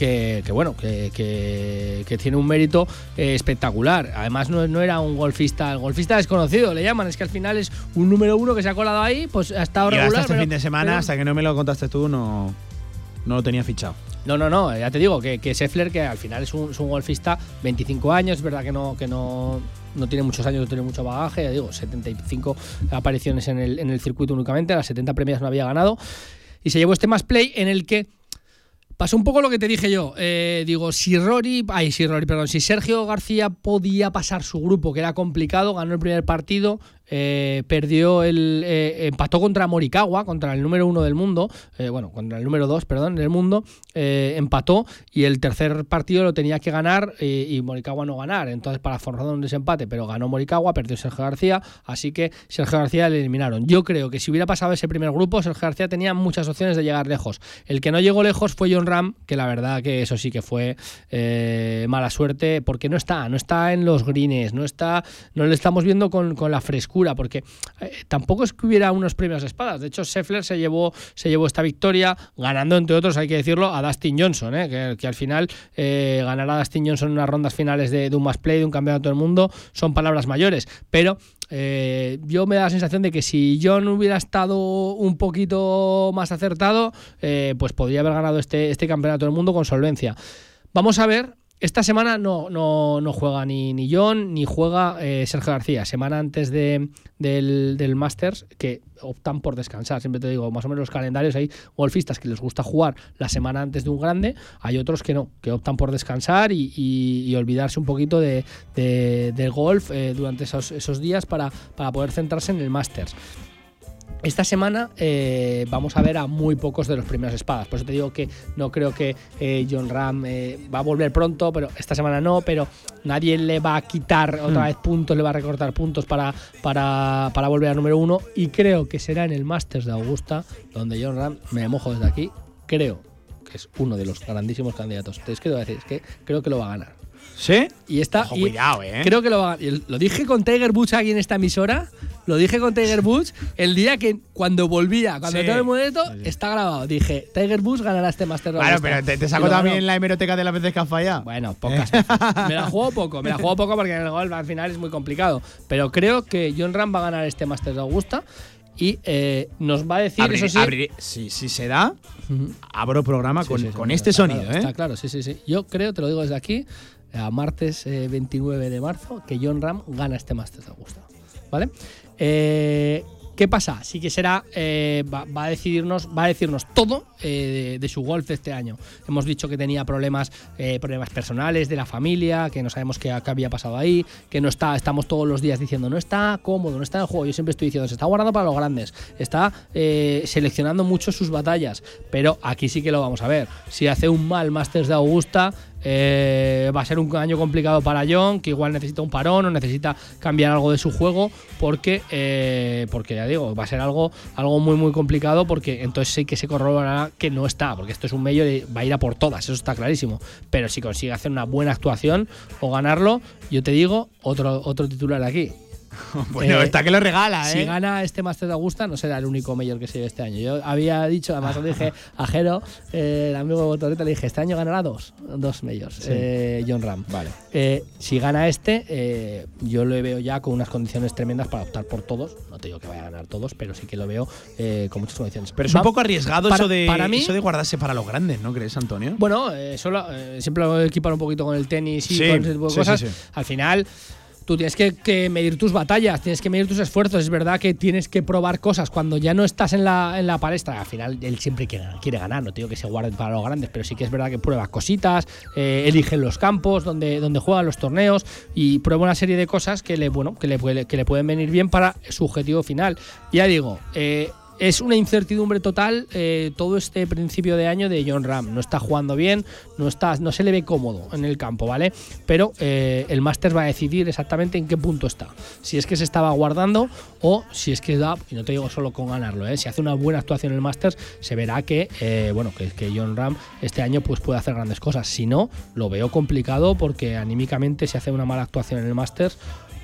Que, que bueno, que, que- que tiene un mérito eh, espectacular. Además, no, no era un golfista, el golfista desconocido, le llaman. Es que al final es un número uno que se ha colado ahí, pues ha estado Y hasta este pero- fin de semana, pero- hasta que no me lo contaste tú, no, no lo tenía fichado. no, no, no, ya te digo que, que Scheffler, que al final es un, es un golfista, 25 años, es verdad que no, que no, no tiene muchos años, no tiene mucho bagaje, ya digo, 75 apariciones en el, en el circuito únicamente, las 70 premias no había ganado, y se llevó este más play en el que Pasó un poco lo que te dije yo. Eh, digo, si Rory, ay, si Rory, perdón, si Sergio García podía pasar su grupo, que era complicado, ganó el primer partido, eh, perdió el. eh, empató contra Morikawa, contra el número uno del mundo, eh, bueno, contra el número dos, perdón, del mundo, eh, empató y el tercer partido lo tenía que ganar y Morikawa no ganar. Entonces, para forzar un desempate, pero ganó Morikawa, perdió Sergio García, así que Sergio García le eliminaron. Yo creo que si hubiera pasado ese primer grupo, Sergio García tenía muchas opciones de llegar lejos. El que no llegó lejos fue John Ram, que la verdad que eso sí que fue mala suerte, porque no está, no está en los greens, no está, no le estamos viendo con, con la frescura porque eh, tampoco es que hubiera unos premios de espadas. De hecho, Scheffler se llevó, se llevó esta victoria, ganando, entre otros, hay que decirlo, a Dustin Johnson, ¿eh? que, al final eh, ganará a Dustin Johnson en unas rondas finales de, un match play, de un campeonato del mundo, son palabras mayores. Pero yo me da la sensación de que si John hubiera estado un poquito más acertado, pues podría haber ganado este, este campeonato del mundo con solvencia. Vamos a ver esta semana no, no, no, juega ni, ni John ni juega eh, Sergio García. Semana antes de, del, del Masters que optan por descansar. Siempre te digo, más o menos los calendarios hay golfistas que les gusta jugar la semana antes de un grande, hay otros que no, que optan por descansar y, y, olvidarse un poquito de, de, del golf eh, durante esos, esos días para, para poder centrarse en el Masters. Esta semana eh, vamos a ver a muy pocos de los primeros espadas. Por eso te digo que no creo que eh, John Ram eh, va a volver pronto, pero esta semana no. Pero nadie le va a quitar otra Hmm. vez puntos, le va a recortar puntos para, para, para volver a número uno. Y creo que será en el Masters de Augusta, donde John Ram, me mojo desde aquí, creo que es uno de los grandísimos candidatos. Entonces, ¿qué te voy a decir? Es que creo que lo va a ganar. ¿Sí? Y está. Ojo, y cuidado, ¿eh? Creo que lo va a Lo dije con Tiger Woods aquí en esta emisora. Lo dije con Tiger Woods el día que cuando volvía, cuando Sí. todo el momento está grabado. Dije, Tiger Woods ganará este Master Claro, pero te, saco lo ganó. también la hemeroteca de las veces que has fallado. Bueno, pocas. Me la juego poco, me la juego poco porque en el golf al final es muy complicado. Pero creo que John Ram va a ganar este Master de Augusta y eh, nos va a decir, Abriré- eso sí. abriré- si, si se da, abro programa Sí, con, sí, sí, con este sonido, claro, ¿eh? Está claro, sí, sí, sí. Yo creo, te lo digo desde aquí, a martes eh, 29 de marzo, que John Ram gana este Masters de Augusta. ¿Vale? Eh, ¿Qué pasa? Sí que será, eh, va, a decidirnos, va a decirnos todo eh, de, su golf este año. Hemos dicho que tenía problemas, eh, problemas personales de la familia, que no sabemos qué, qué había pasado ahí, que no está, estamos todos los días diciendo no está cómodo, no está en el juego. Yo siempre estoy diciendo se está guardando para los grandes, está eh, seleccionando mucho sus batallas, pero aquí sí que lo vamos a ver. Si hace un mal Masters de Augusta, eh, va a ser un año complicado para John, que igual necesita un parón o necesita cambiar algo de su juego, porque, eh, porque ya digo, va a ser algo, algo muy muy complicado, porque entonces sí que se corroborará que no está, porque esto es un medio y va a ir a por todas, eso está clarísimo. Pero si consigue hacer una buena actuación o ganarlo, yo te digo, otro, otro titular aquí. Bueno, Eh, está que lo regala, ¿eh? Si gana este Master de Augusta, no será el único mayor que se lleve este año. Yo había dicho, además lo dije a Jero, eh, el amigo de Botoreta, le dije, este año ganará dos, dos mayors, Sí. eh, John Ram. Vale. Si gana este, yo lo veo ya con unas condiciones tremendas para optar por todos. No te digo que vaya a ganar todos, pero sí que lo veo con muchas condiciones. Pero es un poco arriesgado para- eso, de, para mí, eso de guardarse para los grandes, ¿no crees, Antonio? bueno, solo, siempre lo equipar un poquito con el tenis y Sí, con ese tipo de sí, cosas. Al final, tú tienes que, medir tus batallas, tienes que medir tus esfuerzos. Es verdad que tienes que probar cosas cuando ya no estás en la, en la palestra. Al final, él siempre quiere, quiere ganar, no digo que se guarden para los grandes, pero sí que es verdad que prueba cositas, eh, elige los campos donde, donde juegan los torneos y prueba una serie de cosas que le, bueno, que le, que le pueden venir bien para su objetivo final. Ya digo, eh, es una incertidumbre total eh, todo este principio de año de John Ram. No está jugando bien, no, está, no se le ve cómodo en el campo, ¿vale? Pero eh, el Masters va a decidir exactamente en qué punto está. Si es que se estaba guardando o si es que da, y no te digo solo con ganarlo, ¿eh? si hace una buena actuación en el Masters, se verá que, eh, bueno, que, que John Ram este año pues, puede hacer grandes cosas. Si no, lo veo complicado porque anímicamente si hace una mala actuación en el Masters,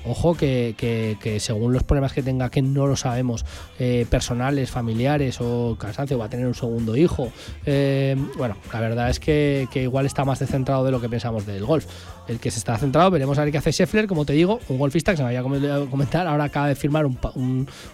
Ojo que, que- según los problemas que tenga, que no lo sabemos, eh, personales, familiares o cansancio, va a tener un segundo hijo. Eh, bueno, la verdad es que, que igual está más descentrado de lo que pensamos del golf. El que se está centrado, veremos a ver qué hace Scheffler, como te digo, un golfista que se me había com- comentar, ahora acaba de firmar un,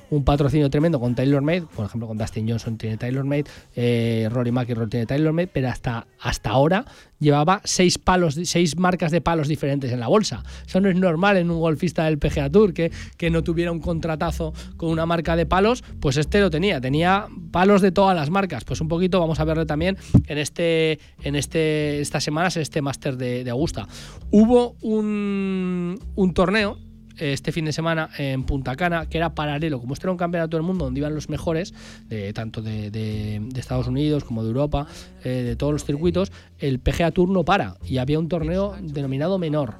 un- patrocinio tremendo con TaylorMade, por ejemplo con Dustin Johnson tiene TaylorMade, eh, Rory McIlroy tiene TaylorMade, pero hasta, hasta ahora llevaba seis palos, seis marcas de palos diferentes en la bolsa. Eso no es normal en un golfista del PGA Tour que, que no tuviera un contratazo con una marca de palos, pues este lo tenía, tenía palos de todas las marcas. Pues un poquito vamos a verlo también en este, en este, estas semanas, en este máster de Augusta. Hubo un, torneo este fin de semana en Punta Cana, que era paralelo, como este era un campeonato del mundo donde iban los mejores, de, tanto de Estados Unidos como de Europa, eh, de todos los circuitos, el PGA Tour no para y había un torneo denominado menor,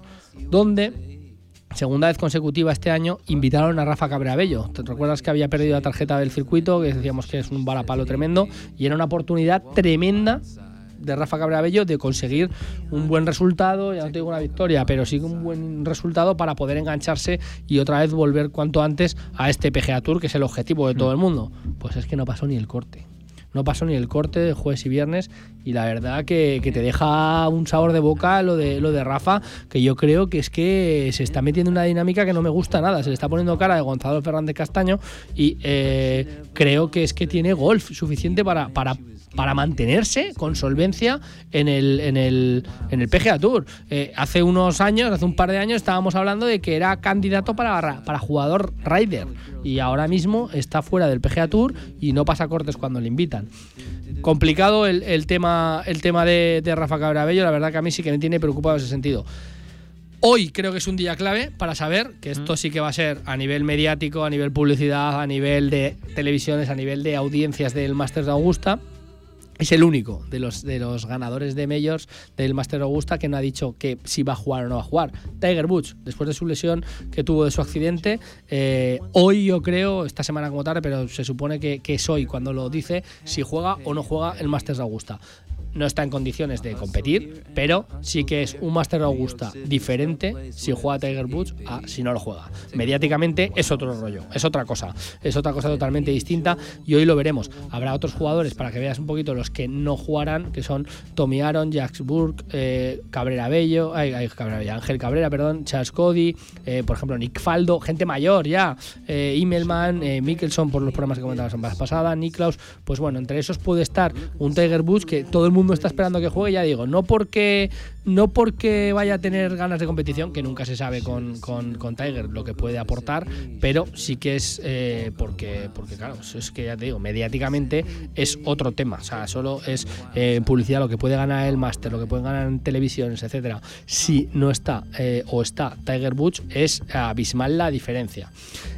donde segunda vez consecutiva este año, invitaron a Rafa Cabrabello. ¿Te recuerdas que había perdido la tarjeta del circuito? Que decíamos que es un balapalo tremendo. Y era una oportunidad tremenda de Rafa Cabrera Bello de conseguir un buen resultado, ya no tengo una victoria, pero sí un buen resultado para poder engancharse y otra vez volver cuanto antes a este PGA Tour, que es el objetivo de todo el mundo. Pues es que no pasó ni el corte. No pasó ni el corte de jueves y viernes y la verdad que, te deja un sabor de boca lo de, lo de Rafa, que yo creo que es que se está metiendo en una dinámica que no me gusta nada, se le está poniendo cara de Gonzalo Fernández Castaño y eh, creo que es que tiene golf suficiente para, para para mantenerse con solvencia en el, en el, en el PGA Tour. Eh, hace unos años, hace un par de años, estábamos hablando de que era candidato para, para jugador Rider y ahora mismo está fuera del PGA Tour y no pasa cortes cuando le invitan. Complicado el, tema, el tema de, de Rafa Cabrabello, la verdad que a mí sí que me tiene preocupado ese sentido. Hoy creo que es un día clave para saber que esto sí que va a ser a nivel mediático, a nivel publicidad, a nivel de televisiones, a nivel de audiencias del Masters de Augusta es el único de los, de los ganadores de Majors del Master Augusta que no ha dicho que si va a jugar o no va a jugar. Tiger Woods, después de su lesión que tuvo de su accidente, eh, hoy yo creo, esta semana como tarde, pero se supone que, que, es hoy cuando lo dice, si juega o no juega el Masters Augusta no está en condiciones de competir, pero sí que es un Master Augusta diferente si juega Tiger Woods a si no lo juega. Mediáticamente es otro rollo, es otra cosa, es otra cosa totalmente distinta y hoy lo veremos. Habrá otros jugadores para que veas un poquito los que no jugarán, que son Tommy Aaron, Jax Burke, eh, Cabrera Bello, Ángel Cabrera, perdón, Charles Cody, eh, por ejemplo Nick Faldo, gente mayor ya, eh, Immelman, eh, Mikkelson por los programas que comentaba la pasada, Niklaus, pues bueno, entre esos puede estar un Tiger Woods que todo el mundo está esperando que juegue, ya digo, no porque no porque vaya a tener ganas de competición, que nunca se sabe con, con, Tiger lo que puede aportar, pero sí que es eh, porque, porque, claro, es que ya te digo, mediáticamente es otro tema. O sea, solo es eh, publicidad lo que puede ganar el máster, lo que puede ganar en televisiones, etcétera. Si no está eh, o está Tiger Woods, es abismal la diferencia.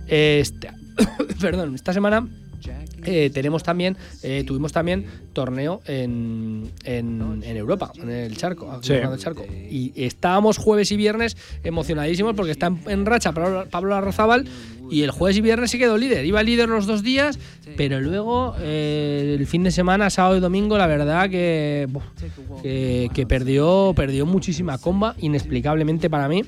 Este, perdón, esta semana eh, tenemos también, eh, tuvimos también torneo en, en, Europa, en el charco, charco. Y estábamos jueves y viernes emocionadísimos porque está en, racha Pablo, Pablo Arrozábal y el jueves y viernes sí quedó líder. Iba líder los dos días, pero luego eh, el fin de semana, sábado y domingo, la verdad que, que, que perdió, perdió muchísima comba, inexplicablemente para mí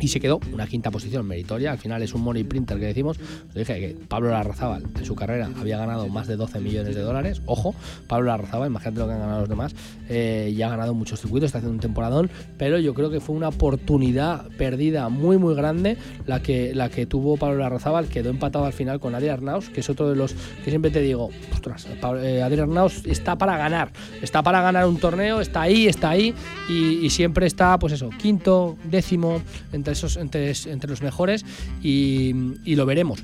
y se quedó una quinta posición meritoria. Al final es un money printer que decimos. dije que Pablo Larrazábal en su carrera había ganado más de 12 millones de dólares. Ojo, Pablo Larrazábal, imagínate lo que han ganado los demás. Eh, ya ha ganado muchos circuitos, está haciendo un temporadón, pero yo creo que fue una oportunidad perdida muy, muy grande la que, la que tuvo Pablo Larrazábal. Quedó empatado al final con Adrián Arnaus, que es otro de los que siempre te digo, ostras, eh, Adrián Arnaus está para ganar, está para ganar un torneo, está ahí, está ahí y siempre está, pues eso, quinto, décimo entre, esos, entre, entre los mejores y, lo veremos.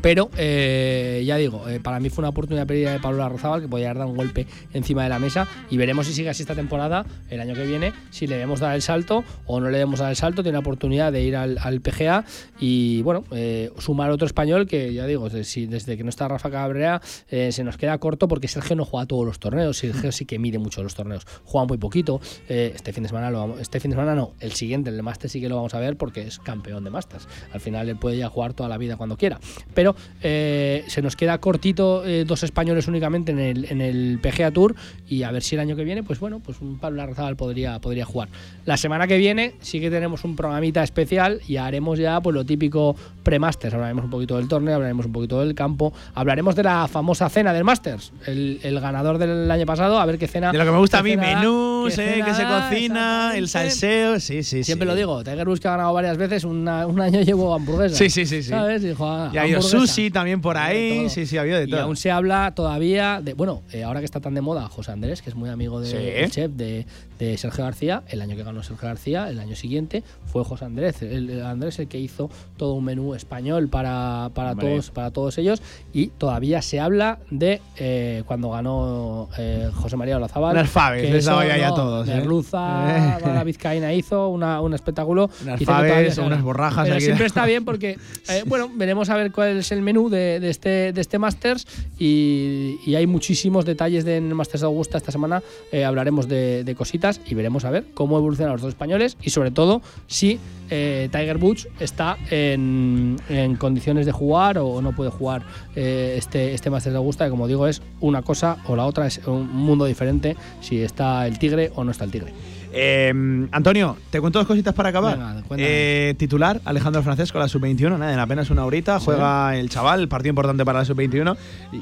Pero eh, ya digo, eh, para mí fue una oportunidad perdida de Pablo Larrazábal que podía dar un golpe encima de la mesa y veremos si sigue así esta temporada, el año que viene, si le debemos dar el salto o no le debemos dar el salto, tiene la oportunidad de ir al, PGA y bueno, eh, sumar otro español que ya digo, desde, desde que no está Rafa Cabrera se nos queda corto porque Sergio no juega todos los torneos, Sergio sí que mide mucho los torneos, juega muy poquito, este fin de semana lo este fin de semana no, el siguiente, el de Master sí que lo vamos a ver porque es campeón de Masters. Al final él puede ya jugar toda la vida cuando quiera. Pero eh, se nos queda cortito eh, dos españoles únicamente en el, en el PGA Tour y a ver si el año que viene, pues bueno, pues un Pablo Larrazábal podría, podría jugar. La semana que viene sí que tenemos un programita especial y haremos ya pues lo típico pre-Masters. Hablaremos un poquito del torneo, hablaremos un poquito del campo, hablaremos de la famosa cena del Masters. El, el ganador del año pasado, a ver qué cena. De lo que me gusta a mí, menús, eh, que se cocina, el salseo, sí, sí, Siempre lo digo, Tiger Woods que ha ganado varias veces, un año llevo hamburguesas. Sí, sí, sí. sí. ¿Sabes? Dijo, ah, y hay sushi también por ahí. Sí, sí, había de todo. Y aún se habla todavía de. Bueno, eh, ahora que está tan de moda José Andrés, que es muy amigo del chef de, de, Sergio García, el año que ganó Sergio García, el año siguiente, fue José Andrés. El, Andrés el que hizo todo un menú español para, para, todos, para todos ellos. Y todavía se habla de eh, cuando ganó eh, José María Olazábal. Las faves, les daba ya a todos. Merluza, la Vizcaína hizo una, un espectáculo. Unas faves, unas borrajas. Pero siempre está bien porque, bueno, veremos a ver cuál es el menú de, de este, de este Masters y, y hay muchísimos detalles de en el Masters de Augusta esta semana. eh, hablaremos de, de cositas y veremos a ver cómo evolucionan los dos españoles y sobre todo si eh, Tiger Woods está en, en condiciones de jugar o no puede jugar eh, este, este Masters de Augusta, que como digo es una cosa o la otra, es un mundo diferente si está el tigre o no está el tigre. Eh, Antonio, te cuento dos cositas para acabar. Venga. Eh, titular, Alejandro Francesco, la sub-21, nada, en apenas una horita, juega el chaval, el partido importante para la sub-21.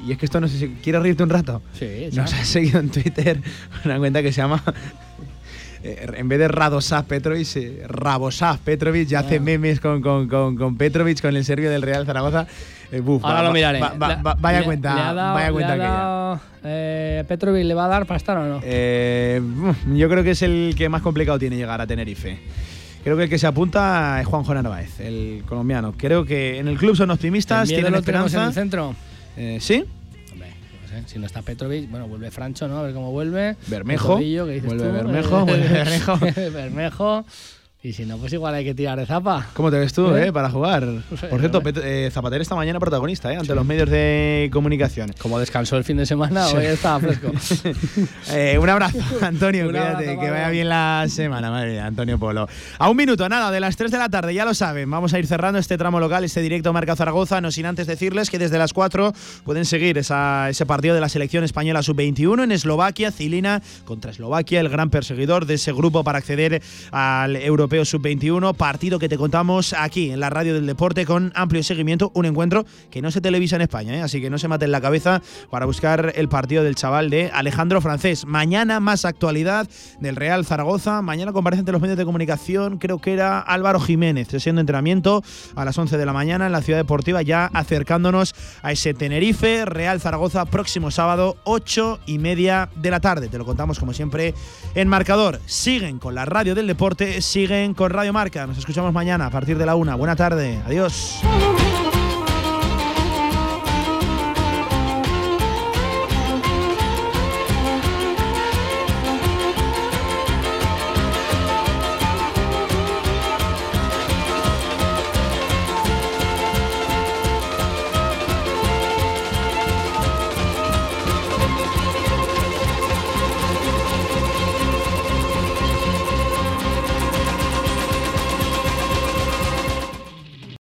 Y, es que esto no sé si quieres reírte un rato. Sí, Nos ha seguido en Twitter una cuenta que se llama. eh, En vez de Radosav Petrovic, eh, Rabosav Petrovic, ya hace memes con, con, con, con Petrovic, con el serbio del Real Zaragoza. Eh, buf, Ahora va- lo miraré. va- va- Le- va- vaya le- cuenta, le dado- vaya le cuenta aquella. dado, eh, Petrovic le va a dar para estar o no? Eh, yo creo que es el que más complicado tiene llegar a Tenerife. Creo que el que se apunta es Juanjo Narváez, el colombiano. Creo que en el club son optimistas, ¿El miedo tienen tenemos en el esperanza. centro? ¿Sí? No sé, si no está Petrovic, bueno, vuelve Francho, ¿no? A ver cómo vuelve. Bermejo. Tobillo, ¿qué dices Vuelve tú? Bermejo, vuelve Bermejo. Bermejo. Y si no, pues igual hay que tirar de zapa. ¿Cómo te ves tú, ¿Eh? eh, para jugar? Por cierto, eh, Zapatero esta mañana protagonista, eh, ante los medios de comunicación. Como descansó el fin de semana, hoy estaba fresco. Eh, un abrazo, Antonio. Un cuídate, que vaya bien la semana. Madre mía, Antonio Polo. A un minuto, nada, de las 3 de la tarde, ya lo saben. Vamos a ir cerrando este tramo local, este directo Marca Zaragoza. No sin antes decirles que desde las 4 pueden seguir esa- ese partido de la selección española sub-21 en Eslovaquia. Cilina contra Eslovaquia, el gran perseguidor de ese grupo para acceder al europeo sub-21. Partido que te contamos aquí en la radio del deporte con amplio seguimiento. Un encuentro que no se televisa en España, ¿eh? así que no se maten la cabeza para buscar el partido del chaval de Alejandro Francés. Mañana más actualidad del Real Zaragoza. Mañana comparece ante los medios de comunicación. Creo que era Álvaro Jiménez, sesión de entrenamiento a las 11 de la mañana en la ciudad deportiva, ya acercándonos a ese Tenerife. Real Zaragoza, próximo sábado, 8 y media de la tarde. Te lo contamos como siempre en marcador. Siguen con la radio del deporte, siguen con Radio Marca. Nos escuchamos mañana a partir de la una. Buena tarde. Adiós.